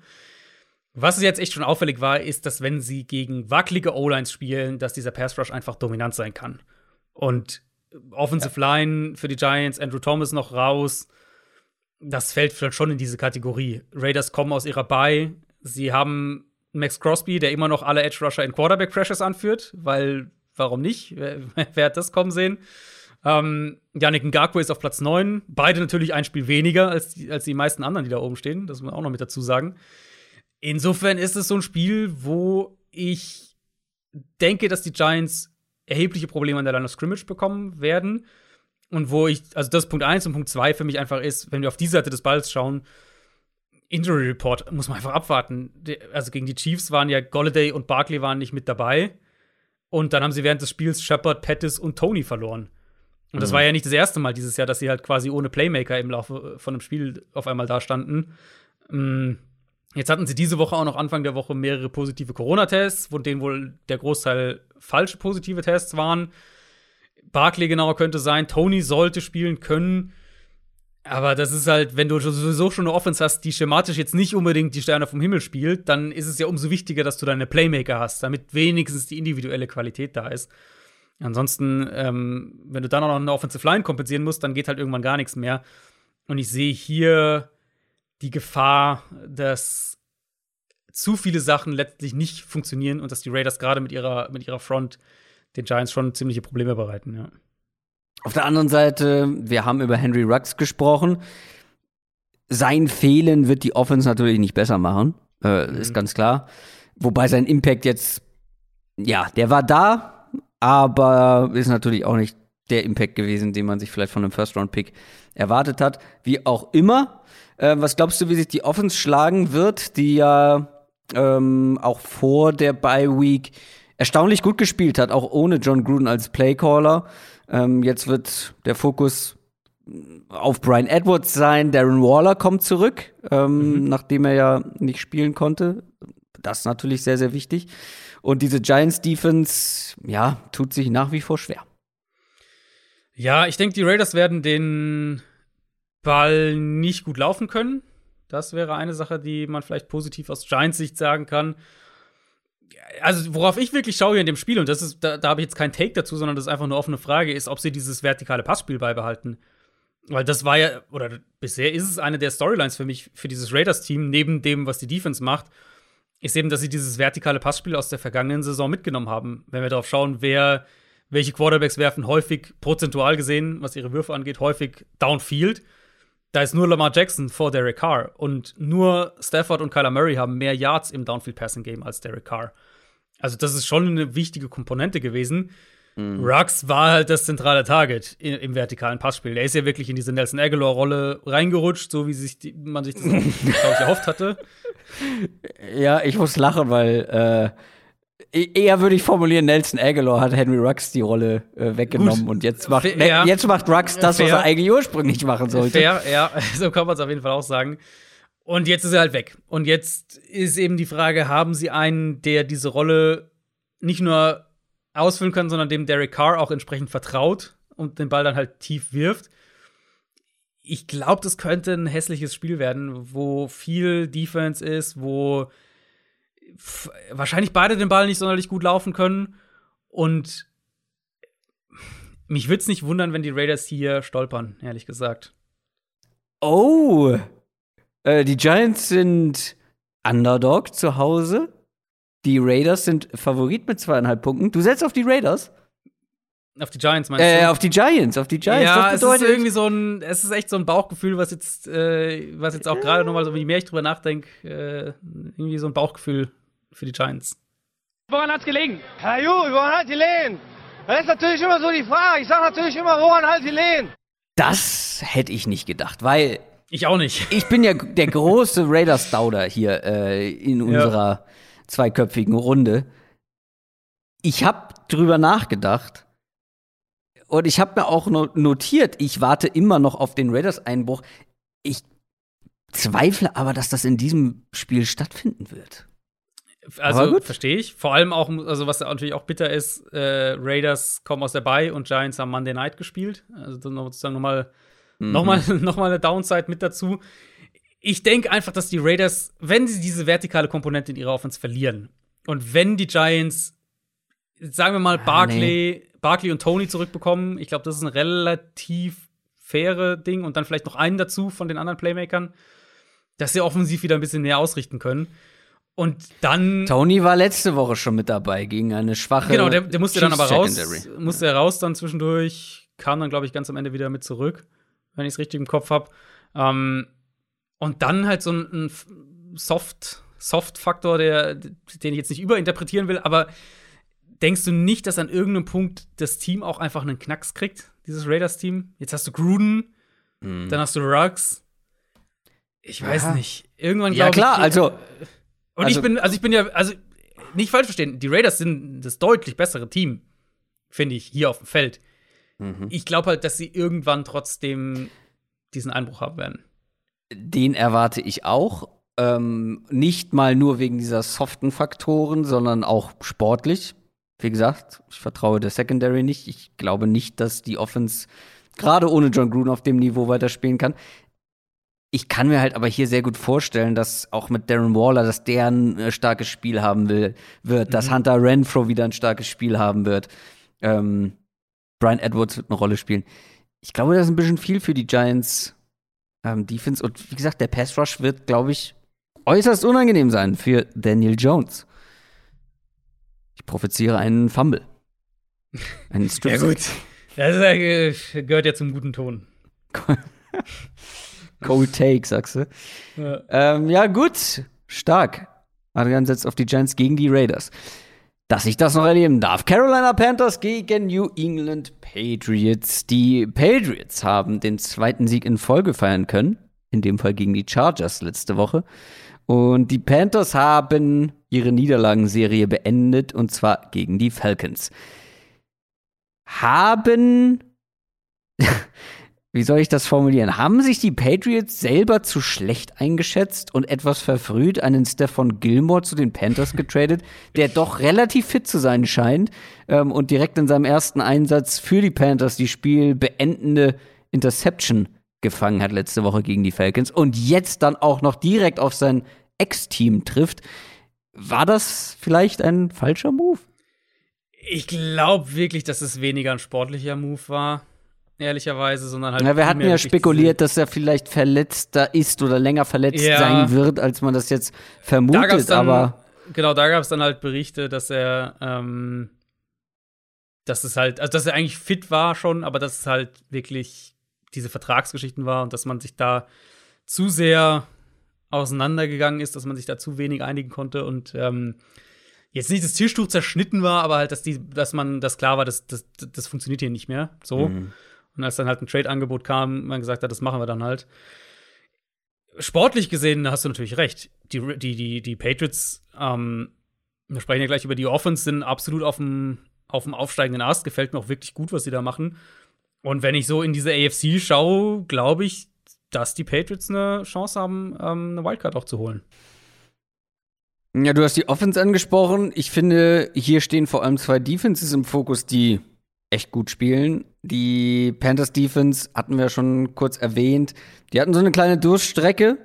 Was jetzt echt schon auffällig war, ist, dass wenn sie gegen wackelige O-Lines spielen, dass dieser Pass Rush einfach dominant sein kann. Und Offensive ja. Line für die Giants, Andrew Thomas noch raus. Das fällt schon in diese Kategorie. Raiders kommen aus ihrer Bye. Sie haben Max Crosby, der immer noch alle Edge Rusher in Quarterback Pressures anführt, weil warum nicht? Wer, wer hat das kommen sehen? Ähm, Yannick Ngakwe ist auf Platz 9. Beide natürlich ein Spiel weniger als die, als die meisten anderen, die da oben stehen. Das muss man auch noch mit dazu sagen. Insofern ist es so ein Spiel, wo ich denke, dass die Giants erhebliche Probleme an der Line of Scrimmage bekommen werden. Und wo ich, also das Punkt 1 und Punkt 2 für mich einfach ist, wenn wir auf die Seite des Balls schauen, Injury Report muss man einfach abwarten. Also gegen die Chiefs waren ja Golladay und Barkley waren nicht mit dabei. Und dann haben sie während des Spiels Shepard, Pettis und Tony verloren. Und das mhm. war ja nicht das erste Mal dieses Jahr, dass sie halt quasi ohne Playmaker im Laufe von einem Spiel auf einmal da standen. Mhm. Jetzt hatten sie diese Woche auch noch Anfang der Woche mehrere positive Corona-Tests, von denen wohl der Großteil falsche positive Tests waren. Barkley genauer könnte sein, Tony sollte spielen können. Aber das ist halt, wenn du sowieso schon eine Offense hast, die schematisch jetzt nicht unbedingt die Sterne vom Himmel spielt, dann ist es ja umso wichtiger, dass du deine Playmaker hast, damit wenigstens die individuelle Qualität da ist. Ansonsten, ähm, wenn du dann auch noch eine Offensive Line kompensieren musst, dann geht halt irgendwann gar nichts mehr. Und ich sehe hier die Gefahr, dass zu viele Sachen letztlich nicht funktionieren und dass die Raiders gerade mit ihrer, mit ihrer Front den Giants schon ziemliche Probleme bereiten, ja. Auf der anderen Seite, wir haben über Henry Ruggs gesprochen. Sein Fehlen wird die Offense natürlich nicht besser machen, äh, mhm. ist ganz klar. Wobei sein Impact jetzt, ja, der war da, aber ist natürlich auch nicht der Impact gewesen, den man sich vielleicht von einem First-Round-Pick erwartet hat. Wie auch immer, äh, was glaubst du, wie sich die Offense schlagen wird, die ja ähm, auch vor der Bye Week erstaunlich gut gespielt hat, auch ohne John Gruden als Playcaller. Ähm, jetzt wird der Fokus auf Brian Edwards sein. Darren Waller kommt zurück, ähm, mhm. nachdem er ja nicht spielen konnte. Das ist natürlich sehr, sehr wichtig. Und diese Giants Defense, ja, tut sich nach wie vor schwer. Ja, ich denke, die Raiders werden den Ball nicht gut laufen können. Das wäre eine Sache, die man vielleicht positiv aus Giants Sicht sagen kann. Also, worauf ich wirklich schaue hier in dem Spiel, und das ist, da, da habe ich jetzt keinen Take dazu, sondern das ist einfach eine offene Frage, ist, ob sie dieses vertikale Passspiel beibehalten. Weil das war ja, oder bisher ist es eine der Storylines für mich, für dieses Raiders-Team, neben dem, was die Defense macht, ist eben, dass sie dieses vertikale Passspiel aus der vergangenen Saison mitgenommen haben. Wenn wir darauf schauen, wer, welche Quarterbacks werfen häufig prozentual gesehen, was ihre Würfe angeht, häufig downfield da ist nur Lamar Jackson vor Derek Carr und nur Stafford und Kyler Murray haben mehr Yards im Downfield Passing Game als Derek Carr. Also das ist schon eine wichtige Komponente gewesen. Mhm. Rux war halt das zentrale Target im, im vertikalen Passspiel. Der ist ja wirklich in diese Nelson Aguilar Rolle reingerutscht, so wie sich die, man sich das glaube ich erhofft hatte. Ja, ich muss lachen, weil äh eher würde ich formulieren, Nelson Aguilar hat Henry Rux die Rolle äh, weggenommen Gut. und jetzt macht, Fair, ja. jetzt macht Rux das, Fair. was er eigentlich ursprünglich machen sollte. Fair, ja, so kann man es auf jeden Fall auch sagen. Und jetzt ist er halt weg. Und jetzt ist eben die Frage, haben sie einen, der diese Rolle nicht nur ausfüllen kann, sondern dem Derek Carr auch entsprechend vertraut und den Ball dann halt tief wirft? Ich glaube, das könnte ein hässliches Spiel werden, wo viel Defense ist, wo wahrscheinlich beide den Ball nicht sonderlich gut laufen können. Und mich würde es nicht wundern, wenn die Raiders hier stolpern, ehrlich gesagt. Oh, äh, die Giants sind Underdog zu Hause. Die Raiders sind Favorit mit zweieinhalb Punkten. Du setzt auf die Raiders? Auf die Giants meinst äh, du? auf die Giants, auf die Giants. Ja, es ist irgendwie so ein, es ist echt so ein Bauchgefühl, was jetzt, äh, was jetzt auch gerade nochmal so, je mehr ich drüber nachdenke, äh, irgendwie so ein Bauchgefühl für die Giants. Woran hat's gelegen? Herr Ju, woran hat die Lehen? Das ist natürlich immer so die Frage. Ich sage natürlich immer, woran halt die Lehen? Das hätte ich nicht gedacht, weil. Ich auch nicht. Ich bin ja der große Raiders-Dauder hier äh, in unserer ja. zweiköpfigen Runde. Ich habe drüber nachgedacht und ich habe mir auch notiert, ich warte immer noch auf den Raiders-Einbruch. Ich bezweifle aber, dass das in diesem Spiel stattfinden wird. Also gut. verstehe ich. Vor allem auch, also was natürlich auch bitter ist, äh, Raiders kommen aus der Bye und Giants haben Monday Night gespielt. Also dann sozusagen nochmal Mhm. noch mal, noch mal eine Downside mit dazu. Ich denke einfach, dass die Raiders, wenn sie diese vertikale Komponente in ihrer Offense verlieren und wenn die Giants, sagen wir mal, Barkley, Barkley und Tony zurückbekommen, ich glaube, das ist ein relativ faire Ding und dann vielleicht noch einen dazu von den anderen Playmakern, dass sie offensiv wieder ein bisschen mehr ausrichten können. Und dann Tony war letzte Woche schon mit dabei gegen eine schwache. Genau, der, der musste dann aber raus, Secondary. musste raus dann zwischendurch, kam dann, glaube ich, ganz am Ende wieder mit zurück, wenn ich es richtig im Kopf habe. Ähm, und dann halt so ein, ein Soft, Soft-Faktor, der, den ich jetzt nicht überinterpretieren will, aber denkst du nicht, dass an irgendeinem Punkt das Team auch einfach einen Knacks kriegt, dieses Raiders-Team? Jetzt hast du Gruden, dann hast du Ruggs. Ich weiß Ja. nicht. Irgendwann Ja, glaube ich. klar, also. Und Also- ich bin, also ich bin ja, also nicht falsch verstehen, die Raiders sind das deutlich bessere Team, finde ich, hier auf dem Feld. Mhm. Ich glaube halt, dass sie irgendwann trotzdem diesen Einbruch haben werden. Den erwarte ich auch. Ähm, nicht mal nur wegen dieser soften Faktoren, sondern auch sportlich. Wie gesagt, ich vertraue der Secondary nicht. Ich glaube nicht, dass die Offense gerade ohne John Gruden auf dem Niveau weiterspielen kann. Ich kann mir halt aber hier sehr gut vorstellen, dass auch mit Darren Waller, dass der ein äh, starkes Spiel haben will, wird, dass Hunter Renfro wieder ein starkes Spiel haben wird. Ähm, Brian Edwards wird eine Rolle spielen. Ich glaube, das ist ein bisschen viel für die Giants ähm, Defense. Und wie gesagt, der Pass Rush wird, glaube ich, äußerst unangenehm sein für Daniel Jones. Ich propheziere einen Fumble. Einen Strip. Das ist, ja, äh, gehört ja zum guten Ton. Cold Take, sagst du. Ja. Ähm, ja, gut. Stark. Adrian setzt auf die Giants gegen die Raiders. Dass ich das noch erleben darf. Carolina Panthers gegen New England Patriots. Die Patriots haben den zweiten Sieg in Folge feiern können. In dem Fall gegen die Chargers letzte Woche. Und die Panthers haben ihre Niederlagenserie beendet und zwar gegen die Falcons. Haben wie soll ich das formulieren? Haben sich die Patriots selber zu schlecht eingeschätzt und etwas verfrüht einen Stefan Gilmore zu den Panthers getradet, der doch relativ fit zu sein scheint ähm, und direkt in seinem ersten Einsatz für die Panthers die Spiel beendende Interception gefangen hat letzte Woche gegen die Falcons und jetzt dann auch noch direkt auf sein Ex-Team trifft. War das vielleicht ein falscher Move? Ich glaube wirklich, dass es weniger ein sportlicher Move war, ehrlicherweise, sondern halt. Ja, wir hatten ja spekuliert, dass er vielleicht verletzter ist oder länger verletzt Ja. sein wird, als man das jetzt Da vermutet, dann, aber genau, da gab es dann halt Berichte, dass er, ähm, dass es halt, also dass er eigentlich fit war schon, aber dass es halt wirklich diese Vertragsgeschichten war und dass man sich da zu sehr auseinandergegangen ist, dass man sich da zu wenig einigen konnte und ähm, jetzt nicht das Tischtuch zerschnitten war, aber halt, dass die, dass man, dass klar war, dass das, das funktioniert hier nicht mehr. So. Und als dann halt ein Trade-Angebot kam, man gesagt hat, das machen wir dann halt. Sportlich gesehen hast du natürlich recht. Die, die, die, die Patriots, ähm, wir sprechen ja gleich über die Offense, sind absolut auf dem, auf dem aufsteigenden Ast. Gefällt mir auch wirklich gut, was sie da machen. Und wenn ich so in diese AFC schaue, glaube ich, dass die Patriots eine Chance haben, ähm, eine Wildcard auch zu holen. ja, du hast die Offense angesprochen. Ich finde, hier stehen vor allem zwei Defenses im Fokus, die echt gut spielen. Die Panthers Defense hatten wir schon kurz erwähnt. Die hatten so eine kleine Durststrecke.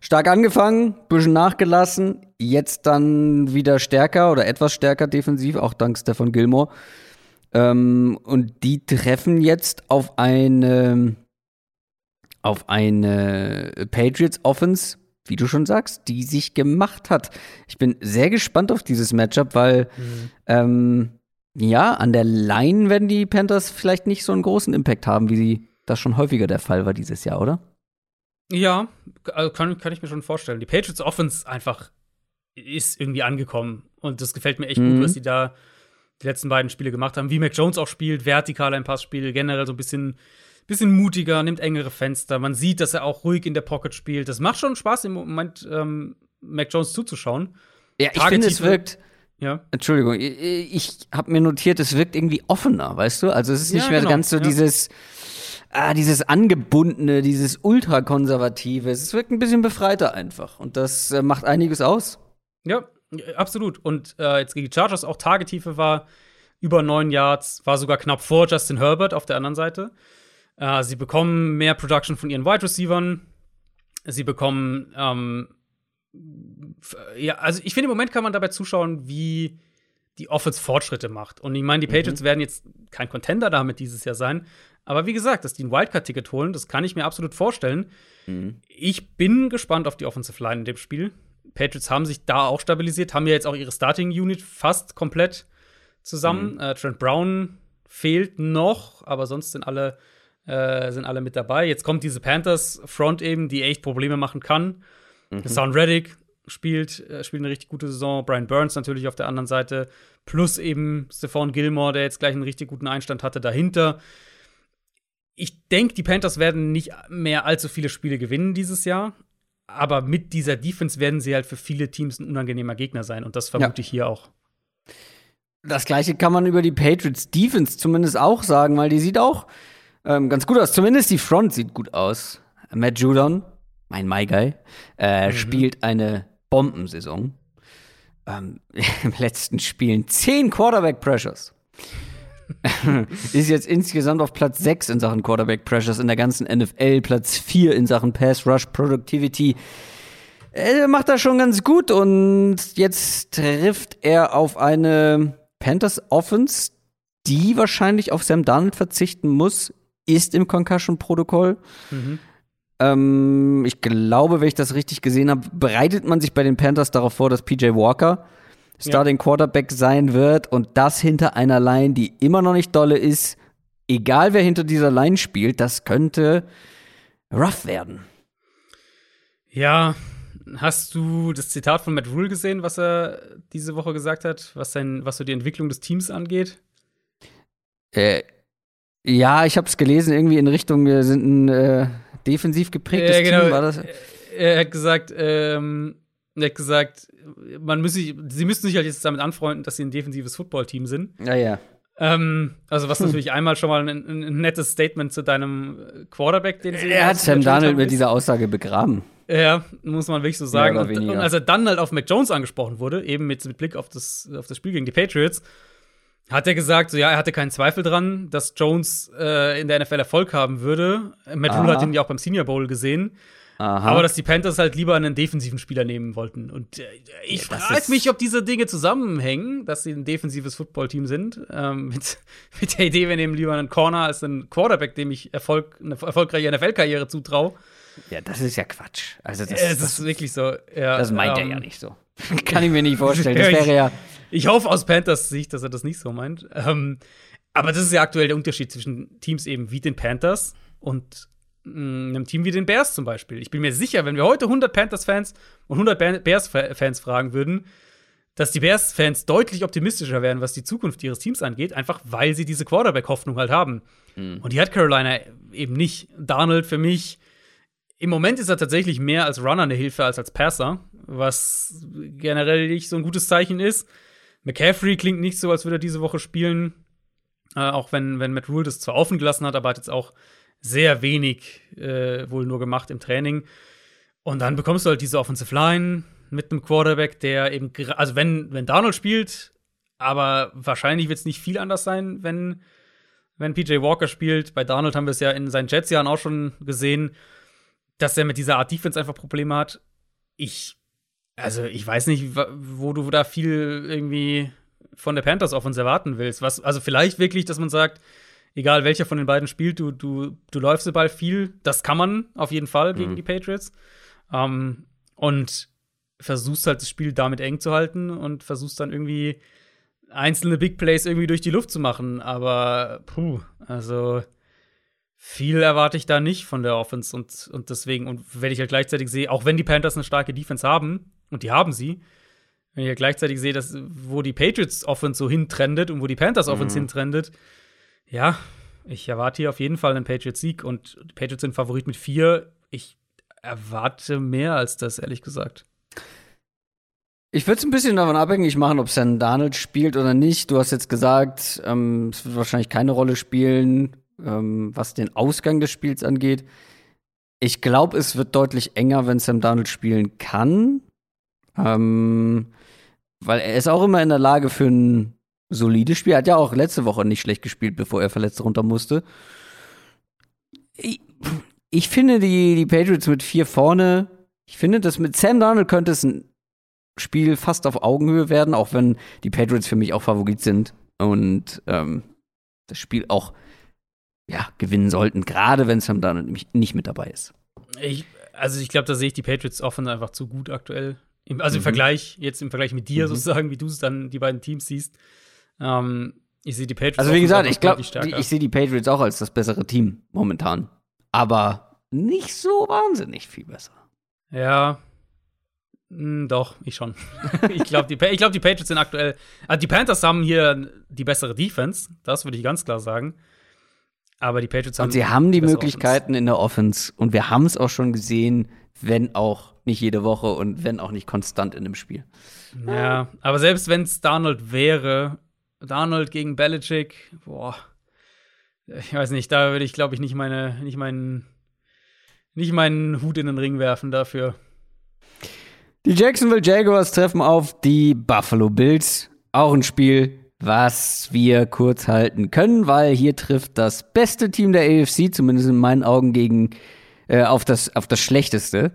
Stark angefangen, bisschen nachgelassen, jetzt dann wieder stärker oder etwas stärker defensiv, auch dank Stefan Gilmore. Ähm, und die treffen jetzt auf eine auf eine Patriots Offense, wie du schon sagst, die sich gemacht hat. Ich bin sehr gespannt auf dieses Matchup, weil ähm, ja, an der Line werden die Panthers vielleicht nicht so einen großen Impact haben, wie sie das schon häufiger der Fall war dieses Jahr, oder? Ja, also kann, kann ich mir schon vorstellen. Die Patriots Offense einfach ist irgendwie angekommen. Und das gefällt mir echt Mhm. gut, was sie da die letzten beiden Spiele gemacht haben. Wie Mac Jones auch spielt, vertikal ein Passspiel, generell so ein bisschen, bisschen mutiger, nimmt engere Fenster. Man sieht, dass er auch ruhig in der Pocket spielt. Das macht schon Spaß im Moment, ähm, Mac Jones zuzuschauen. Ja, ich finde, es wirkt, Ja. Entschuldigung, ich, ich habe mir notiert, es wirkt irgendwie offener, weißt du? Also es ist nicht Ja, mehr genau, ganz so ja. dieses ah, dieses Angebundene, dieses Ultrakonservative. Es wirkt ein bisschen befreiter einfach. Und das äh, macht einiges aus. Ja, absolut. Und äh, jetzt gegen die Chargers auch Tagetiefe war über neun Yards, war sogar knapp vor Justin Herbert auf der anderen Seite. Äh, sie bekommen mehr Production von ihren Wide Receivern. Sie bekommen, ähm, ja, also ich finde, im Moment kann man dabei zuschauen, wie die Offense Fortschritte macht. Und ich meine, die Patriots mhm. werden jetzt kein Contender damit dieses Jahr sein. Aber wie gesagt, dass die ein Wildcard-Ticket holen, das kann ich mir absolut vorstellen. Mhm. Ich bin gespannt auf die Offensive Line in dem Spiel. Patriots haben sich da auch stabilisiert, haben ja jetzt auch ihre Starting Unit fast komplett zusammen. Mhm. Äh, Trent Brown fehlt noch, aber sonst sind alle, äh, sind alle mit dabei. Jetzt kommt diese Panthers Front eben, die echt Probleme machen kann. Mhm. Sound Reddick spielt, äh, spielt eine richtig gute Saison. Brian Burns natürlich auf der anderen Seite. Plus eben Stephon Gilmore, der jetzt gleich einen richtig guten Einstand hatte dahinter. Ich denke, die Panthers werden nicht mehr allzu viele Spiele gewinnen dieses Jahr. Aber mit dieser Defense werden sie halt für viele Teams ein unangenehmer Gegner sein. Und das vermute ja. ich hier auch. Das gleiche kann man über die Patriots Defense zumindest auch sagen, weil die sieht auch ähm, ganz gut aus. Zumindest die Front sieht gut aus. Matt Judon, mein Guy, äh, mhm. spielt eine Bombensaison. Ähm, Im letzten Spielen zehn Quarterback Pressures. ist jetzt insgesamt auf Platz 6 in Sachen Quarterback Pressures in der ganzen NFL, Platz 4 in Sachen Pass Rush Productivity. Er macht das schon ganz gut und jetzt trifft er auf eine Panthers Offense, die wahrscheinlich auf Sam Darnold verzichten muss, ist im Concussion-Protokoll. Mhm. Ähm, ich glaube, wenn ich das richtig gesehen habe, bereitet man sich bei den Panthers darauf vor, dass PJ Walker Starting ja. Quarterback sein wird und das hinter einer Line, die immer noch nicht dolle ist. Egal wer hinter dieser Line spielt, das könnte rough werden. Ja, hast du das Zitat von Matt Rule gesehen, was er diese Woche gesagt hat, was, sein, was so die Entwicklung des Teams angeht? Äh, ja, ich habe es gelesen, irgendwie in Richtung, wir sind ein äh, defensiv geprägtes äh, genau. Team, war das? Er hat gesagt, ähm, er hat gesagt, man müsse, sie müssten sich halt jetzt damit anfreunden, dass sie ein defensives Footballteam sind. Ja, ja. Ähm, also was hm. natürlich einmal schon mal ein, ein, nettes Statement zu deinem Quarterback, den sie Er hat Sam Darnold mit dieser Aussage begraben. Ja, muss man wirklich so sagen. Und, und, als er dann halt auf Mac Jones angesprochen wurde, eben mit, mit Blick auf das, auf das Spiel gegen die Patriots, hat er gesagt, so ja, er hatte keinen Zweifel dran, dass Jones äh, in der NFL Erfolg haben würde. Matt Rule hat ihn ja auch beim Senior Bowl gesehen. Aha. Aber dass die Panthers halt lieber einen defensiven Spieler nehmen wollten. Und äh, ich ja, frage mich, ob diese Dinge zusammenhängen, dass sie ein defensives Footballteam sind. Ähm, mit, mit, der Idee, wir nehmen lieber einen Corner als einen Quarterback, dem ich Erfolg, eine erfolgreiche NFL-Karriere zutraue. Ja, das ist ja Quatsch. Also das, es das, ist wirklich so. Ja, das meint ähm, er ja nicht so. Kann ich mir nicht vorstellen. Das wäre ja. Ich hoffe aus Panthers Sicht, dass er das nicht so meint. Ähm, aber das ist ja aktuell der Unterschied zwischen Teams eben wie den Panthers und mm, einem Team wie den Bears zum Beispiel. Ich bin mir sicher, wenn wir heute 100 Panthers-Fans und 100 Bears-Fans fragen würden, dass die Bears-Fans deutlich optimistischer wären, was die Zukunft ihres Teams angeht, einfach weil sie diese Quarterback-Hoffnung halt haben. Mhm. Und die hat Carolina eben nicht. Donald für mich, im Moment ist er tatsächlich mehr als Runner eine Hilfe als als Passer, was generell nicht so ein gutes Zeichen ist. McCaffrey klingt nicht so, als würde er diese Woche spielen. Äh, auch wenn, wenn Matt Rule das zwar offen gelassen hat, aber hat jetzt auch sehr wenig äh, wohl nur gemacht im Training. Und dann bekommst du halt diese Offensive Line mit einem Quarterback, der eben, also wenn, wenn Donald spielt, aber wahrscheinlich wird es nicht viel anders sein, wenn, wenn PJ Walker spielt. Bei Donald haben wir es ja in seinen Jets-Jahren auch schon gesehen, dass er mit dieser Art Defense einfach Probleme hat. Ich also, ich weiß nicht, wo du da viel irgendwie von der Panthers auf uns erwarten willst. Was, also, vielleicht wirklich, dass man sagt, egal welcher von den beiden spielt, du, du, du läufst den Ball viel. Das kann man auf jeden Fall gegen mhm. die Patriots. Ähm, und versuchst halt das Spiel damit eng zu halten und versuchst dann irgendwie einzelne Big Plays irgendwie durch die Luft zu machen. Aber, puh, also viel erwarte ich da nicht von der Offense und, und deswegen, und wenn ich halt gleichzeitig sehe, auch wenn die Panthers eine starke Defense haben, und die haben sie. Wenn ich ja gleichzeitig sehe, dass, wo die Patriots Offense so hintrendet und wo die Panthers Offense mhm. hintrendet, ja, ich erwarte hier auf jeden Fall einen Patriots-Sieg und die Patriots sind Favorit mit vier. Ich erwarte mehr als das, ehrlich gesagt. Ich würde es ein bisschen davon abhängig machen, ob Sam Donald spielt oder nicht. Du hast jetzt gesagt, ähm, es wird wahrscheinlich keine Rolle spielen, ähm, was den Ausgang des Spiels angeht. Ich glaube, es wird deutlich enger, wenn Sam Darnold spielen kann. Ähm, weil er ist auch immer in der Lage für ein solides Spiel. Er hat ja auch letzte Woche nicht schlecht gespielt, bevor er verletzt runter musste. Ich, ich finde die, die Patriots mit vier vorne. Ich finde, dass mit Sam Darnold könnte es ein Spiel fast auf Augenhöhe werden, auch wenn die Patriots für mich auch Favorit sind und ähm, das Spiel auch ja, gewinnen sollten, gerade wenn Sam Darnold nicht mit dabei ist. Ich, also ich glaube, da sehe ich die Patriots offen einfach zu gut aktuell. Im, also mhm. im Vergleich, jetzt im Vergleich mit dir mhm. sozusagen, wie du es dann die beiden Teams siehst. Ähm, ich sehe die Patriots. Also wie gesagt, ich glaube, ich sehe die Patriots auch als das bessere Team momentan. Aber nicht so wahnsinnig viel besser. Ja, hm, doch, ich schon. ich glaube, die, glaub, die Patriots sind aktuell. Also die Panthers haben hier die bessere Defense, das würde ich ganz klar sagen. Aber die Patriots haben. Und sie haben die Möglichkeiten Offense. in der Offense. Und wir haben es auch schon gesehen, wenn auch nicht jede Woche und wenn auch nicht konstant in dem Spiel. Ja, aber selbst wenn es Darnold wäre, Darnold gegen Belichick, boah, ich weiß nicht, da würde ich, glaube ich, nicht meine, nicht meinen, nicht meinen Hut in den Ring werfen dafür. Die Jacksonville Jaguars treffen auf die Buffalo Bills. Auch ein Spiel, was wir kurz halten können, weil hier trifft das beste Team der AFC, zumindest in meinen Augen, gegen äh, auf, das, auf das schlechteste.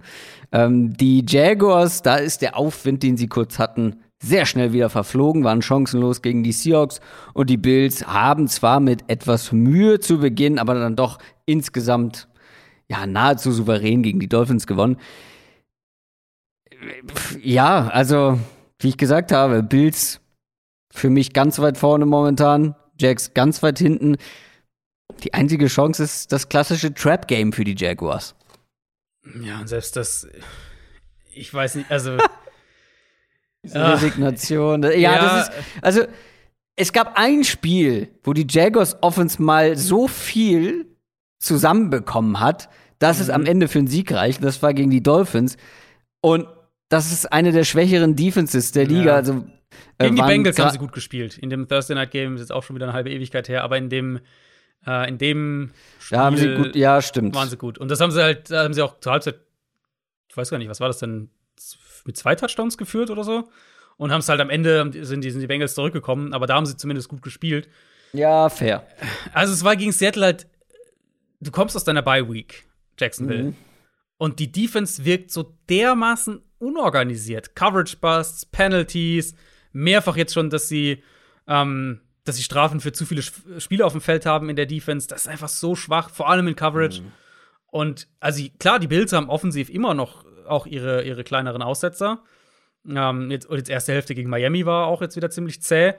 Ähm, die Jaguars, da ist der Aufwind, den sie kurz hatten, sehr schnell wieder verflogen, waren chancenlos gegen die Seahawks und die Bills haben zwar mit etwas Mühe zu Beginn, aber dann doch insgesamt ja nahezu souverän gegen die Dolphins gewonnen ja, also, wie ich gesagt habe, Bills für mich ganz weit vorne momentan, Jacks ganz weit hinten. Die einzige Chance ist das klassische Trap-Game für die Jaguars. Ja, und selbst das, ich weiß nicht, also. Resignation. Ja, ja, das ist, also, es gab ein Spiel, wo die Jaguars Offense mal so viel zusammenbekommen hat, dass mhm. es am mhm. Ende für einen Sieg reicht. Das war gegen die Dolphins. Und das ist eine der schwächeren Defenses der Liga. Ja. Also, Gegen die Bengals haben sie gut gespielt. In dem Thursday Night Game ist jetzt auch schon wieder eine halbe Ewigkeit her, aber in dem äh, in dem Spiel ja, haben sie gut, ja, stimmt. waren sie gut. Und das haben sie halt, da haben sie auch zur Halbzeit, ich weiß gar nicht, was war das denn, mit zwei Touchdowns geführt oder so? Und haben es halt am Ende, sind die, sind die Bengals zurückgekommen, aber da haben sie zumindest gut gespielt. Ja, fair. Also es war gegen Seattle halt, du kommst aus deiner Bye Week, Jacksonville. Mhm. Und die Defense wirkt so dermaßen unorganisiert. Coverage Busts, Penalties, mehrfach jetzt schon, dass sie, ähm, dass sie Strafen für zu viele Spiele auf dem Feld haben in der Defense. Das ist einfach so schwach, vor allem in Coverage. Mhm. Und also klar, die Bills haben offensiv immer noch auch ihre, ihre kleineren Aussetzer. Ähm, jetzt, und jetzt erste Hälfte gegen Miami war auch jetzt wieder ziemlich zäh.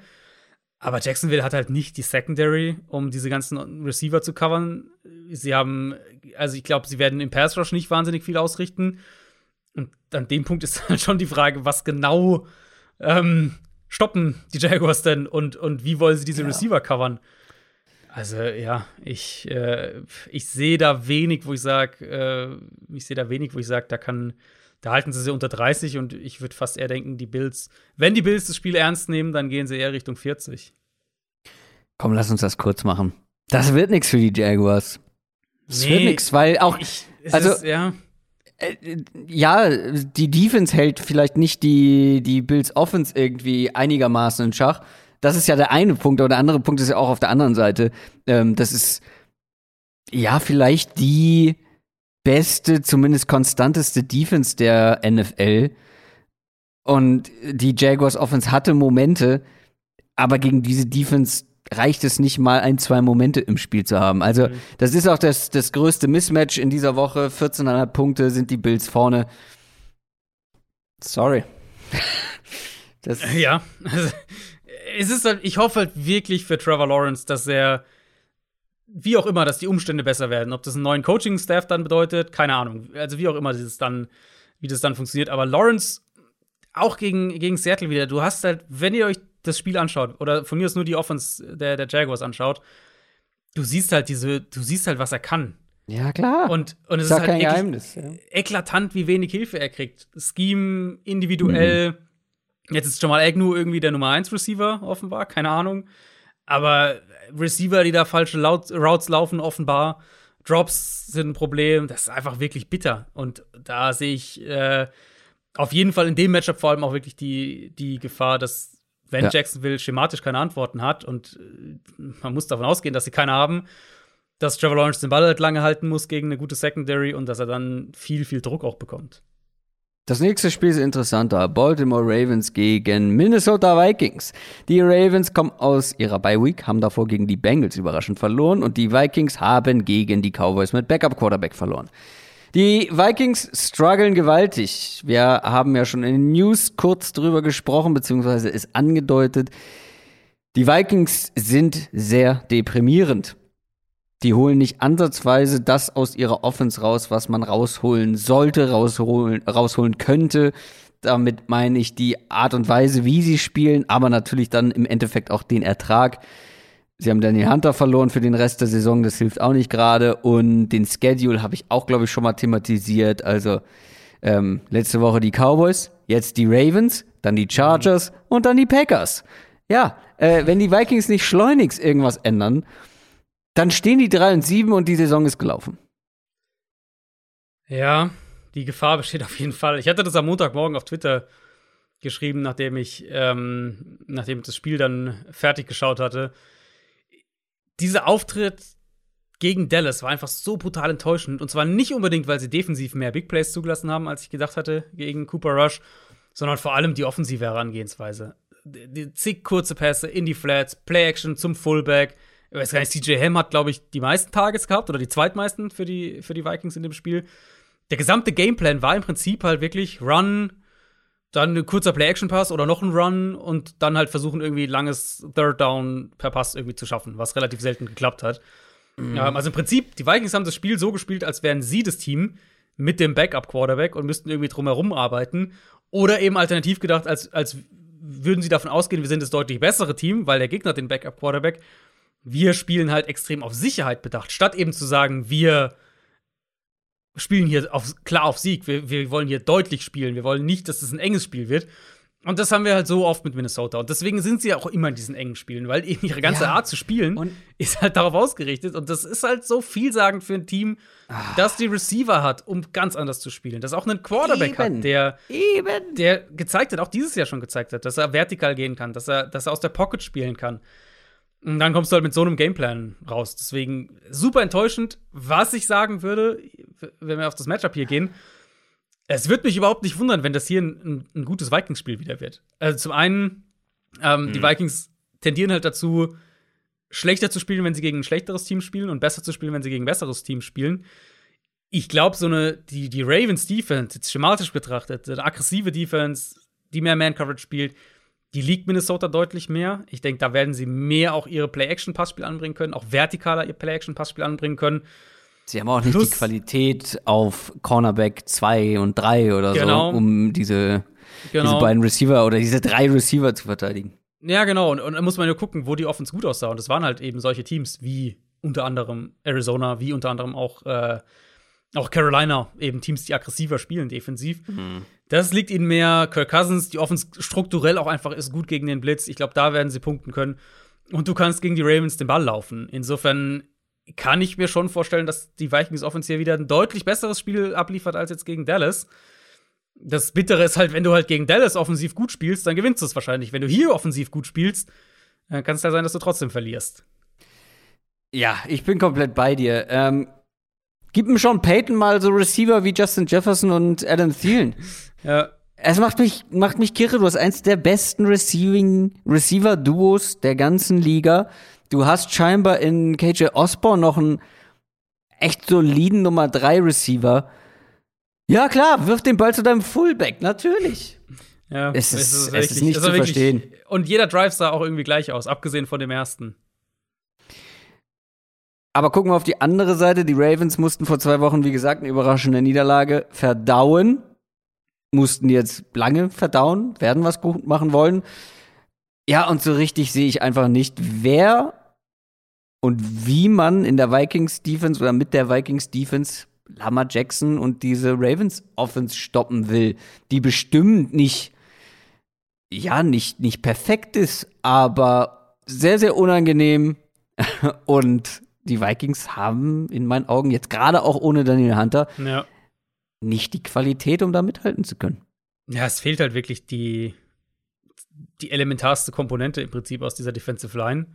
Aber Jacksonville hat halt nicht die Secondary, um diese ganzen Receiver zu covern. Sie haben, also ich glaube, sie werden im Pass Rush nicht wahnsinnig viel ausrichten. Und an dem Punkt ist dann schon die Frage, was genau ähm, stoppen die Jaguars denn und, und wie wollen sie diese ja. Receiver covern? Also ja, ich, äh, ich sehe da wenig, wo ich sage, äh, ich sehe da wenig, wo ich sage, da kann, da halten sie sie unter 30 und ich würde fast eher denken, die Bills, wenn die Bills das Spiel ernst nehmen, dann gehen sie eher Richtung 40. Komm, lass uns das kurz machen. Das wird nichts für die Jaguars. Das nee, wird nichts, weil auch, ich, also, ist, ja ja, die Defense hält vielleicht nicht die, die Bills Offense irgendwie einigermaßen in Schach. Das ist ja der eine Punkt, aber der andere Punkt ist ja auch auf der anderen Seite. Ähm, das ist ja vielleicht die beste, zumindest konstanteste Defense der NFL. Und die Jaguars Offense hatte Momente, aber gegen diese Defense reicht es nicht mal ein, zwei Momente im Spiel zu haben. Also, mhm. das ist auch das, das größte Mismatch in dieser Woche. 14,5 Punkte sind die Bills vorne. Sorry. das ja, also, es ist halt, ich hoffe halt wirklich für Trevor Lawrence, dass er, wie auch immer, dass die Umstände besser werden. Ob das einen neuen Coaching-Staff dann bedeutet, keine Ahnung. Also, wie auch immer das dann, wie das dann funktioniert. Aber Lawrence, auch gegen, gegen Seattle wieder, du hast halt, wenn ihr euch das Spiel anschaut, oder von mir aus nur die Offense der, der Jaguars anschaut, du siehst halt diese, du siehst halt, was er kann. Ja, klar. Und, und es ist, ist halt kein Geheimnis, ja. eklatant, wie wenig Hilfe er kriegt. Scheme individuell. Mhm. Jetzt ist Jamal Agnew irgendwie der Nummer 1 Receiver, offenbar, keine Ahnung. Aber Receiver, die da falsche Routes laufen, offenbar. Drops sind ein Problem. Das ist einfach wirklich bitter. Und da sehe ich äh, auf jeden Fall in dem Matchup vor allem auch wirklich die, die Gefahr, dass wenn ja. Jacksonville schematisch keine Antworten hat und äh, man muss davon ausgehen, dass sie keine haben, dass Trevor Lawrence den Ball halt lange halten muss gegen eine gute Secondary und dass er dann viel, viel Druck auch bekommt. Das nächste Spiel ist interessanter. Baltimore Ravens gegen Minnesota Vikings. Die Ravens kommen aus ihrer Bye Week, haben davor gegen die Bengals überraschend verloren und die Vikings haben gegen die Cowboys mit Backup Quarterback verloren. Die Vikings strugglen gewaltig. Wir haben ja schon in den News kurz drüber gesprochen, beziehungsweise ist angedeutet. Die Vikings sind sehr deprimierend. Die holen nicht ansatzweise das aus ihrer Offense raus, was man rausholen sollte, rausholen, rausholen könnte. Damit meine ich die Art und Weise, wie sie spielen, aber natürlich dann im Endeffekt auch den Ertrag. Sie haben Daniel Hunter verloren für den Rest der Saison, das hilft auch nicht gerade. Und den Schedule habe ich auch, glaube ich, schon mal thematisiert. Also ähm, letzte Woche die Cowboys, jetzt die Ravens, dann die Chargers und dann die Packers. Ja, äh, wenn die Vikings nicht schleunigst irgendwas ändern, dann stehen die 3 und 7 und die Saison ist gelaufen. Ja, die Gefahr besteht auf jeden Fall. Ich hatte das am Montagmorgen auf Twitter geschrieben, nachdem ich, ähm, nachdem ich das Spiel dann fertig geschaut hatte. Dieser Auftritt gegen Dallas war einfach so brutal enttäuschend. Und zwar nicht unbedingt, weil sie defensiv mehr Big Plays zugelassen haben, als ich gedacht hatte gegen Cooper Rush, sondern vor allem die offensive Herangehensweise. Die, zig kurze Pässe in die Flats, Play-Action zum Fullback, ich weiß gar nicht, CJ Ham hat, glaube ich, die meisten Targets gehabt oder die zweitmeisten für die, für die Vikings in dem Spiel. Der gesamte Gameplan war im Prinzip halt wirklich Run, dann ein kurzer Play-Action-Pass oder noch ein Run und dann halt versuchen, irgendwie langes Third Down per Pass irgendwie zu schaffen, was relativ selten geklappt hat. Mhm. Ja, also im Prinzip, die Vikings haben das Spiel so gespielt, als wären sie das Team mit dem Backup-Quarterback und müssten irgendwie drumherum arbeiten. Oder eben alternativ gedacht, als, als würden sie davon ausgehen, wir sind das deutlich bessere Team, weil der Gegner hat den Backup-Quarterback wir spielen halt extrem auf Sicherheit bedacht, statt eben zu sagen, wir spielen hier auf, klar auf Sieg, wir, wir wollen hier deutlich spielen, wir wollen nicht, dass es ein enges Spiel wird. Und das haben wir halt so oft mit Minnesota. Und deswegen sind sie auch immer in diesen engen Spielen, weil eben ihre ganze ja. Art zu spielen ist halt darauf ausgerichtet. Und das ist halt so vielsagend für ein Team, Ach. das die Receiver hat, um ganz anders zu spielen. Das auch einen Quarterback eben. hat, der, eben. der gezeigt hat, auch dieses Jahr schon gezeigt hat, dass er vertikal gehen kann, dass er, dass er aus der Pocket spielen kann. Und dann kommst du halt mit so einem Gameplan raus. Deswegen super enttäuschend. Was ich sagen würde, wenn wir auf das Matchup hier gehen, es wird mich überhaupt nicht wundern, wenn das hier ein, ein gutes Vikings-Spiel wieder wird. Also zum einen, ähm, mhm. die Vikings tendieren halt dazu, schlechter zu spielen, wenn sie gegen ein schlechteres Team spielen und besser zu spielen, wenn sie gegen ein besseres Team spielen. Ich glaube, so eine, die, die Ravens Defense, jetzt schematisch betrachtet, eine aggressive Defense, die mehr Man-Coverage spielt, die liegt Minnesota deutlich mehr. Ich denke, da werden sie mehr auch ihre Play-Action-Passspiel anbringen können, auch vertikaler ihr Play-Action-Passspiel anbringen können. Sie haben auch nicht Plus, die Qualität auf Cornerback 2 und 3 oder genau. so, um diese, genau. diese beiden Receiver oder diese drei Receiver zu verteidigen. Ja, genau. Und, und dann muss man ja gucken, wo die Offense gut aussah. Und das waren halt eben solche Teams wie unter anderem Arizona, wie unter anderem auch, äh, auch Carolina, eben Teams, die aggressiver spielen defensiv. Mhm. Das liegt ihnen mehr. Kirk Cousins, die Offense strukturell auch einfach ist gut gegen den Blitz. Ich glaube, da werden sie punkten können. Und du kannst gegen die Ravens den Ball laufen. Insofern kann ich mir schon vorstellen, dass die Vikings Offense hier wieder ein deutlich besseres Spiel abliefert als jetzt gegen Dallas. Das Bittere ist halt, wenn du halt gegen Dallas offensiv gut spielst, dann gewinnst du es wahrscheinlich. Wenn du hier offensiv gut spielst, dann kann es ja sein, dass du trotzdem verlierst. Ja, ich bin komplett bei dir. Ähm, gib ihm Sean Payton mal so Receiver wie Justin Jefferson und Adam Thielen. Ja. Es macht mich, macht mich kirre. Du hast eins der besten Receiving, Receiver-Duos der ganzen Liga. Du hast scheinbar in KJ Osborne noch einen echt soliden Nummer 3 Receiver. Ja, klar, wirf den Ball zu deinem Fullback, natürlich. Ja, es ist, es ist, es ist nicht zu wirklich, verstehen. Und jeder Drive sah auch irgendwie gleich aus, abgesehen von dem ersten. Aber gucken wir auf die andere Seite. Die Ravens mussten vor zwei Wochen, wie gesagt, eine überraschende Niederlage verdauen mussten jetzt lange verdauen, werden was gut machen wollen. Ja, und so richtig sehe ich einfach nicht, wer und wie man in der Vikings Defense oder mit der Vikings Defense Lama Jackson und diese Ravens Offense stoppen will, die bestimmt nicht, ja, nicht, nicht perfekt ist, aber sehr, sehr unangenehm. Und die Vikings haben in meinen Augen jetzt gerade auch ohne Daniel Hunter Ja. nicht die Qualität, um da mithalten zu können. Ja, es fehlt halt wirklich die, die elementarste Komponente im Prinzip aus dieser Defensive Line.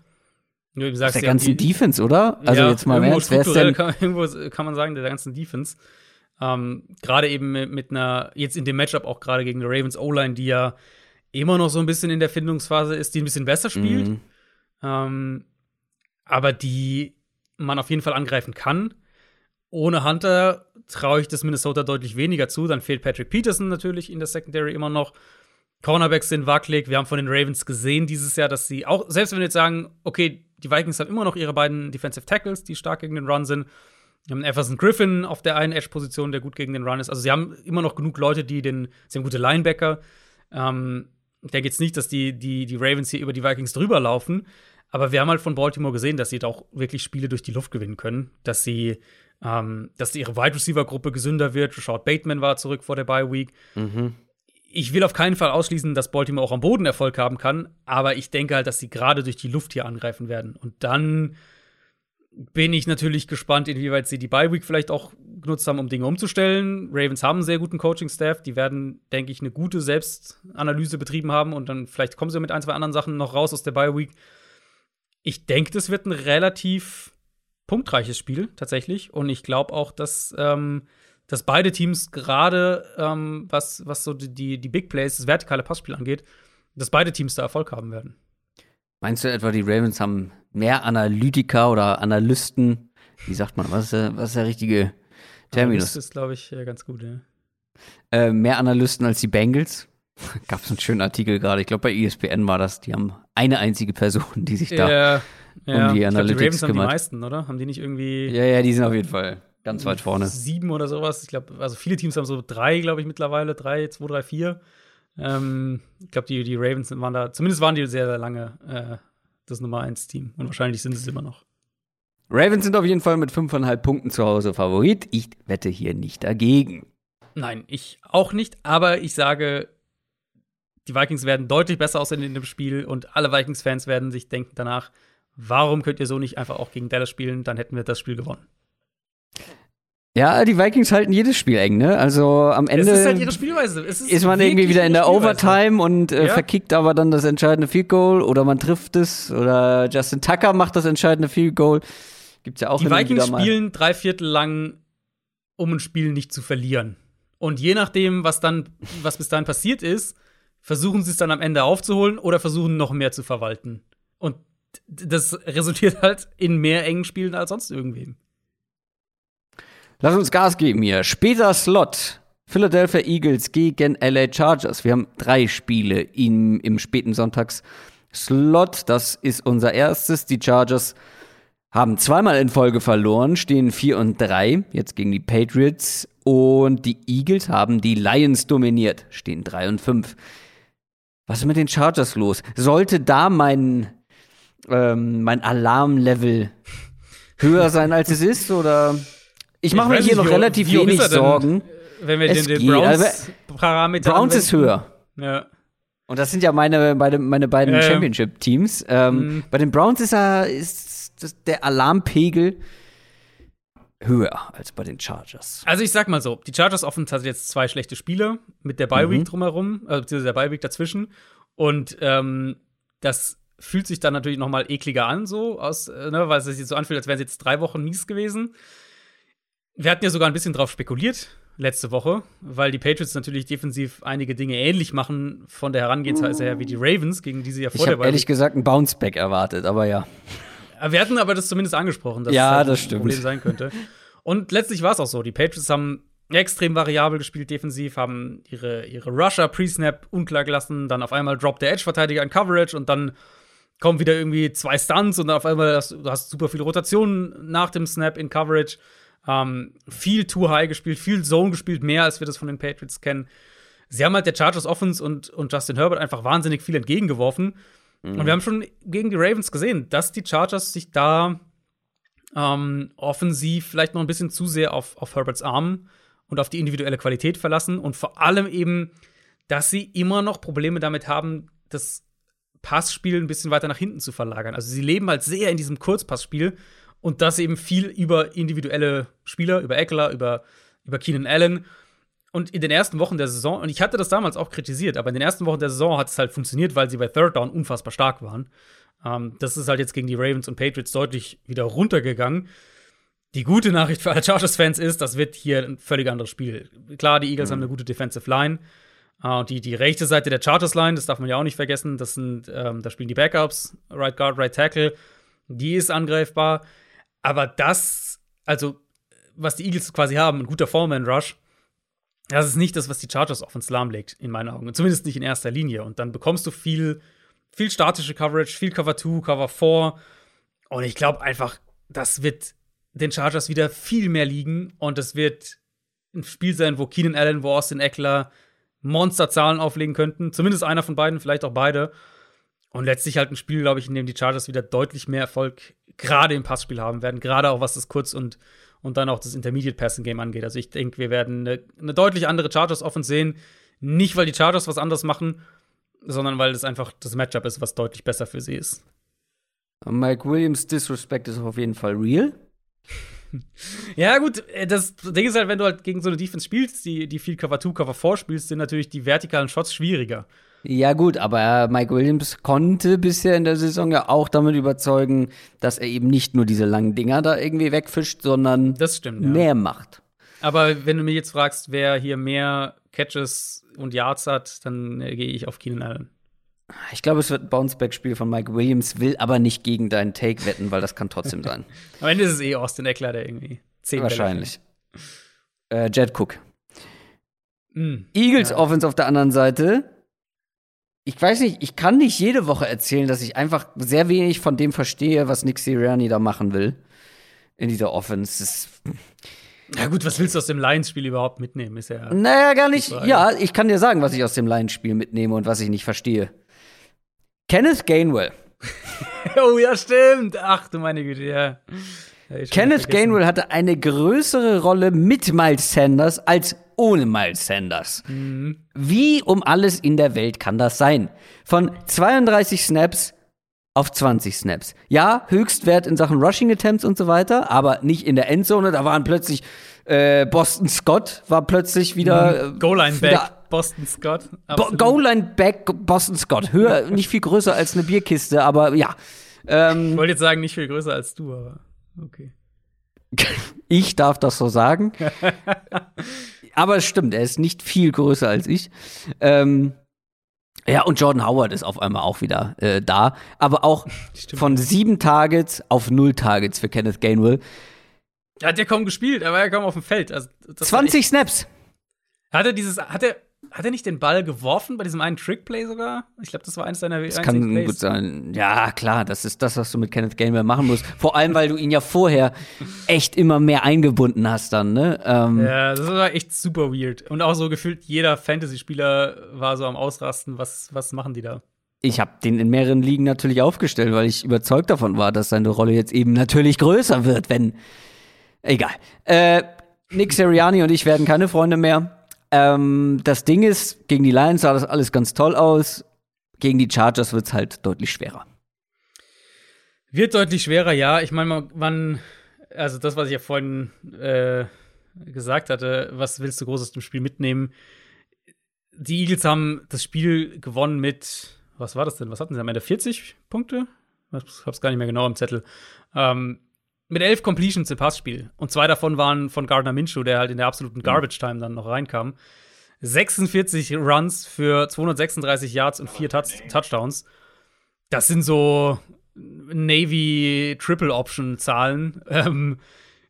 Wie du Aus sagst, der ganzen die- Defense, oder? Also ja, jetzt mal irgendwo Ernst, ist strukturell kann, irgendwo kann man sagen, der ganzen Defense. Ähm, gerade eben mit, mit einer, jetzt in dem Matchup auch gerade gegen die Ravens O-Line, die ja immer noch so ein bisschen in der Findungsphase ist, die ein bisschen besser spielt, Mhm. ähm, aber die man auf jeden Fall angreifen kann. Ohne Hunter traue ich das Minnesota deutlich weniger zu. Dann fehlt Patrick Peterson natürlich in der Secondary immer noch. Cornerbacks sind wackelig. Wir haben von den Ravens gesehen dieses Jahr, dass sie auch, selbst wenn wir jetzt sagen, okay, die Vikings haben immer noch ihre beiden Defensive Tackles, die stark gegen den Run sind. Wir haben Everson Griffin auf der einen Edge-Position, der gut gegen den Run ist. Also sie haben immer noch genug Leute, die den, sie haben gute Linebacker. Ähm, ich denke jetzt nicht, dass die, die, die Ravens hier über die Vikings drüber laufen. Aber wir haben halt von Baltimore gesehen, dass sie da auch wirklich Spiele durch die Luft gewinnen können. Dass sie, ähm, dass ihre Wide Receiver-Gruppe gesünder wird. Rashad Bateman war zurück vor der Bye Week. Ich will auf keinen Fall ausschließen, dass Baltimore auch am Boden Erfolg haben kann, aber ich denke halt, dass sie gerade durch die Luft hier angreifen werden. Und dann bin ich natürlich gespannt, inwieweit sie die Bye Week vielleicht auch genutzt haben, um Dinge umzustellen. Ravens haben einen sehr guten Coaching-Staff. Die werden, denke ich, eine gute Selbstanalyse betrieben haben und dann vielleicht kommen sie mit ein, zwei anderen Sachen noch raus aus der Bye Week. Ich denke, das wird ein relativ punktreiches Spiel tatsächlich. Und ich glaube auch, dass, ähm, dass beide Teams gerade, ähm, was, was so die, die, Big Plays, das vertikale Passspiel angeht, dass beide Teams da Erfolg haben werden. Meinst du etwa, die Ravens haben mehr Analytiker oder Analysten? Wie sagt man? Was ist der, was ist der richtige Terminus? Das ist, glaube ich, äh, ganz gut, ja. Äh, mehr Analysten als die Bengals? Gab es einen schönen Artikel gerade. Ich glaube, bei ESPN war das. Die haben eine einzige Person, die sich da. Ja, ja. um die Ich glaub, Analytics die Ravens haben die kümmert. meisten, oder? Haben die nicht irgendwie Ja, ja, die sind auf jeden Fall ganz weit vorne. sieben oder sowas? Ich glaube, also viele Teams haben so drei, glaube ich, mittlerweile. Drei, zwei, drei, vier. Ähm, ich glaube, die, die Ravens waren da, zumindest waren die sehr, sehr lange äh, das Nummer eins Team. Und wahrscheinlich sind es immer noch. Ravens sind auf jeden Fall mit 5,5 Punkten zu Hause Favorit. Ich wette hier nicht dagegen. Nein, ich auch nicht, aber ich sage, die Vikings werden deutlich besser aussehen in dem Spiel und alle Vikings-Fans werden sich denken danach, warum könnt ihr so nicht einfach auch gegen Dallas spielen? Dann hätten wir das Spiel gewonnen. Ja, die Vikings halten jedes Spiel eng, ne? Also am Ende Es ist halt ihre Spielweise. Es ist, ist man irgendwie wieder in der. Overtime und äh, Ja. verkickt aber dann das entscheidende Field Goal oder man trifft es oder Justin Tucker macht das entscheidende Field Goal. Gibt's ja auch Die Vikings spielen drei Viertel lang, um ein Spiel nicht zu verlieren. Und je nachdem, was dann, was bis dahin passiert ist, versuchen sie es dann am Ende aufzuholen oder versuchen noch mehr zu verwalten. Und das resultiert halt in mehr engen Spielen als sonst irgendwem. Lass uns Gas geben hier. Später Slot. Philadelphia Eagles gegen LA Chargers. Wir haben drei Spiele im, im späten Sonntagsslot. Das ist unser erstes. Die Chargers haben zweimal in Folge verloren, stehen 4 und 3, jetzt gegen die Patriots. Und die Eagles haben die Lions dominiert, stehen 3 und 5. Was ist mit den Chargers los? Sollte da mein, ähm, mein Alarmlevel höher sein, als es ist? Oder ich mache mir hier noch wie- relativ wie wenig? Sorgen. Wenn wir Es den, den geht, also, Browns-Parameter Browns ist höher. Ja. Und das sind ja meine, meine, meine beiden ja. Championship-Teams. Ähm, Mhm. Bei den Browns ist, er, ist der Alarmpegel höher als bei den Chargers. Also ich sag mal so, die Chargers Offense hat jetzt zwei schlechte Spiele mit der Bye Week drumherum, äh, beziehungsweise der Bye Week dazwischen. Und ähm, das fühlt sich dann natürlich noch mal ekliger an, so aus, äh, ne, weil es sich so anfühlt, als wären sie jetzt drei Wochen mies gewesen. Wir hatten ja sogar ein bisschen drauf spekuliert letzte Woche, weil die Patriots natürlich defensiv einige Dinge ähnlich machen von der Herangehensweise her wie die Ravens, gegen die sie ja Ich vor der habe Bye ehrlich gesagt einen Bounceback erwartet, aber ja. Wir hatten aber das zumindest angesprochen, dass Ja, es halt das ein. Problem sein könnte. Und letztlich war es auch so. Die Patriots haben extrem variabel gespielt defensiv, haben ihre, ihre Rusher pre-Snap unklar gelassen, dann auf einmal droppt der Edge-Verteidiger in Coverage und dann kommen wieder irgendwie zwei Stunts und dann auf einmal hast du hast super viele Rotationen nach dem Snap in Coverage. Ähm, viel Too High gespielt, viel Zone gespielt, mehr als wir das von den Patriots kennen. Sie haben halt der Chargers Offense und, und Justin Herbert einfach wahnsinnig viel entgegengeworfen. Und wir haben schon gegen die Ravens gesehen, dass die Chargers sich da ähm, offensiv vielleicht noch ein bisschen zu sehr auf, auf Herberts Arm und auf die individuelle Qualität verlassen und vor allem eben, dass sie immer noch Probleme damit haben, das Passspiel ein bisschen weiter nach hinten zu verlagern. Also sie leben halt sehr in diesem Kurzpassspiel und das eben viel über individuelle Spieler, über Eckler, über, über Keenan Allen. Und in den ersten Wochen der Saison, und ich hatte das damals auch kritisiert, aber in den ersten Wochen der Saison hat es halt funktioniert, weil sie bei Third Down unfassbar stark waren. Ähm, das ist halt jetzt gegen die Ravens und Patriots deutlich wieder runtergegangen. Die gute Nachricht für alle Chargers-Fans ist, das wird hier ein völlig anderes Spiel. Klar, die Eagles mhm. haben eine gute Defensive Line. Uh, und die, die rechte Seite der Chargers-Line, das darf man ja auch nicht vergessen, das sind, ähm, da spielen die Backups, Right Guard, Right Tackle, die ist angreifbar. Aber das, also, was die Eagles quasi haben, ein guter Foreman-Rush, das ist nicht das, was die Chargers auf uns lahmlegt, in meinen Augen. Zumindest nicht in erster Linie. Und dann bekommst du viel, viel statische Coverage, viel Cover 2, Cover 4. Und ich glaube einfach, das wird den Chargers wieder viel mehr liegen. Und das wird ein Spiel sein, wo Keenan Allen, wo Austin Eckler Monsterzahlen auflegen könnten. Zumindest einer von beiden, vielleicht auch beide. Und letztlich halt ein Spiel, glaube ich, in dem die Chargers wieder deutlich mehr Erfolg gerade im Passspiel haben werden. Gerade auch was das Kurz- und, und dann auch das Intermediate Passing Game angeht. Also ich denke, wir werden eine, eine deutlich andere Chargers Offense sehen. Nicht, weil die Chargers was anderes machen, sondern weil es einfach das Matchup ist, was deutlich besser für sie ist. Mike Williams Disrespect ist auf jeden Fall real. Ja, gut, äh, das Ding ist halt, wenn du halt gegen so eine Defense spielst, die, die viel Cover 2, Cover 4 spielst, sind natürlich die vertikalen Shots schwieriger. Ja, gut, aber Mike Williams konnte bisher in der Saison ja auch damit überzeugen, dass er eben nicht nur diese langen Dinger da irgendwie wegfischt, sondern stimmt, ja. mehr macht. Aber wenn du mich jetzt fragst, wer hier mehr Catches und Yards hat, dann äh, gehe ich auf Keenan Allen. Ich glaube, es wird ein Bounceback-Spiel von Mike Williams, will aber nicht gegen deinen Take wetten, weil das kann trotzdem sein. Am Ende ist es eh Austin Eckler, der irgendwie zehn Wahrscheinlich. Äh, Jet Cook. Mm, Eagles ja. Offense auf der anderen Seite. Ich weiß nicht, ich kann nicht jede Woche erzählen, dass ich einfach sehr wenig von dem verstehe, was Nick Sirianni da machen will. In dieser Offense. Das ja gut, was willst du aus dem Lions-Spiel überhaupt mitnehmen? Ist ja naja, gar nicht. Ja, ich kann dir sagen, was ich aus dem Lions-Spiel mitnehme und was ich nicht verstehe. Kenneth Gainwell. oh ja, stimmt. Ach du meine Güte, ja. ja Kenneth Gainwell hatte eine größere Rolle mit Miles Sanders als ohne Miles Sanders. Mhm. Wie um alles in der Welt kann das sein? Von 32 Snaps auf 20 Snaps. Ja, Höchstwert in Sachen Rushing Attempts und so weiter, aber nicht in der Endzone. Da waren plötzlich äh, Boston Scott war plötzlich wieder mhm. Goal Line Back. Boston Scott. Bo Goal Line Back Boston Scott. Höher, nicht viel größer als eine Bierkiste, aber ja. Ähm, ich wollte jetzt sagen, nicht viel größer als du, aber okay. ich darf das so sagen. aber es stimmt, er ist nicht viel größer als ich. Ähm, ja, und Jordan Howard ist auf einmal auch wieder äh, da. Aber auch Stimmt. von sieben Targets auf null Targets für Kenneth Gainwell. Er hat ja kaum gespielt, er war ja kaum auf dem Feld. Also, 20 Snaps. Hat er dieses, hat er, hat er nicht den Ball geworfen bei diesem einen Trickplay sogar? Ich glaube, das war eines seiner Das kann Plays. gut sein. Ja, klar, das ist das, was du mit Kenneth Gainwell machen musst. Vor allem, weil du ihn ja vorher echt immer mehr eingebunden hast dann, ne? Ähm, ja, das war echt super weird. Und auch so gefühlt jeder Fantasy-Spieler war so am Ausrasten. Was, was machen die da? Ich habe den in mehreren Ligen natürlich aufgestellt, weil ich überzeugt davon war, dass seine Rolle jetzt eben natürlich größer wird, wenn. Egal. Äh, Nick Seriani und ich werden keine Freunde mehr. Ähm, das Ding ist, gegen die Lions sah das alles ganz toll aus. Gegen die Chargers wird es halt deutlich schwerer. Wird deutlich schwerer, ja. Ich meine, wann, also das, was ich ja vorhin äh, gesagt hatte, was willst du groß aus dem Spiel mitnehmen? Die Eagles haben das Spiel gewonnen mit, was war das denn? Was hatten sie am Ende? 40 Punkte? Ich hab's gar nicht mehr genau im Zettel. Ähm, mit elf Completions im Passspiel. Und zwei davon waren von Gardner Minshew, der halt in der absoluten Garbage Time dann noch reinkam. 46 Runs für 236 Yards und vier Touch Touchdowns. Das sind so Navy Triple Option Zahlen. Ähm,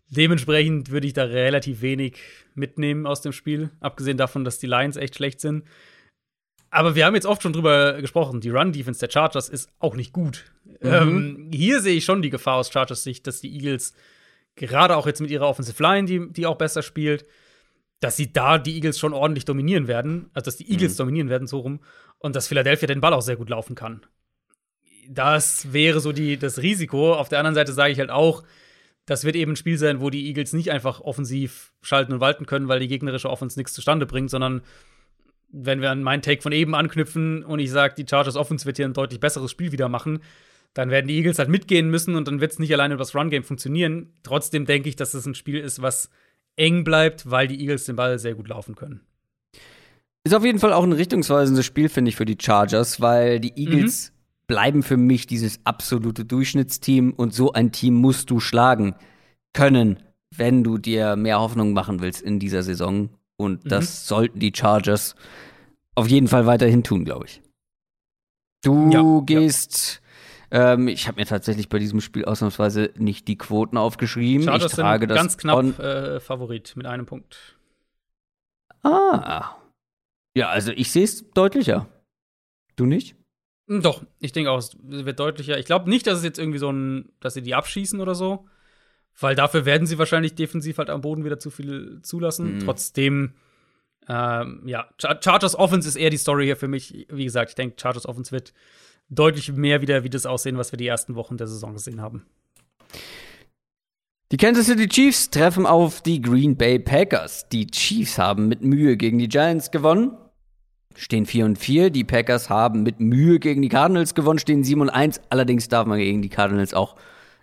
dementsprechend würde ich da relativ wenig mitnehmen aus dem Spiel, abgesehen davon, dass die Lions echt schlecht sind. Aber wir haben jetzt oft schon drüber gesprochen, die Run-Defense der Chargers ist auch nicht gut. Mhm. Ähm, hier sehe ich schon die Gefahr aus Chargers Sicht, dass die Eagles, gerade auch jetzt mit ihrer Offensive Line, die, die auch besser spielt, dass sie da die Eagles schon ordentlich dominieren werden, also dass die Eagles mhm. dominieren werden, so rum, und dass Philadelphia den Ball auch sehr gut laufen kann. Das wäre so die, das Risiko. Auf der anderen Seite sage ich halt auch, das wird eben ein Spiel sein, wo die Eagles nicht einfach offensiv schalten und walten können, weil die gegnerische Offense nichts zustande bringt, sondern wenn wir an meinen Take von eben anknüpfen und ich sage, die Chargers Offense wird hier ein deutlich besseres Spiel wieder machen, dann werden die Eagles halt mitgehen müssen und dann wird es nicht alleine über das Run-Game funktionieren. Trotzdem denke ich, dass es ein Spiel ist, was eng bleibt, weil die Eagles den Ball sehr gut laufen können. Ist auf jeden Fall auch ein richtungsweisendes Spiel, finde ich, für die Chargers, weil die Eagles mhm. bleiben für mich dieses absolute Durchschnittsteam und so ein Team musst du schlagen können, wenn du dir mehr Hoffnung machen willst in dieser Saison. Und mhm. das sollten die Chargers auf jeden Fall weiterhin tun, glaube ich. Du ja, gehst. Ja. Ähm, ich habe mir tatsächlich bei diesem Spiel ausnahmsweise nicht die Quoten aufgeschrieben. Chargers ich trage sind das ganz knapp äh, Favorit mit einem Punkt. Ah. Ja, also ich sehe es deutlicher. Du nicht? Doch, ich denke auch, es wird deutlicher. Ich glaube nicht, dass es jetzt irgendwie so ein, dass sie die abschießen oder so. Weil dafür werden sie wahrscheinlich defensiv halt am Boden wieder zu viel zulassen. Mhm. Trotzdem, ähm, ja, Char Chargers Offense ist eher die Story hier für mich. Wie gesagt, ich denke, Chargers Offense wird deutlich mehr wieder wie das aussehen, was wir die ersten Wochen der Saison gesehen haben. Die Kansas City Chiefs treffen auf die Green Bay Packers. Die Chiefs haben mit Mühe gegen die Giants gewonnen. Stehen 4 und 4. Die Packers haben mit Mühe gegen die Cardinals gewonnen, stehen 7 und 1. Allerdings darf man gegen die Cardinals auch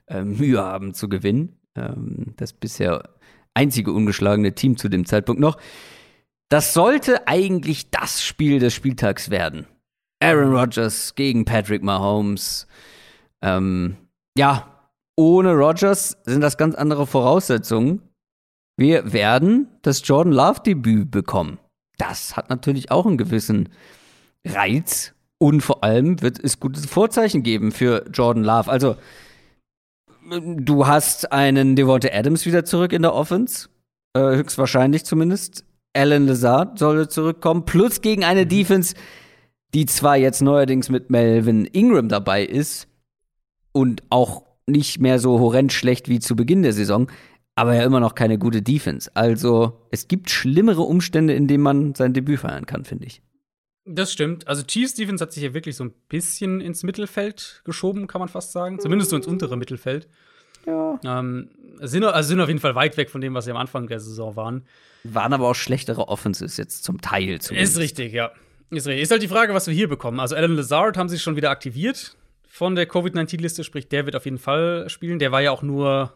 äh, Mühe haben zu gewinnen ähm, das bisher einzige ungeschlagene Team zu dem Zeitpunkt noch. Das sollte eigentlich das Spiel des Spieltags werden. Aaron Rodgers gegen Patrick Mahomes. Ähm, ja, ohne Rodgers sind das ganz andere Voraussetzungen. Wir werden das Jordan Love Debüt bekommen. Das hat natürlich auch einen gewissen Reiz und vor allem wird es gute Vorzeichen geben für Jordan Love. Also du hast einen Devonta Adams wieder zurück in der Offense. Äh, höchstwahrscheinlich zumindest. Alan Lazard soll zurückkommen. Plus gegen eine mhm. Defense, die zwar jetzt neuerdings mit Melvin Ingram dabei ist und auch nicht mehr so horrend schlecht wie zu Beginn der Saison, aber ja immer noch keine gute Defense. Also es gibt schlimmere Umstände, in denen man sein Debüt feiern kann, finde ich. Das stimmt. Also Chiefs Defense hat sich ja wirklich so ein bisschen ins Mittelfeld geschoben, kann man fast sagen. Zumindest so ins untere Mittelfeld. Ja. Ähm, sind, also sind auf jeden Fall weit weg von dem, was sie am Anfang der Saison waren. Waren aber auch schlechtere Offenses jetzt zum Teil zumindest. Ist richtig, ja. Ist richtig. Ist halt die Frage, was wir hier bekommen. Also Alan Lazard haben sie schon wieder aktiviert von der Covid-19-Liste, sprich, der wird auf jeden Fall spielen. Der war ja auch nur,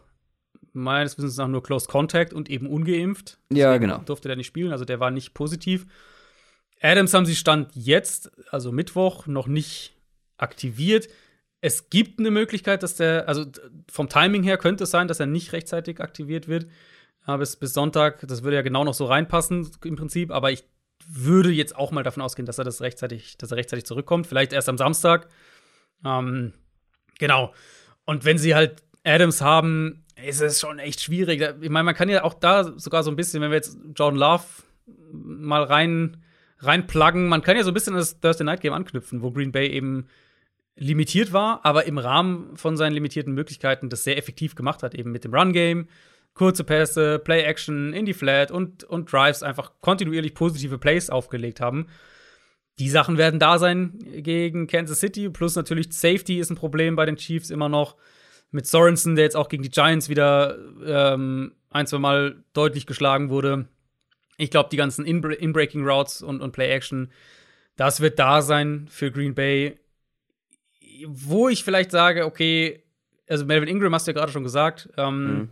meines Wissens nach, nur Close Contact und eben ungeimpft. Ja, genau. Durfte der nicht spielen, also der war nicht positiv. Adams haben sie Stand jetzt, also Mittwoch, noch nicht aktiviert. Es gibt eine Möglichkeit, dass der, also vom Timing her könnte es sein, dass er nicht rechtzeitig aktiviert wird. Ja, bis, bis Sonntag, das würde ja genau noch so reinpassen im Prinzip, aber ich würde jetzt auch mal davon ausgehen, dass er das rechtzeitig, dass er rechtzeitig zurückkommt. Vielleicht erst am Samstag. Ähm, genau. Und wenn sie halt Adams haben, ist es schon echt schwierig. Ich meine, man kann ja auch da sogar so ein bisschen, wenn wir jetzt Jordan Love mal rein reinpluggen. Man kann ja so ein bisschen das Thursday Night Game anknüpfen, wo Green Bay eben limitiert war, aber im Rahmen von seinen limitierten Möglichkeiten das sehr effektiv gemacht hat, eben mit dem Run Game, kurze Pässe, Play Action in die Flat und, und Drives einfach kontinuierlich positive Plays aufgelegt haben. Die Sachen werden da sein gegen Kansas City, plus natürlich Safety ist ein Problem bei den Chiefs immer noch. Mit Sorensen, der jetzt auch gegen die Giants wieder ähm, ein, zwei Mal deutlich geschlagen wurde. Ich glaube, die ganzen In-Breaking Routes und, und Play-Action, das wird da sein für Green Bay. Wo ich vielleicht sage, okay, also Melvin Ingram hast du ja gerade schon gesagt, ähm, mhm.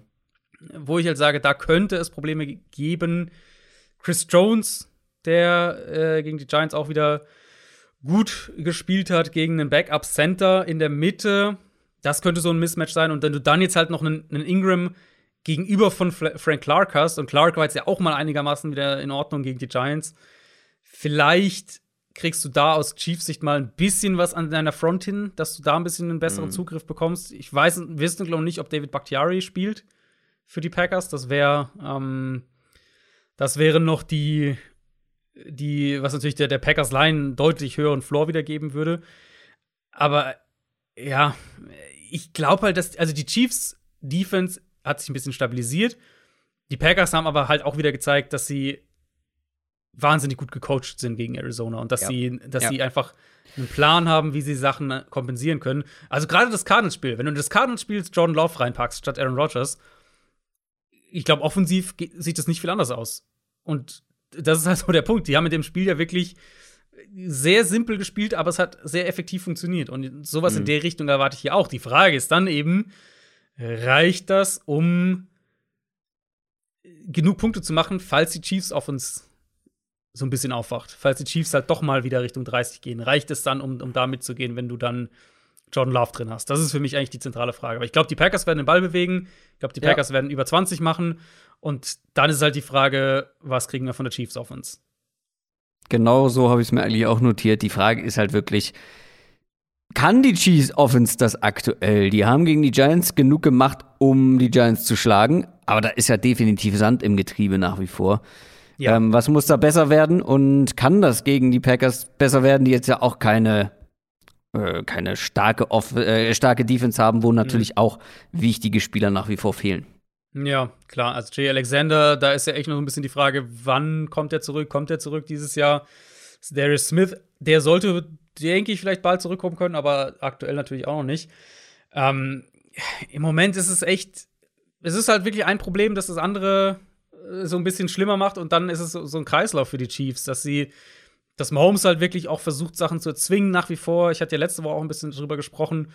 wo ich halt sage, da könnte es Probleme geben. Chris Jones, der äh, gegen die Giants auch wieder gut gespielt hat, gegen einen Backup-Center in der Mitte. Das könnte so ein Mismatch sein. Und wenn du dann jetzt halt noch einen, einen Ingram gegenüber von Frank Clark hast, und Clark war jetzt ja auch mal einigermaßen wieder in Ordnung gegen die Giants, vielleicht kriegst du da aus Chiefs Sicht mal ein bisschen was an deiner Front hin, dass du da ein bisschen einen besseren mhm. Zugriff bekommst. Ich weiß, wissen glaube nicht, ob David Bakhtiari spielt für die Packers. Das wäre, ähm, das wäre noch die, die, was natürlich der, der Packers Line deutlich höheren Floor wiedergeben würde. Aber ja, ich glaube halt, dass, also die Chiefs Defense hat sich ein bisschen stabilisiert. Die Packers haben aber halt auch wieder gezeigt, dass sie wahnsinnig gut gecoacht sind gegen Arizona und dass ja. sie, dass ja. sie einfach einen Plan haben, wie sie Sachen kompensieren können. Also gerade das Cardinals-Spiel, wenn du das Cardinals-Spiel Jordan Love reinpackst statt Aaron Rodgers, ich glaube, offensiv sieht das nicht viel anders aus. Und das ist halt so der Punkt. Die haben mit dem Spiel ja wirklich sehr simpel gespielt, aber es hat sehr effektiv funktioniert. Und sowas mhm. in der Richtung erwarte ich hier auch. Die Frage ist dann eben, reicht das, um genug Punkte zu machen, falls die Chiefs auf uns so ein bisschen aufwacht? Falls die Chiefs halt doch mal wieder Richtung 30 gehen, reicht es dann, um, um da mitzugehen, wenn du dann Jordan Love drin hast? Das ist für mich eigentlich die zentrale Frage. Aber ich glaube, die Packers werden den Ball bewegen. Ich glaube, die Packers ja. werden über 20 machen. Und dann ist halt die Frage, was kriegen wir von der Chiefs auf uns? Genau so habe ich es mir eigentlich auch notiert. Die Frage ist halt wirklich, kann die Chiefs Offense das aktuell? Die haben gegen die Giants genug gemacht, um die Giants zu schlagen, aber da ist ja definitiv Sand im Getriebe nach wie vor. Ja. Ähm, was muss da besser werden und kann das gegen die Packers besser werden, die jetzt ja auch keine äh, keine starke, Off äh, starke Defense haben, wo natürlich mhm. auch wichtige Spieler nach wie vor fehlen. Ja, klar. Also Jay Alexander, da ist ja echt noch ein bisschen die Frage, wann kommt er zurück? Kommt er zurück dieses Jahr? Darius Smith, der sollte, denke ich, vielleicht bald zurückkommen können, aber aktuell natürlich auch noch nicht. Ähm, Im Moment ist es echt, es ist halt wirklich ein Problem, dass das andere äh, so ein bisschen schlimmer macht und dann ist es so, ein Kreislauf für die Chiefs, dass sie, dass Mahomes halt wirklich auch versucht, Sachen zu erzwingen nach wie vor. Ich hatte ja letzte Woche auch ein bisschen drüber gesprochen.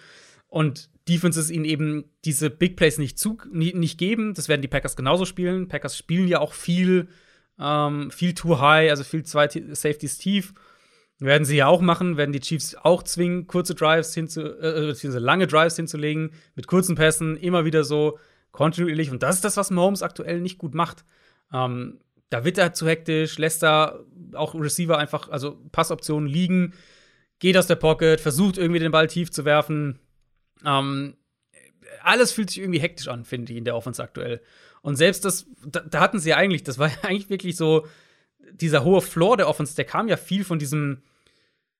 Und Defenses ihnen eben diese Big Plays nicht, zu, nicht geben. Das werden die Packers genauso spielen. Packers spielen ja auch viel, ähm, viel too high, also viel zwei Safeties tief. Werden sie ja auch machen, werden die Chiefs auch zwingen, kurze Drives hinzu, äh, beziehungsweise lange Drives hinzulegen, mit kurzen Pässen, immer wieder so kontinuierlich. Und das ist das, was Mahomes aktuell nicht gut macht. Ähm, da wird er zu hektisch, lässt da auch Receiver einfach, also Passoptionen liegen, geht aus der Pocket, versucht irgendwie den Ball tief zu werfen. Ähm, alles fühlt sich irgendwie hektisch an, finde ich, in der Offense aktuell. Und selbst das, da, da, hatten sie ja eigentlich, das war ja eigentlich wirklich so, dieser hohe Floor der Offense, der kam ja viel von diesem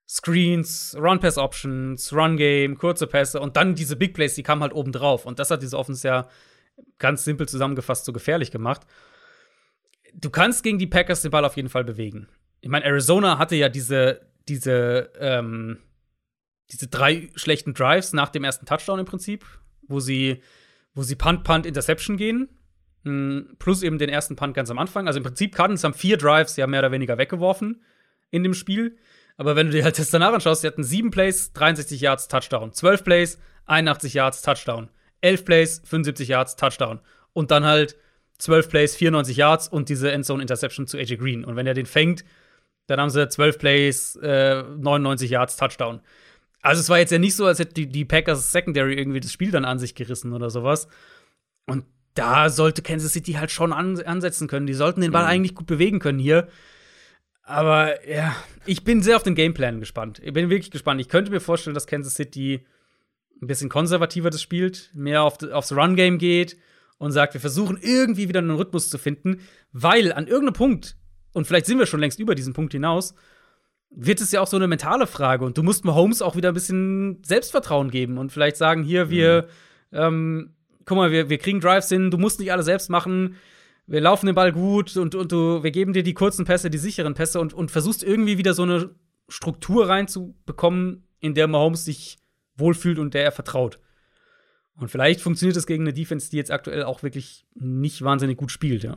Screens, Run-Pass-Options, Run-Game, kurze Pässe und dann diese Big Plays, die kamen halt oben drauf. Und das hat diese Offense ja ganz simpel zusammengefasst so gefährlich gemacht. Du kannst gegen die Packers den Ball auf jeden Fall bewegen. Ich meine, Arizona hatte ja diese, diese, ähm, diese drei schlechten Drives nach dem ersten Touchdown im Prinzip, wo sie, wo sie Punt, Punt, Interception gehen. Hm, plus eben den ersten Punt ganz am Anfang. Also im Prinzip Cardinals haben vier Drives ja mehr oder weniger weggeworfen in dem Spiel. Aber wenn du dir halt das danach anschaust, sie hatten sieben Plays, 63 Yards, Touchdown. Zwölf Plays, 81 Yards, Touchdown. Elf Plays, 75 Yards, Touchdown. Und dann halt zwölf Plays, 94 Yards und diese Endzone Interception zu AJ Green. Und wenn er den fängt, dann haben sie zwölf Plays, äh, 99 Yards, Touchdown. Also es war jetzt ja nicht so, als hätte die, die Packers Secondary irgendwie das Spiel dann an sich gerissen oder sowas. Und da sollte Kansas City halt schon an, ansetzen können. Die sollten den Ball mhm. eigentlich gut bewegen können hier. Aber ja, ich bin sehr auf den Gameplan gespannt. Ich bin wirklich gespannt. Ich könnte mir vorstellen, dass Kansas City ein bisschen konservativer das spielt, mehr auf, aufs Run-Game geht und sagt, wir versuchen irgendwie wieder einen Rhythmus zu finden, weil an irgendeinem Punkt, und vielleicht sind wir schon längst über diesen Punkt hinaus, wird es ja auch so eine mentale Frage. Und du musst Mahomes auch wieder ein bisschen Selbstvertrauen geben und vielleicht sagen, hier, wir, mhm. ähm, guck mal, wir, wir kriegen Drives hin, du musst nicht alle selbst machen, wir laufen den Ball gut und, und du, wir geben dir die kurzen Pässe, die sicheren Pässe und, und versuchst irgendwie wieder so eine Struktur reinzubekommen, in der Mahomes sich wohlfühlt und der er vertraut. Und vielleicht funktioniert das gegen eine Defense, die jetzt aktuell auch wirklich nicht wahnsinnig gut spielt, ja.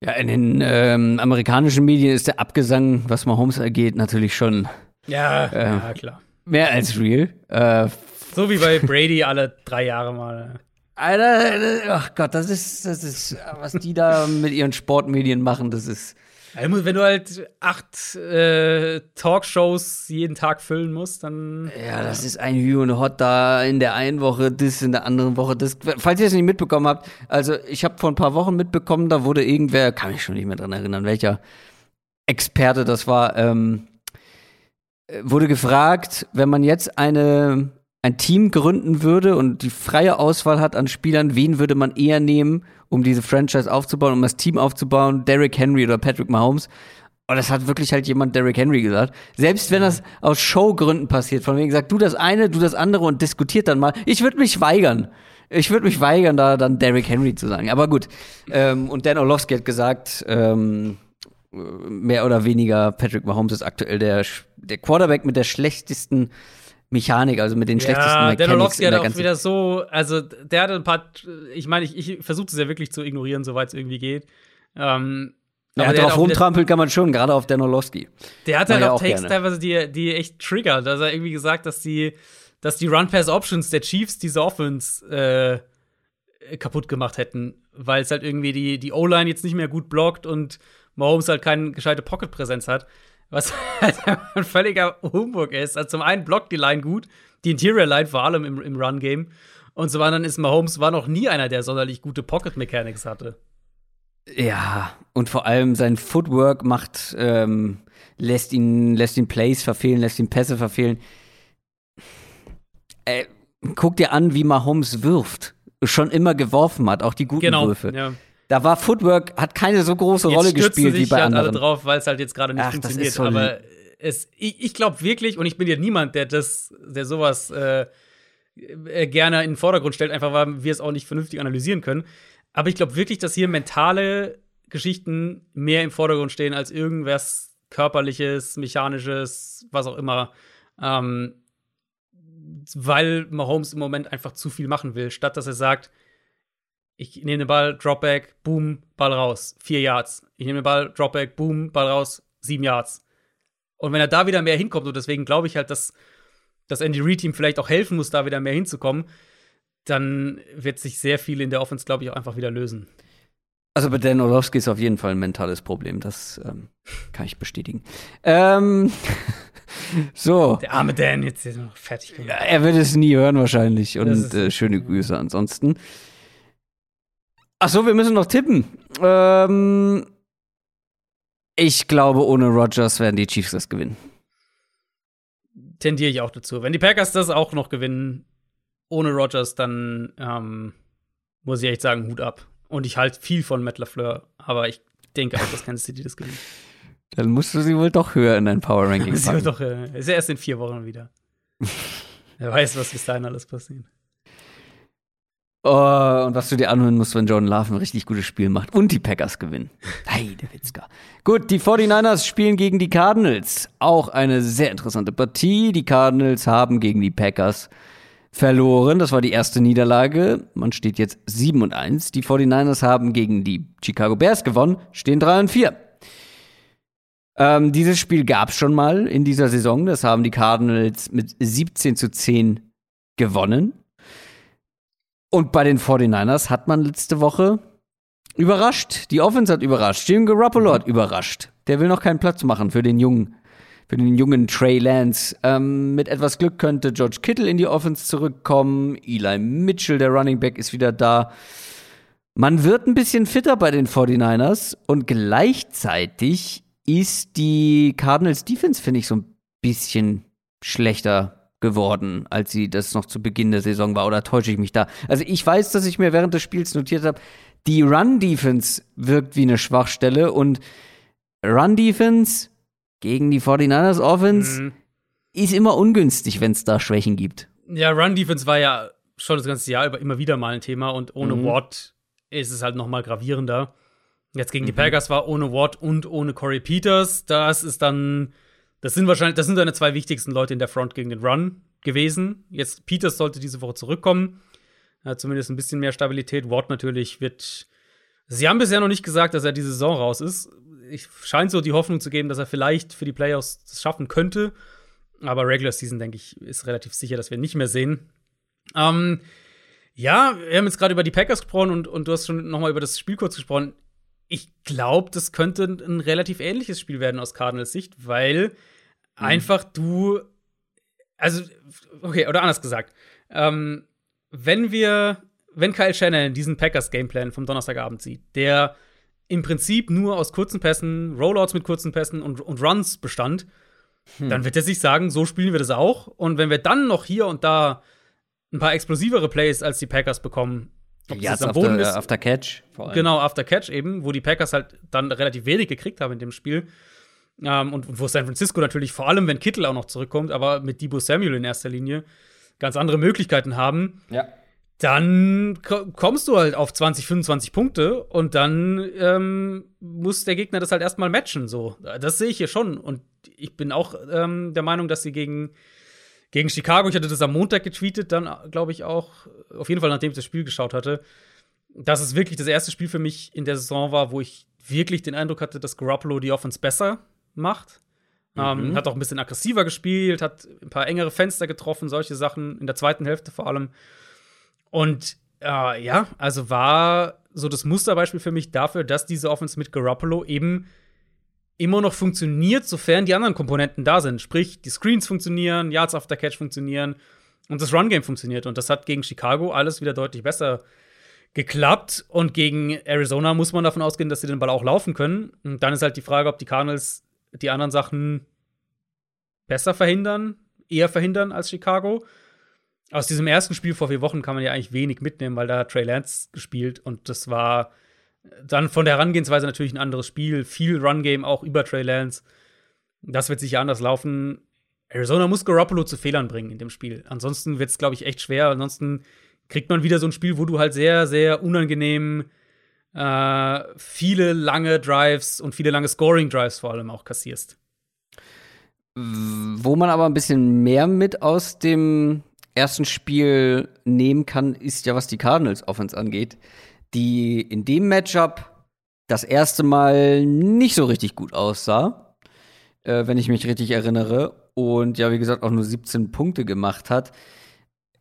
Ja, in den ähm, amerikanischen Medien ist der Abgesang, was Mahomes angeht, natürlich schon. Ja, äh, ja klar. Mehr als real. Äh, so wie bei Brady alle drei Jahre mal. Alter, ach Gott, das ist, das ist, was die da mit ihren Sportmedien machen, das ist. Wenn du halt acht äh, Talkshows jeden Tag füllen musst, dann. Ja, das ist ein Hü und Hot da in der einen Woche, das in der anderen Woche, das. Falls ihr es nicht mitbekommen habt, also ich habe vor ein paar Wochen mitbekommen, da wurde irgendwer, kann mich schon nicht mehr dran erinnern, welcher Experte das war, ähm, wurde gefragt, wenn man jetzt eine ein Team gründen würde und die freie Auswahl hat an Spielern, wen würde man eher nehmen, um diese Franchise aufzubauen, um das Team aufzubauen, Derrick Henry oder Patrick Mahomes. Und das hat wirklich halt jemand Derrick Henry gesagt. Selbst wenn das aus Showgründen passiert, von wegen gesagt, du das eine, du das andere und diskutiert dann mal. Ich würde mich weigern. Ich würde mich weigern, da dann Derrick Henry zu sagen. Aber gut. Ähm, und Dan Orlovsky hat gesagt, ähm, mehr oder weniger Patrick Mahomes ist aktuell der, der Quarterback mit der schlechtesten Mechanik, also mit den ja, schlechtesten Mechanics. Der Nolowski hat auch wieder so, also der hat ein paar, ich meine, ich, ich versuche es ja wirklich zu ignorieren, soweit es irgendwie geht. Ähm, Ja, der drauf rumtrampeln kann man schon, gerade auf Danilowski. Der hat halt ja auch Takes gerne. teilweise, die, die echt triggert. Also er irgendwie gesagt, dass die, dass die Run-Pass-Options der Chiefs diese Offense äh, kaputt gemacht hätten, weil es halt irgendwie die, die O-Line jetzt nicht mehr gut blockt und Mahomes halt keine gescheite Pocket-Präsenz hat. Was halt ein völliger Humbug ist. Also zum einen blockt die Line gut, die Interior-Line vor allem im, im Run-Game. Und zum anderen ist Mahomes war noch nie einer, der sonderlich gute Pocket-Mechanics hatte. Ja, und vor allem sein Footwork macht, ähm, lässt ihn, lässt ihn Plays verfehlen, lässt ihn Pässe verfehlen. Äh, guck dir an, wie Mahomes wirft. Schon immer geworfen hat, auch die guten Genau. Würfe. Ja. Da war Footwork, hat keine so große Jetzt Rolle gespielt wie bei halt alle anderen. drauf, weil es halt jetzt gerade nicht Ach, funktioniert. so aber es, ich, ich glaube wirklich, und ich bin ja niemand, der das, der sowas äh, äh, gerne in den Vordergrund stellt, einfach weil wir es auch nicht vernünftig analysieren können. Aber ich glaube wirklich, dass hier mentale Geschichten mehr im Vordergrund stehen als irgendwas körperliches, mechanisches, was auch immer. Ähm, weil Mahomes im Moment einfach zu viel machen will, statt dass er sagt, ich nehme den Ball, Dropback, boom, Ball raus, vier Yards. Ich nehme den Ball, Dropback, boom, Ball raus, sieben Yards. Und wenn er da wieder mehr hinkommt, und deswegen glaube ich halt, dass das Andy Reid ihm vielleicht auch helfen muss, da wieder mehr hinzukommen, dann wird sich sehr viel in der Offense, glaube ich, auch einfach wieder lösen. Also bei Dan Orlovsky ist auf jeden Fall ein mentales Problem, das ähm, kann ich bestätigen. Ähm, so. Der arme Dan jetzt ist noch fertig gemacht. Ja, er wird es nie hören wahrscheinlich. Und äh, schöne Grüße ansonsten. Ach so, wir müssen noch tippen. Ähm, ich glaube, ohne Rogers werden die Chiefs das gewinnen. Tendiere ich auch dazu. Wenn die Packers das auch noch gewinnen, ohne Rodgers, dann ähm, muss ich echt sagen, Hut ab. Und ich halte viel von Matt LaFleur, aber ich denke auch, dass Kansas City das gewinnt. Dann musst du sie wohl doch höher in dein Power Ranking packen. doch, äh, ist ja erst in vier Wochen wieder. Wer weiß, was bis dahin alles passiert. Oh, und was du dir anhören musst, wenn Jordan Love ein richtig gutes Spiel macht und die Packers gewinnen. Hey, der Witzka. Gut, die 49ers spielen gegen die Cardinals. Auch eine sehr interessante Partie. Die Cardinals haben gegen die Packers verloren. Das war die erste Niederlage. Man steht jetzt 7 und 1. Die 49ers haben gegen die Chicago Bears gewonnen, stehen 3 und 4. Ähm, dieses Spiel gab es schon mal in dieser Saison. Das haben die Cardinals mit 17 zu 10 gewonnen. Und bei den 49ers hat man letzte Woche überrascht. Die Offense hat überrascht. Jim Garoppolo hat überrascht. Der will noch keinen Platz machen für den jungen, für den jungen Trey Lance. Ähm, mit etwas Glück könnte George Kittle in die Offense zurückkommen. Eli Mitchell, der Running Back, ist wieder da. Man wird ein bisschen fitter bei den 49ers und gleichzeitig ist die Cardinals Defense, finde ich, so ein bisschen schlechter geworden, als sie das noch zu Beginn der Saison war. Oder täusche ich mich da? Also ich weiß, dass ich mir während des Spiels notiert habe, die Run-Defense wirkt wie eine Schwachstelle und Run-Defense gegen die 49ers Offense Mhm. ist immer ungünstig, wenn es da Schwächen gibt. Ja, Run-Defense war ja schon das ganze Jahr über immer wieder mal ein Thema und ohne Mhm. Watt ist es halt noch mal gravierender. Jetzt gegen die Packers war ohne Watt und ohne Corey Peters. Das ist dann, das sind wahrscheinlich, das sind deine zwei wichtigsten Leute in der Front gegen den Run gewesen. Jetzt Peters sollte diese Woche zurückkommen. Er hat zumindest ein bisschen mehr Stabilität. Watt natürlich wird. Sie haben bisher noch nicht gesagt, dass er diese Saison raus ist. Ich scheint so die Hoffnung zu geben, dass er vielleicht für die Playoffs das schaffen könnte. Aber Regular Season, denke ich, ist relativ sicher, dass wir nicht mehr sehen. Ähm, ja, wir haben jetzt gerade über die Packers gesprochen und, und du hast schon noch mal über das Spiel kurz gesprochen. Ich glaube, das könnte ein relativ ähnliches Spiel werden aus Cardinals Sicht, weil einfach du, also, okay, oder anders gesagt, ähm, wenn wir, wenn Kyle Shannon diesen Packers Gameplan vom Donnerstagabend sieht, der im Prinzip nur aus kurzen Pässen, Rollouts mit kurzen Pässen und, und Runs bestand, dann wird er sich sagen, so spielen wir das auch. Und wenn wir dann noch hier und da ein paar explosivere Plays als die Packers bekommen, ob das Ja, jetzt am after, Boden ist, after Catch. Vor allem. Genau, After Catch eben, wo die Packers halt dann relativ wenig gekriegt haben in dem Spiel. Ähm, und wo San Francisco natürlich, vor allem wenn Kittel auch noch zurückkommt, aber mit Debo Samuel in erster Linie, ganz andere Möglichkeiten haben, Ja. dann ko- kommst du halt auf 20, 25 Punkte und dann ähm, muss der Gegner das halt erstmal matchen. So. Das sehe ich hier schon. Und ich bin auch ähm, der Meinung, dass sie gegen, gegen Chicago, ich hatte das am Montag getweetet, dann glaube ich auch, auf jeden Fall nachdem ich das Spiel geschaut hatte, dass es wirklich das erste Spiel für mich in der Saison war, wo ich wirklich den Eindruck hatte, dass Garoppolo die Offense besser macht. Ähm, Mhm. hat auch ein bisschen aggressiver gespielt, hat ein paar engere Fenster getroffen, solche Sachen in der zweiten Hälfte vor allem. Und äh, ja, also war so das Musterbeispiel für mich dafür, dass diese Offense mit Garoppolo eben immer noch funktioniert, sofern die anderen Komponenten da sind. Sprich, die Screens funktionieren, Yards after Catch funktionieren und das Run-Game funktioniert. Und das hat gegen Chicago alles wieder deutlich besser geklappt. Und gegen Arizona muss man davon ausgehen, dass sie den Ball auch laufen können. Und dann ist halt die Frage, ob die Cardinals die anderen Sachen besser verhindern, eher verhindern als Chicago. Aus diesem ersten Spiel vor vier Wochen kann man ja eigentlich wenig mitnehmen, weil da hat Trey Lance gespielt und das war dann von der Herangehensweise natürlich ein anderes Spiel. Viel Run-Game auch über Trey Lance. Das wird sicher anders laufen. Arizona muss Garoppolo zu Fehlern bringen in dem Spiel. Ansonsten wird es, glaube ich, echt schwer. Ansonsten kriegt man wieder so ein Spiel, wo du halt sehr, sehr unangenehm äh, viele lange Drives und viele lange Scoring-Drives vor allem auch kassierst. Wo man aber ein bisschen mehr mit aus dem ersten Spiel nehmen kann, ist ja, was die Cardinals Offense angeht, die in dem Matchup das erste Mal nicht so richtig gut aussah, äh, wenn ich mich richtig erinnere. Und ja, wie gesagt, auch nur 17 Punkte gemacht hat.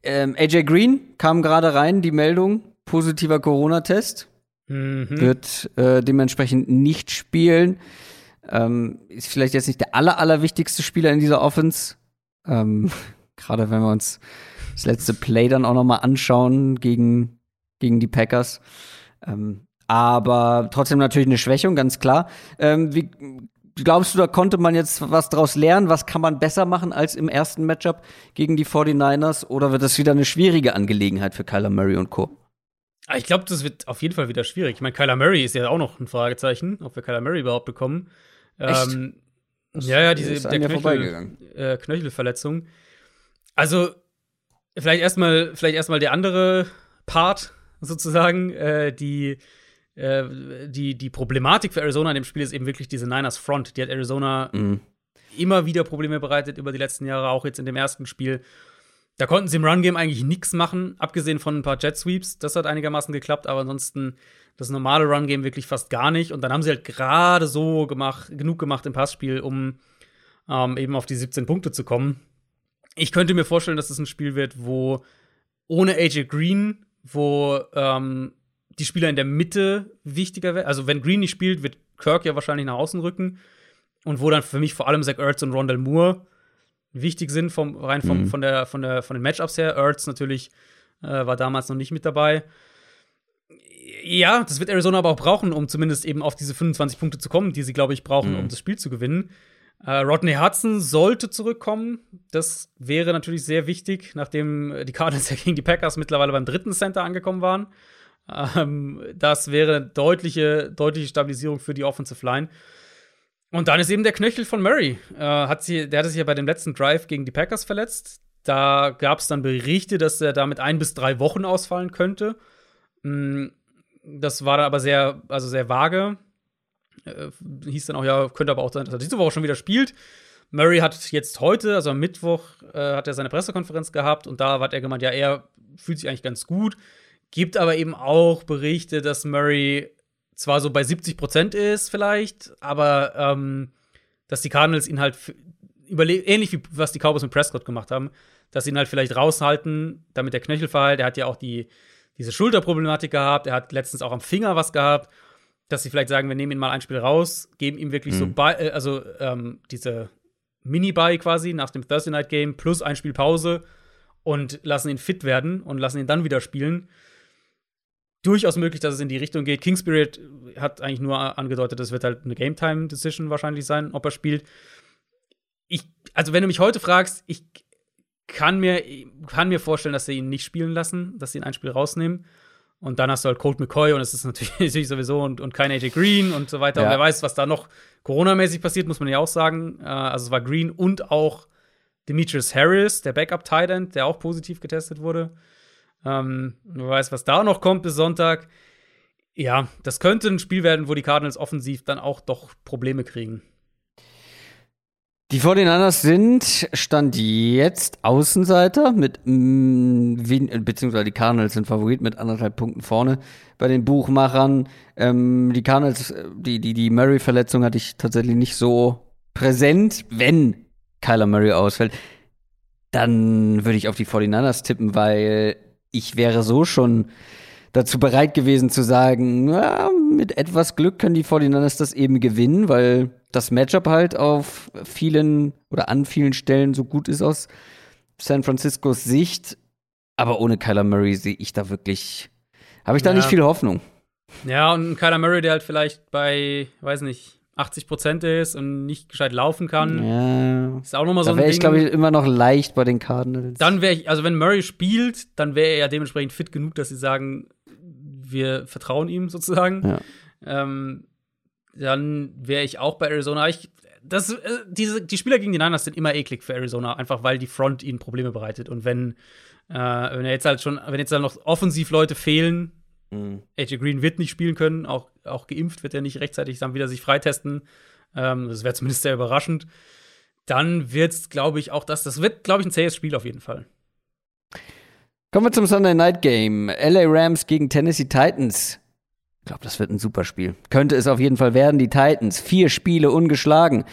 Ähm, AJ Green kam gerade rein, die Meldung, positiver Corona-Test Mhm. wird äh, dementsprechend nicht spielen. Ähm, ist vielleicht jetzt nicht der aller, allerwichtigste Spieler in dieser Offense. Ähm, Gerade wenn wir uns das letzte Play dann auch noch mal anschauen gegen, gegen die Packers. Ähm, aber trotzdem natürlich eine Schwächung, ganz klar. Ähm, wie glaubst du, da konnte man jetzt was draus lernen? Was kann man besser machen als im ersten Matchup gegen die 49ers? Oder wird das wieder eine schwierige Angelegenheit für Kyler Murray und Co.? Ah, Ich glaube, das wird auf jeden Fall wieder schwierig. Ich meine, Kyler Murray ist ja auch noch ein Fragezeichen, ob wir Kyler Murray überhaupt bekommen. Echt? Ähm, ja, ja, diese ist der Knöchel, äh, Knöchelverletzung. Also, vielleicht erstmal vielleicht erstmal der andere Part sozusagen, äh, die, äh, die, die Problematik für Arizona in dem Spiel ist eben wirklich diese Niners Front. Die hat Arizona Mhm. immer wieder Probleme bereitet über die letzten Jahre, auch jetzt in dem ersten Spiel. Da konnten sie im Run-Game eigentlich nichts machen, abgesehen von ein paar Jet-Sweeps. Das hat einigermaßen geklappt, aber ansonsten das normale Run-Game wirklich fast gar nicht. Und dann haben sie halt gerade so gemacht, genug gemacht im Passspiel, um ähm, eben auf die 17 Punkte zu kommen. Ich könnte mir vorstellen, dass es ein Spiel wird, wo ohne AJ Green, wo ähm, die Spieler in der Mitte wichtiger werden. Also wenn Green nicht spielt, wird Kirk ja wahrscheinlich nach außen rücken. Und wo dann für mich vor allem Zach Ertz und Rondell Moore wichtig sind, vom, rein vom, Mhm. von, der, von, der, von den Matchups her. Ertz natürlich äh, war damals noch nicht mit dabei. Ja, das wird Arizona aber auch brauchen, um zumindest eben auf diese 25 Punkte zu kommen, die sie, glaube ich, brauchen, Mhm. um das Spiel zu gewinnen. Äh, Rodney Hudson sollte zurückkommen. Das wäre natürlich sehr wichtig, nachdem die Cardinals ja gegen die Packers mittlerweile beim dritten Center angekommen waren. Ähm, das wäre deutliche, deutliche Stabilisierung für die Offensive Line. Und dann ist eben der Knöchel von Murray. Äh, hat sie, der hatte sich ja bei dem letzten Drive gegen die Packers verletzt. Da gab es dann Berichte, dass er damit ein bis drei Wochen ausfallen könnte. Mm, Das war dann aber sehr, also sehr vage. Äh, hieß dann auch, ja, könnte aber auch sein, dass er diese Woche schon wieder spielt. Murray hat jetzt heute, also am Mittwoch, äh, hat er seine Pressekonferenz gehabt und da hat er gemeint, ja, er fühlt sich eigentlich ganz gut. Gibt aber eben auch Berichte, dass Murray zwar so bei 70 Prozent ist, vielleicht, aber ähm, dass die Cardinals ihn halt ähnlich wie was die Cowboys mit Prescott gemacht haben, dass sie ihn halt vielleicht raushalten, damit der Knöchel verheilt. Er hat ja auch die, diese Schulterproblematik gehabt. Er hat letztens auch am Finger was gehabt, dass sie vielleicht sagen, wir nehmen ihn mal ein Spiel raus, geben ihm wirklich so, Mhm. bei, äh, also ähm, diese Mini-Buy quasi nach dem Thursday Night Game plus ein Spiel Pause und lassen ihn fit werden und lassen ihn dann wieder spielen. Durchaus möglich, dass es in die Richtung geht. King Spirit hat eigentlich nur angedeutet, das wird halt eine Game-Time-Decision wahrscheinlich sein, ob er spielt. Ich, also, wenn du mich heute fragst, ich kann mir, kann mir vorstellen, dass sie ihn nicht spielen lassen, dass sie ihn ein Spiel rausnehmen. Und dann hast du halt Colt McCoy und es ist natürlich, sowieso und, und kein AJ Green und so weiter. Ja. Und wer weiß, was da noch Corona-mäßig passiert, muss man ja auch sagen. Äh, also es war Green und auch Demetrius Harris, der Backup-Tight End, der auch positiv getestet wurde. Ähm, wer weiß, was da noch kommt bis Sonntag. Ja, das könnte ein Spiel werden, wo die Cardinals offensiv dann auch doch Probleme kriegen. Die 49ers sind, stand jetzt Außenseiter mit, mm, beziehungsweise die Cardinals sind Favorit mit anderthalb Punkten vorne bei den Buchmachern. Ähm, die Cardinals, die, die, die Murray-Verletzung hatte ich tatsächlich nicht so präsent. Wenn Kyler Murray ausfällt, dann würde ich auf die 49ers tippen, weil ich wäre so schon dazu bereit gewesen zu sagen, ja, mit etwas Glück können die 49ers das eben gewinnen, weil das Matchup halt auf vielen oder an vielen Stellen so gut ist aus San Franciscos Sicht. Aber ohne Kyler Murray sehe ich da wirklich, habe ich da ja. nicht viel Hoffnung. Ja, und Kyler Murray, der halt vielleicht bei, weiß nicht, 80 Prozent ist und nicht gescheit laufen kann. Ja. Ist auch nochmal so ein wäre ich, glaube ich, immer noch leicht bei den Cardinals. Dann wäre ich, also wenn Murray spielt, dann wäre er ja dementsprechend fit genug, dass sie sagen, wir vertrauen ihm sozusagen. Ja. Ähm, dann wäre ich auch bei Arizona. Ich, das, äh, diese, die Spieler gegen die Niners sind immer eklig für Arizona, einfach weil die Front ihnen Probleme bereitet. Und wenn, äh, wenn jetzt halt schon, wenn jetzt halt noch offensiv Leute fehlen, mhm. AJ Green wird nicht spielen können, auch, auch geimpft wird er nicht rechtzeitig dann wieder sich freitesten. Ähm, das wäre zumindest sehr überraschend. Dann wird es, glaube ich, auch das, das wird, glaube ich, ein zähes Spiel auf jeden Fall. Kommen wir zum Sunday Night Game. LA Rams gegen Tennessee Titans. Ich glaube, das wird ein super Spiel. Könnte es auf jeden Fall werden. Die Titans, vier Spiele ungeschlagen.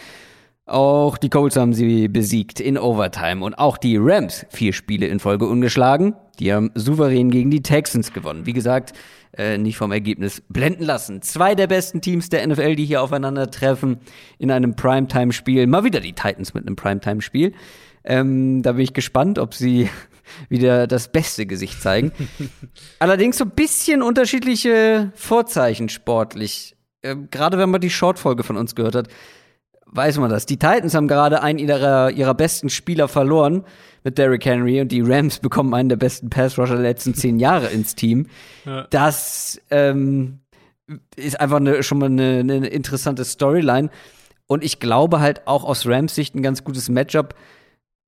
Auch die Colts haben sie besiegt in Overtime. Und auch die Rams, vier Spiele in Folge ungeschlagen. Die haben souverän gegen die Texans gewonnen. Wie gesagt, äh, nicht vom Ergebnis blenden lassen. Zwei der besten Teams der NFL, die hier aufeinandertreffen in einem Primetime-Spiel. Mal wieder die Titans mit einem Primetime-Spiel. Ähm, da bin ich gespannt, ob sie wieder das beste Gesicht zeigen. Allerdings so ein bisschen unterschiedliche Vorzeichen sportlich. Äh, gerade wenn man die Shortfolge von uns gehört hat, weiß man das. Die Titans haben gerade einen ihrer, ihrer besten Spieler verloren mit Derrick Henry und die Rams bekommen einen der besten Pass-Rusher der letzten zehn Jahre ins Team. Ja. Das ähm, ist einfach eine, schon mal eine, eine interessante Storyline. Und ich glaube halt auch aus Rams Sicht ein ganz gutes Matchup,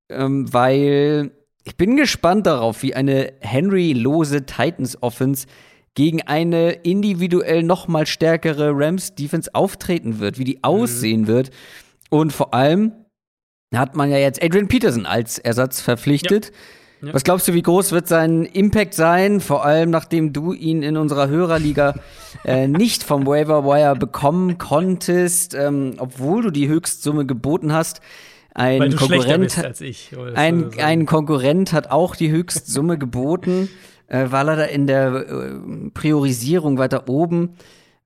ähm, weil ich bin gespannt darauf, wie eine Henry-lose Titans-Offense gegen eine individuell noch mal stärkere Rams-Defense auftreten wird, wie die mhm. aussehen wird. Und vor allem hat man ja jetzt Adrian Peterson als Ersatz verpflichtet. Ja. Ja. Was glaubst du, wie groß wird sein Impact sein? Vor allem, nachdem du ihn in unserer Hörerliga äh, nicht vom Waiver Wire bekommen konntest, ähm, obwohl du die Höchstsumme geboten hast. Ein Konkurrent, ich. Ein, ein Konkurrent hat auch die Höchstsumme geboten, äh, war leider in der äh, Priorisierung weiter oben.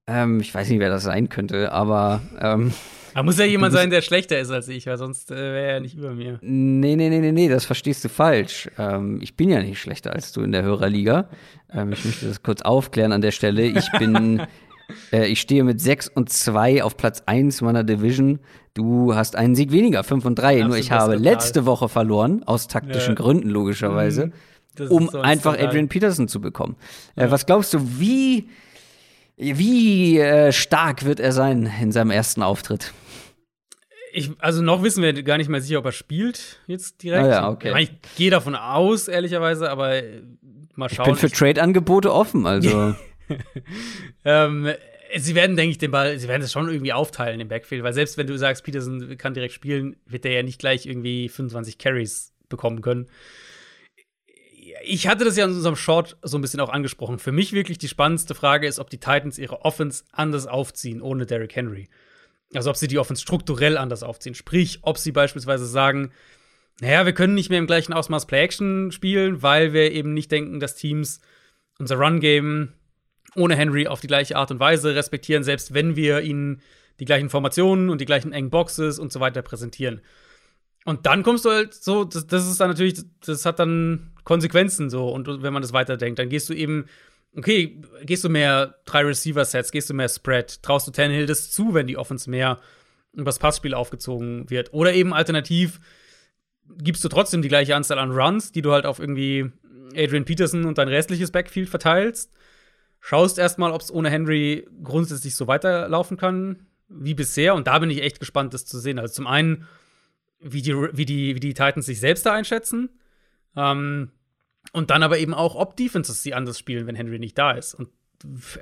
Ähm, ich weiß nicht, wer das sein könnte, aber ähm, da muss ja jemand sein, der schlechter ist als ich, weil sonst äh, wäre er nicht über mir. Nee, nee, nee, nee, nee, das verstehst du falsch. Ähm, ich bin ja nicht schlechter als du in der Hörerliga. Ähm, ich möchte das kurz aufklären an der Stelle. Ich bin, äh, ich stehe mit 6 und 2 auf Platz 1 meiner Division. Du hast einen Sieg weniger, 5 und 3. Nur ich habe letzte Woche verloren, aus taktischen ja. Gründen logischerweise, mhm. Um einfach Adrian Peterson zu bekommen. Äh, ja. Was glaubst du, wie, wie äh, stark wird er sein in seinem ersten Auftritt? Ich, also noch wissen wir gar nicht mehr sicher, ob er spielt jetzt direkt. Ah ja, okay. Ich, ich gehe davon aus, ehrlicherweise, aber äh, mal schauen. Ich bin für Trade-Angebote offen, also. ähm, sie werden, denke ich, den Ball, sie werden es schon irgendwie aufteilen im Backfield, weil selbst wenn du sagst, Peterson kann direkt spielen, wird der ja nicht gleich irgendwie 25 Carries bekommen können. Ich hatte das ja in unserem Short so ein bisschen auch angesprochen. Für mich wirklich die spannendste Frage ist, ob die Titans ihre Offense anders aufziehen ohne Derrick Henry. Also ob sie die Offense strukturell anders aufziehen. Sprich, ob sie beispielsweise sagen, naja, wir können nicht mehr im gleichen Ausmaß Play-Action spielen, weil wir eben nicht denken, dass Teams unser Run-Game ohne Henry auf die gleiche Art und Weise respektieren, selbst wenn wir ihnen die gleichen Formationen und die gleichen engen Boxes und so weiter präsentieren. Und dann kommst du halt so, das, das ist dann natürlich, das hat dann Konsequenzen so. Und wenn man das weiterdenkt, dann gehst du eben, okay, gehst du mehr drei Receiver-Sets, gehst du mehr Spread, traust du Tannehill das zu, wenn die Offense mehr übers Passspiel aufgezogen wird. Oder eben alternativ gibst du trotzdem die gleiche Anzahl an Runs, die du halt auf irgendwie Adrian Peterson und dein restliches Backfield verteilst schaust erstmal, ob es ohne Henry grundsätzlich so weiterlaufen kann wie bisher. Und da bin ich echt gespannt, das zu sehen. Also zum einen, wie die, wie die, wie die Titans sich selbst da einschätzen. Ähm, und dann aber eben auch, ob Defenses sie anders spielen, wenn Henry nicht da ist. Und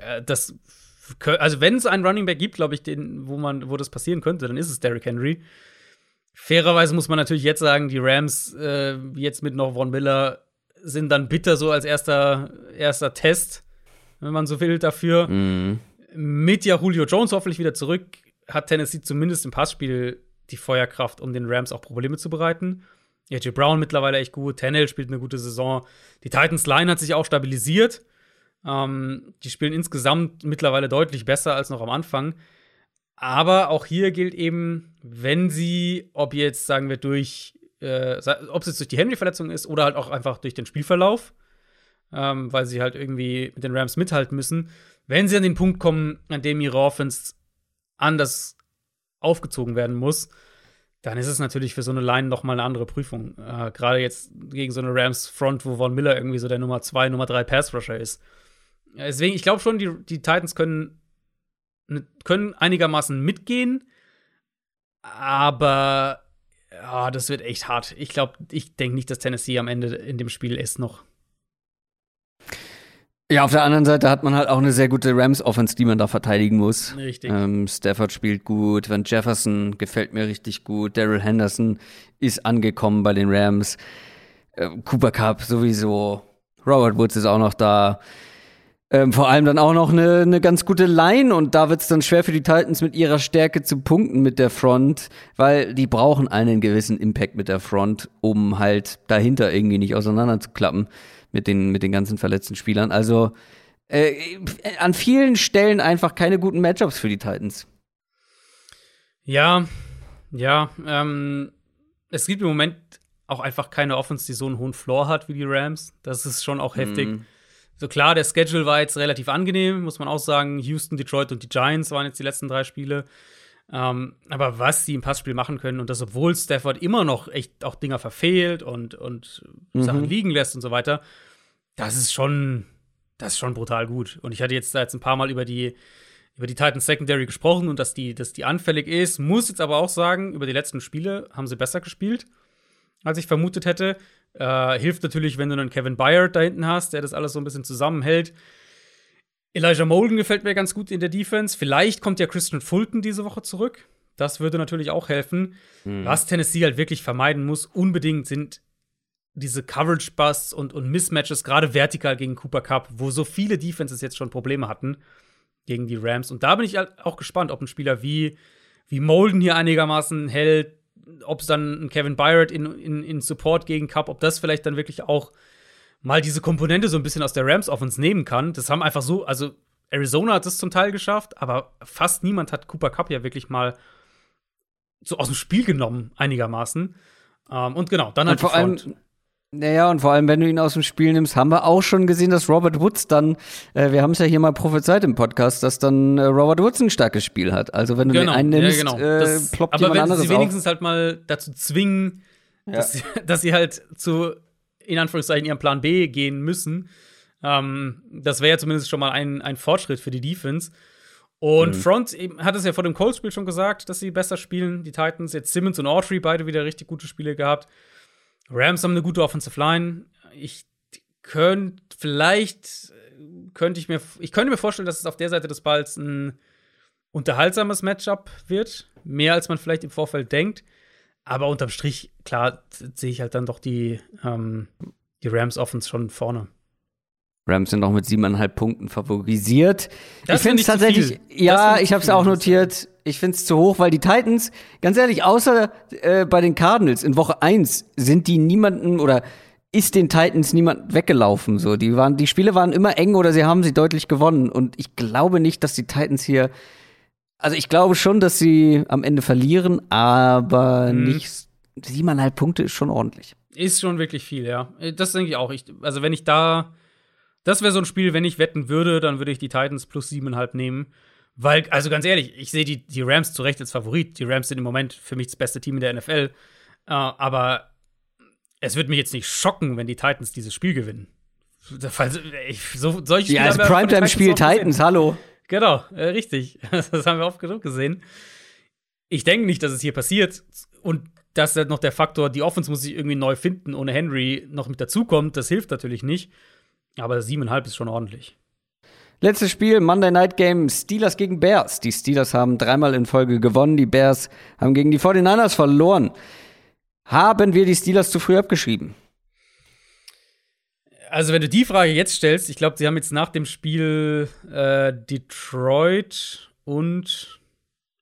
äh, das, also wenn es einen Running Back gibt, glaube ich, den, wo man, wo das passieren könnte, dann ist es Derrick Henry. Fairerweise muss man natürlich jetzt sagen, die Rams, äh, jetzt mit noch Von Miller, sind dann bitter so als erster, erster Test, wenn man so will, dafür. Mhm. Mit ja Julio Jones hoffentlich wieder zurück, hat Tennessee zumindest im Passspiel die Feuerkraft, um den Rams auch Probleme zu bereiten. AJ Brown mittlerweile echt gut, Tennell spielt eine gute Saison. Die Titans Line hat sich auch stabilisiert. Ähm, die spielen insgesamt mittlerweile deutlich besser als noch am Anfang. Aber auch hier gilt eben, wenn sie, ob jetzt sagen wir durch, äh, ob es jetzt durch die Henry-Verletzung ist oder halt auch einfach durch den Spielverlauf, ähm, weil sie halt irgendwie mit den Rams mithalten müssen, wenn sie an den Punkt kommen, an dem ihre Offense anders aufgezogen werden muss, dann ist es natürlich für so eine Line noch mal eine andere Prüfung. Äh, Gerade jetzt gegen so eine Rams Front, wo Von Miller irgendwie so der Nummer 2, Nummer 3 Pass Rusher ist. Deswegen, ich glaube schon, die, die Titans können, ne, können einigermaßen mitgehen, aber ja, das wird echt hart. Ich glaube, ich denke nicht, dass Tennessee am Ende in dem Spiel ist noch. Ja, auf der anderen Seite hat man halt auch eine sehr gute Rams-Offense, die man da verteidigen muss. Richtig. Ähm, Stafford spielt gut, Van Jefferson gefällt mir richtig gut, Daryl Henderson ist angekommen bei den Rams, äh, Cooper Cup sowieso, Robert Woods ist auch noch da. Ähm, vor allem dann auch noch eine, eine ganz gute Line und da wird es dann schwer für die Titans mit ihrer Stärke zu punkten mit der Front, weil die brauchen einen gewissen Impact mit der Front, um halt dahinter irgendwie nicht auseinanderzuklappen mit den, mit den ganzen verletzten Spielern. Also äh, an vielen Stellen einfach keine guten Matchups für die Titans. Ja, ja, ähm, es gibt im Moment auch einfach keine Offense, die so einen hohen Floor hat wie die Rams. Das ist schon auch heftig. Mhm. So klar, der Schedule war jetzt relativ angenehm, muss man auch sagen. Houston, Detroit und die Giants waren jetzt die letzten drei Spiele. Ähm, aber was sie im Passspiel machen können und das, obwohl Stafford immer noch echt auch Dinger verfehlt und, und Mhm. Sachen liegen lässt und so weiter, das ist schon, das ist schon brutal gut. Und ich hatte jetzt da jetzt ein paar Mal über die, über die Titans Secondary gesprochen und dass die, dass die anfällig ist. Muss jetzt aber auch sagen, über die letzten Spiele haben sie besser gespielt, als ich vermutet hätte. Äh, hilft natürlich, wenn du einen Kevin Byard da hinten hast, der das alles so ein bisschen zusammenhält. Elijah Molden gefällt mir ganz gut in der Defense. Vielleicht kommt ja Christian Fulton diese Woche zurück. Das würde natürlich auch helfen. Was Tennessee halt wirklich vermeiden muss, unbedingt sind diese Coverage-Busts und, und Mismatches, gerade vertikal gegen Cooper Cup, wo so viele Defenses jetzt schon Probleme hatten gegen die Rams. Und da bin ich halt auch gespannt, ob ein Spieler wie, wie Molden hier einigermaßen hält, ob es dann ein Kevin Byard in, in, in Support gegen Cup, ob das vielleicht dann wirklich auch mal diese Komponente so ein bisschen aus der Rams Offense nehmen kann. Das haben einfach so, also Arizona hat es zum Teil geschafft, aber fast niemand hat Cooper Cup ja wirklich mal so aus dem Spiel genommen, einigermaßen. Ähm, und genau, dann Und halt vor allem. Naja, und vor allem, wenn du ihn aus dem Spiel nimmst, haben wir auch schon gesehen, dass Robert Woods dann, äh, wir haben es ja hier mal prophezeit im Podcast, dass dann äh, Robert Woods ein starkes Spiel hat. Also wenn du den einen nimmst, ja, genau. äh, Das- ploppt aber jemand wenn anderes sie auf. wenigstens halt mal dazu zwingen, dass, sie, dass sie halt zu, in Anführungszeichen, ihrem Plan B gehen müssen, ähm, das wäre ja zumindest schon mal ein, ein Fortschritt für die Defense. Und Mhm. Front hat es ja vor dem Colts-Spiel schon gesagt, dass sie besser spielen, die Titans. Jetzt Simmons und Autry beide wieder richtig gute Spiele gehabt. Rams haben eine gute Offensive Line. Ich könnte vielleicht könnte ich mir ich könnte mir vorstellen, dass es auf der Seite des Balls ein unterhaltsames Matchup wird, mehr als man vielleicht im Vorfeld denkt. Aber unterm Strich, klar, sehe ich halt dann doch die, ähm, die Rams Offense schon vorne. Rams sind noch mit siebeneinhalb Punkten favorisiert. Das ich finde find es tatsächlich, ja, ich habe es auch notiert. Ich finde es zu hoch, weil die Titans, ganz ehrlich, außer äh, bei den Cardinals in Woche 1 sind die niemanden oder ist den Titans niemand weggelaufen. So, die waren, die Spiele waren immer eng oder sie haben sie deutlich gewonnen. Und ich glaube nicht, dass die Titans hier, also ich glaube schon, dass sie am Ende verlieren, aber Mhm. nicht siebeneinhalb Punkte ist schon ordentlich. Ist schon wirklich viel, ja. Das denke ich auch. Ich, also, wenn ich da. Das wäre so ein Spiel, wenn ich wetten würde, dann würde ich die Titans plus siebeneinhalb nehmen. Weil, also ganz ehrlich, ich sehe die, die Rams zu Recht als Favorit. Die Rams sind im Moment für mich das beste Team in der NFL. Äh, aber es wird mich jetzt nicht schocken, wenn die Titans dieses Spiel gewinnen. Ich, so, solche Spiele Ja, also Primetime-Spiel gesehen. Titans, hallo. Genau, äh, richtig. Das haben wir oft genug gesehen. Ich denke nicht, dass es hier passiert. Und dass dann noch der Faktor, die Offense muss sich irgendwie neu finden, ohne Henry noch mit dazukommt, das hilft natürlich nicht. Aber siebeneinhalb ist schon ordentlich. Letztes Spiel, Monday Night Game, Steelers gegen Bears. Die Steelers haben dreimal in Folge gewonnen, die Bears haben gegen die 49ers verloren. Haben wir die Steelers zu früh abgeschrieben? Also, wenn du die Frage jetzt stellst, ich glaube, sie haben jetzt nach dem Spiel äh, Detroit und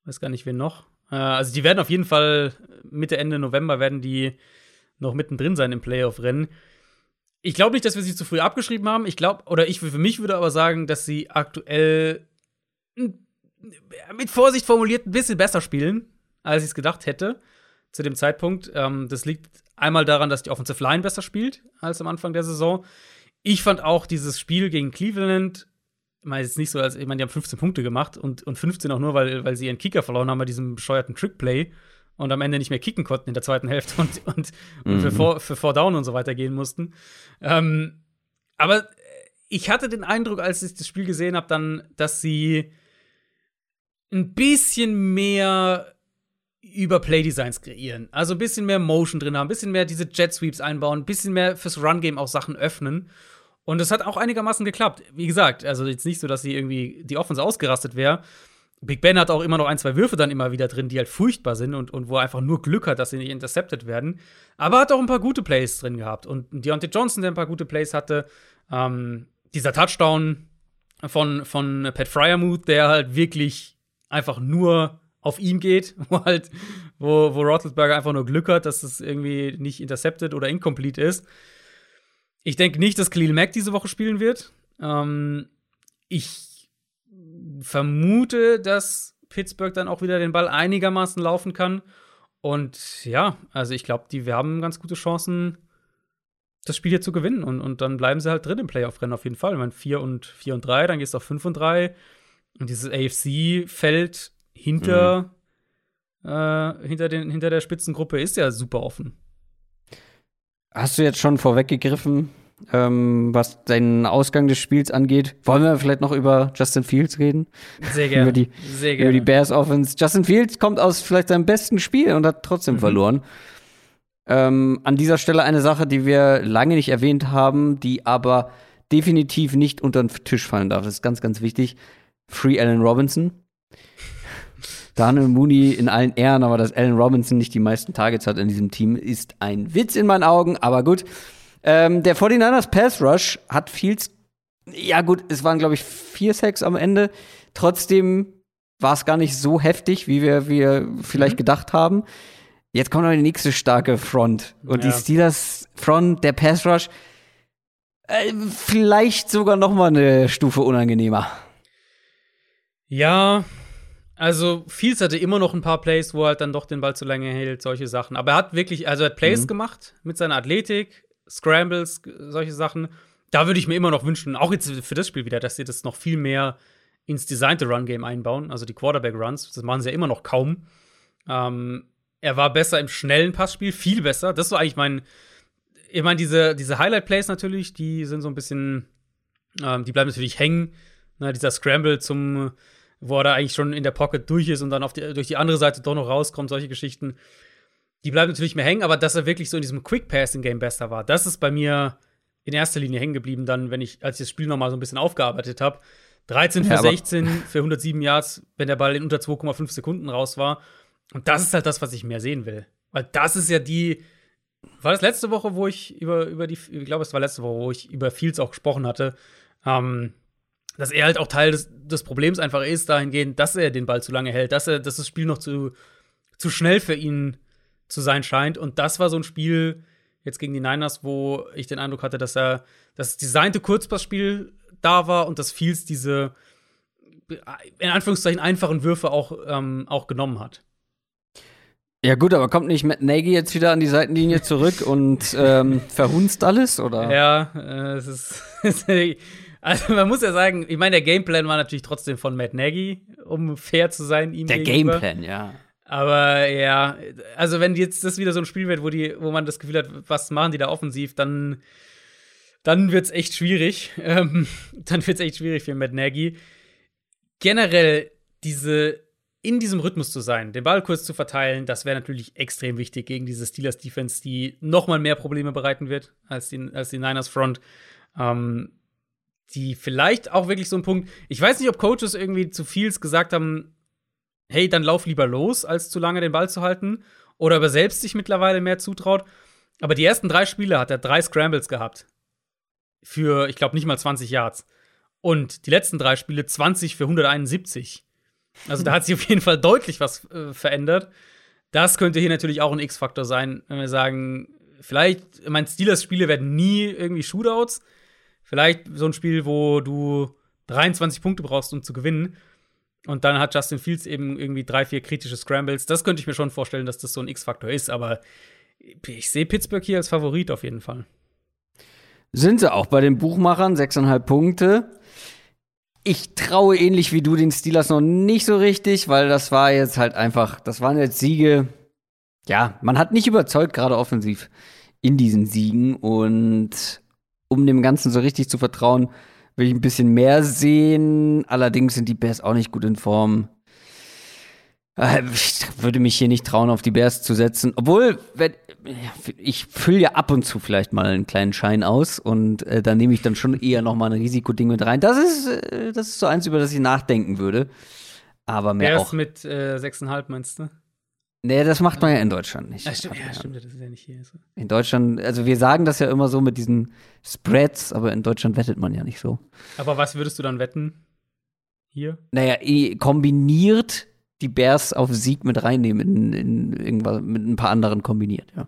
weiß gar nicht, wen noch. Äh, also, die werden auf jeden Fall Mitte, Ende November werden die noch mittendrin sein im Playoff-Rennen. Ich glaube nicht, dass wir sie zu früh abgeschrieben haben. Ich glaube, oder ich für mich würde aber sagen, dass sie aktuell mit Vorsicht formuliert ein bisschen besser spielen, als ich es gedacht hätte zu dem Zeitpunkt. Ähm, das liegt einmal daran, dass die Offensive Line besser spielt als am Anfang der Saison. Ich fand auch dieses Spiel gegen Cleveland, ich meine, jetzt nicht so, als ich meine, die haben 15 Punkte gemacht und, und 15 auch nur, weil, weil sie ihren Kicker verloren haben bei diesem bescheuerten Trickplay und am Ende nicht mehr kicken konnten in der zweiten Hälfte und, und, und mhm. für, Four, für Four Down und so weiter gehen mussten. Ähm, aber ich hatte den Eindruck, als ich das Spiel gesehen habe, dann, dass sie ein bisschen mehr über Playdesigns kreieren. Also ein bisschen mehr Motion drin haben, ein bisschen mehr diese Jet Sweeps einbauen, ein bisschen mehr fürs Run Game auch Sachen öffnen. Und es hat auch einigermaßen geklappt. Wie gesagt, also jetzt nicht so, dass sie irgendwie die Offense ausgerastet wäre, Big Ben hat auch immer noch ein, zwei Würfe dann immer wieder drin, die halt furchtbar sind und, und wo er einfach nur Glück hat, dass sie nicht intercepted werden. Aber hat auch ein paar gute Plays drin gehabt. Und Deontay Johnson, der ein paar gute Plays hatte, ähm, dieser Touchdown von, von Pat Fryermuth, der halt wirklich einfach nur auf ihm geht, wo halt, wo, wo Roethlisberger einfach nur Glück hat, dass es irgendwie nicht intercepted oder incomplete ist. Ich denke nicht, dass Khalil Mack diese Woche spielen wird. Ähm, ich vermute, dass Pittsburgh dann auch wieder den Ball einigermaßen laufen kann. Und ja, also ich glaube, die wir haben ganz gute Chancen, das Spiel hier zu gewinnen. Und, und dann bleiben sie halt drin im Playoff-Rennen auf jeden Fall. Ich meine, 4 und 4 und 3, dann gehst du auf 5 und 3. Und dieses AFC-Feld hinter, mhm. äh, hinter, den, hinter der Spitzengruppe ist ja super offen. Hast du jetzt schon vorweggegriffen, ähm, was den Ausgang des Spiels angeht. Wollen wir vielleicht noch über Justin Fields reden? Sehr gerne. über, die, Sehr gerne. über die Bears Offense. Justin Fields kommt aus vielleicht seinem besten Spiel und hat trotzdem mhm. verloren. Ähm, an dieser Stelle eine Sache, die wir lange nicht erwähnt haben, die aber definitiv nicht unter den Tisch fallen darf. Das ist ganz, ganz wichtig. Free Allen Robinson. Daniel Mooney in allen Ehren, aber dass Allen Robinson nicht die meisten Targets hat in diesem Team, ist ein Witz in meinen Augen. Aber gut, ähm, der 49ers Pass Rush hat Fields, ja gut, es waren glaube ich vier Sacks am Ende. Trotzdem war es gar nicht so heftig, wie wir, wir vielleicht mhm. gedacht haben. Jetzt kommt noch die nächste starke Front. Und ja. die Steelers Front, der Pass Rush, äh, vielleicht sogar noch mal eine Stufe unangenehmer. Ja, also Fields hatte immer noch ein paar Plays, wo er halt dann doch den Ball zu lange hält, solche Sachen. Aber er hat wirklich, also er hat Plays mhm. gemacht mit seiner Athletik, Scrambles, solche Sachen. Da würde ich mir immer noch wünschen, auch jetzt für das Spiel wieder, dass sie das noch viel mehr ins designte Run-Game einbauen, also die Quarterback-Runs. Das machen sie ja immer noch kaum. Ähm, er war besser im schnellen Passspiel, viel besser. Das war eigentlich mein. Ich meine, diese, diese Highlight-Plays natürlich, die sind so ein bisschen. Ähm, die bleiben natürlich hängen. Ne, dieser Scramble zum, wo er da eigentlich schon in der Pocket durch ist und dann die, durch die andere Seite doch noch rauskommt, solche Geschichten die bleiben natürlich mehr hängen, aber dass er wirklich so in diesem Quick-Passing-Game besser war, das ist bei mir in erster Linie hängen geblieben, dann, wenn ich, als ich das Spiel noch mal so ein bisschen aufgearbeitet habe. 13 für ja, 16 für 107 Yards, wenn der Ball in unter 2,5 Sekunden raus war. Und das ist halt das, was ich mehr sehen will. Weil das ist ja die. War das letzte Woche, wo ich über, über die. Ich glaube, es war letzte Woche, wo ich über Fields auch gesprochen hatte. Ähm, dass er halt auch Teil des, des Problems einfach ist, dahingehend, dass er den Ball zu lange hält, dass er, dass das Spiel noch zu, zu schnell für ihn zu sein scheint. Und das war so ein Spiel jetzt gegen die Niners, wo ich den Eindruck hatte, dass er das designte Kurzpassspiel da war und dass Fields diese in Anführungszeichen einfachen Würfe auch, ähm, auch genommen hat. Ja gut, aber kommt nicht Matt Nagy jetzt wieder an die Seitenlinie zurück und ähm, verhunzt alles, oder? Ja, äh, es ist also man muss ja sagen, ich meine, der Gameplan war natürlich trotzdem von Matt Nagy, um fair zu sein ihm Der gegenüber. Gameplan, ja. Aber ja, also wenn jetzt das wieder so ein Spiel wird, wo, die, wo man das Gefühl hat, was machen die da offensiv, dann, dann wird es echt schwierig. Ähm, dann wird es echt schwierig für Matt Nagy. Generell diese in diesem Rhythmus zu sein, den Ball kurz zu verteilen, das wäre natürlich extrem wichtig gegen diese Steelers Defense, die noch mal mehr Probleme bereiten wird als die, als die Niners Front. Ähm, die vielleicht auch wirklich so ein Punkt. Ich weiß nicht, ob Coaches irgendwie zu viel gesagt haben, hey, dann lauf lieber los, als zu lange den Ball zu halten. Oder ob er selbst sich mittlerweile mehr zutraut. Aber die ersten drei Spiele hat er drei Scrambles gehabt. Für, ich glaube, nicht mal 20 Yards. Und die letzten drei Spiele 20 für 171. Also da hat sich auf jeden Fall deutlich was äh, verändert. Das könnte hier natürlich auch ein X-Faktor sein, wenn wir sagen, vielleicht, mein Steelers-Spiele werden nie irgendwie Shootouts. Vielleicht so ein Spiel, wo du 23 Punkte brauchst, um zu gewinnen. Und dann hat Justin Fields eben irgendwie drei, vier kritische Scrambles. Das könnte ich mir schon vorstellen, dass das so ein X-Faktor ist. Aber ich sehe Pittsburgh hier als Favorit auf jeden Fall. Sind sie auch bei den Buchmachern, 6,5 Punkte. Ich traue ähnlich wie du den Steelers noch nicht so richtig, weil das war jetzt halt einfach, das waren jetzt Siege. Ja, man hat nicht überzeugt, gerade offensiv in diesen Siegen. Und um dem Ganzen so richtig zu vertrauen, will ich ein bisschen mehr sehen. Allerdings sind die Bears auch nicht gut in Form. Äh, ich würde mich hier nicht trauen, auf die Bears zu setzen. Obwohl, ich fülle ja ab und zu vielleicht mal einen kleinen Schein aus und äh, da nehme ich dann schon eher noch mal ein Risikoding mit rein. Das ist, äh, das ist so eins, über das ich nachdenken würde. Aber mehr Bears auch. mit äh, 6,5 meinst du? Nee, das macht man ja in Deutschland nicht. Ja, stimmt, ja, stimmt, das ist ja nicht hier so. In Deutschland, also wir sagen das ja immer so mit diesen Spreads, aber in Deutschland wettet man ja nicht so. Aber was würdest du dann wetten? Hier? Naja, kombiniert die Bears auf Sieg mit reinnehmen, in, in irgendwas mit ein paar anderen kombiniert, ja.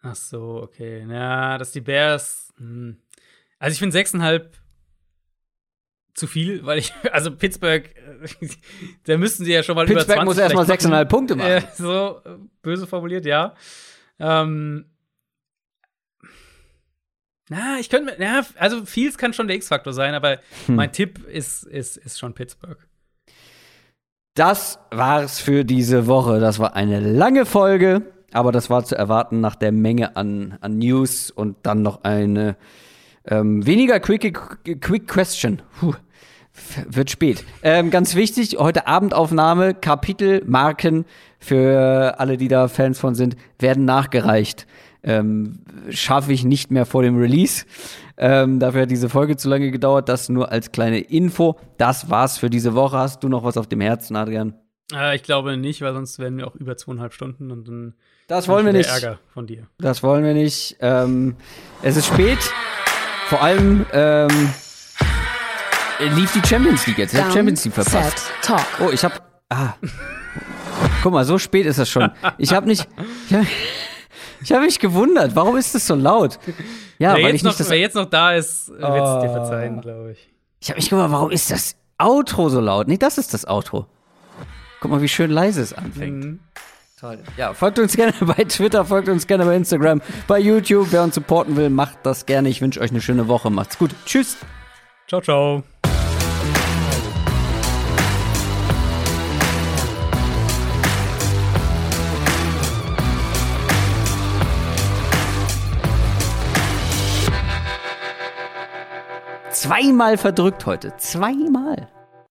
Ach so, okay. Ja, dass die Bears. Hm. Also ich finde 6,5 zu viel, weil ich, also Pittsburgh, da müssten sie ja schon mal Pittsburgh über 20 muss erstmal 6,5 Punkte machen. Äh, so äh, böse formuliert, ja. Ähm, na, ich könnte mir, ja, also Fields kann schon der X-Faktor sein, aber hm. mein Tipp ist, ist, ist schon Pittsburgh. Das war's für diese Woche. Das war eine lange Folge, aber das war zu erwarten nach der Menge an, an News und dann noch eine ähm, weniger quick, quick Question. Puh, wird spät. Ähm, ganz wichtig, heute Abendaufnahme, Kapitelmarken für alle, die da Fans von sind, werden nachgereicht. Ähm, Schaffe ich nicht mehr vor dem Release. Ähm, dafür hat diese Folge zu lange gedauert. Das nur als kleine Info. Das war's für diese Woche. Hast du noch was auf dem Herzen, Adrian? Äh, ich glaube nicht, weil sonst werden wir auch über zweieinhalb Stunden und dann. Das wollen wir nicht. Ärger von dir. Das wollen wir nicht. Ähm, es ist spät. Vor allem ähm, lief die Champions League jetzt. Ich habe Champions League verpasst. Set, talk. Oh, ich habe. Ah. Guck mal, so spät ist das schon. Ich habe nicht. Ich habe hab mich gewundert. Warum ist das so laut? Ja, wer, weil ich noch, das wer jetzt noch da ist, wird es oh. dir verzeihen, glaube ich. Ich habe mich gewundert, warum ist das Outro so laut? Nee, das ist das Outro. Guck mal, wie schön leise es anfängt. Mhm. Toll. Ja, folgt uns gerne bei Twitter, folgt uns gerne bei Instagram, bei YouTube. Wer uns supporten will, macht das gerne. Ich wünsche euch eine schöne Woche. Macht's gut. Tschüss. Ciao, ciao. Zweimal verdrückt heute. Zweimal.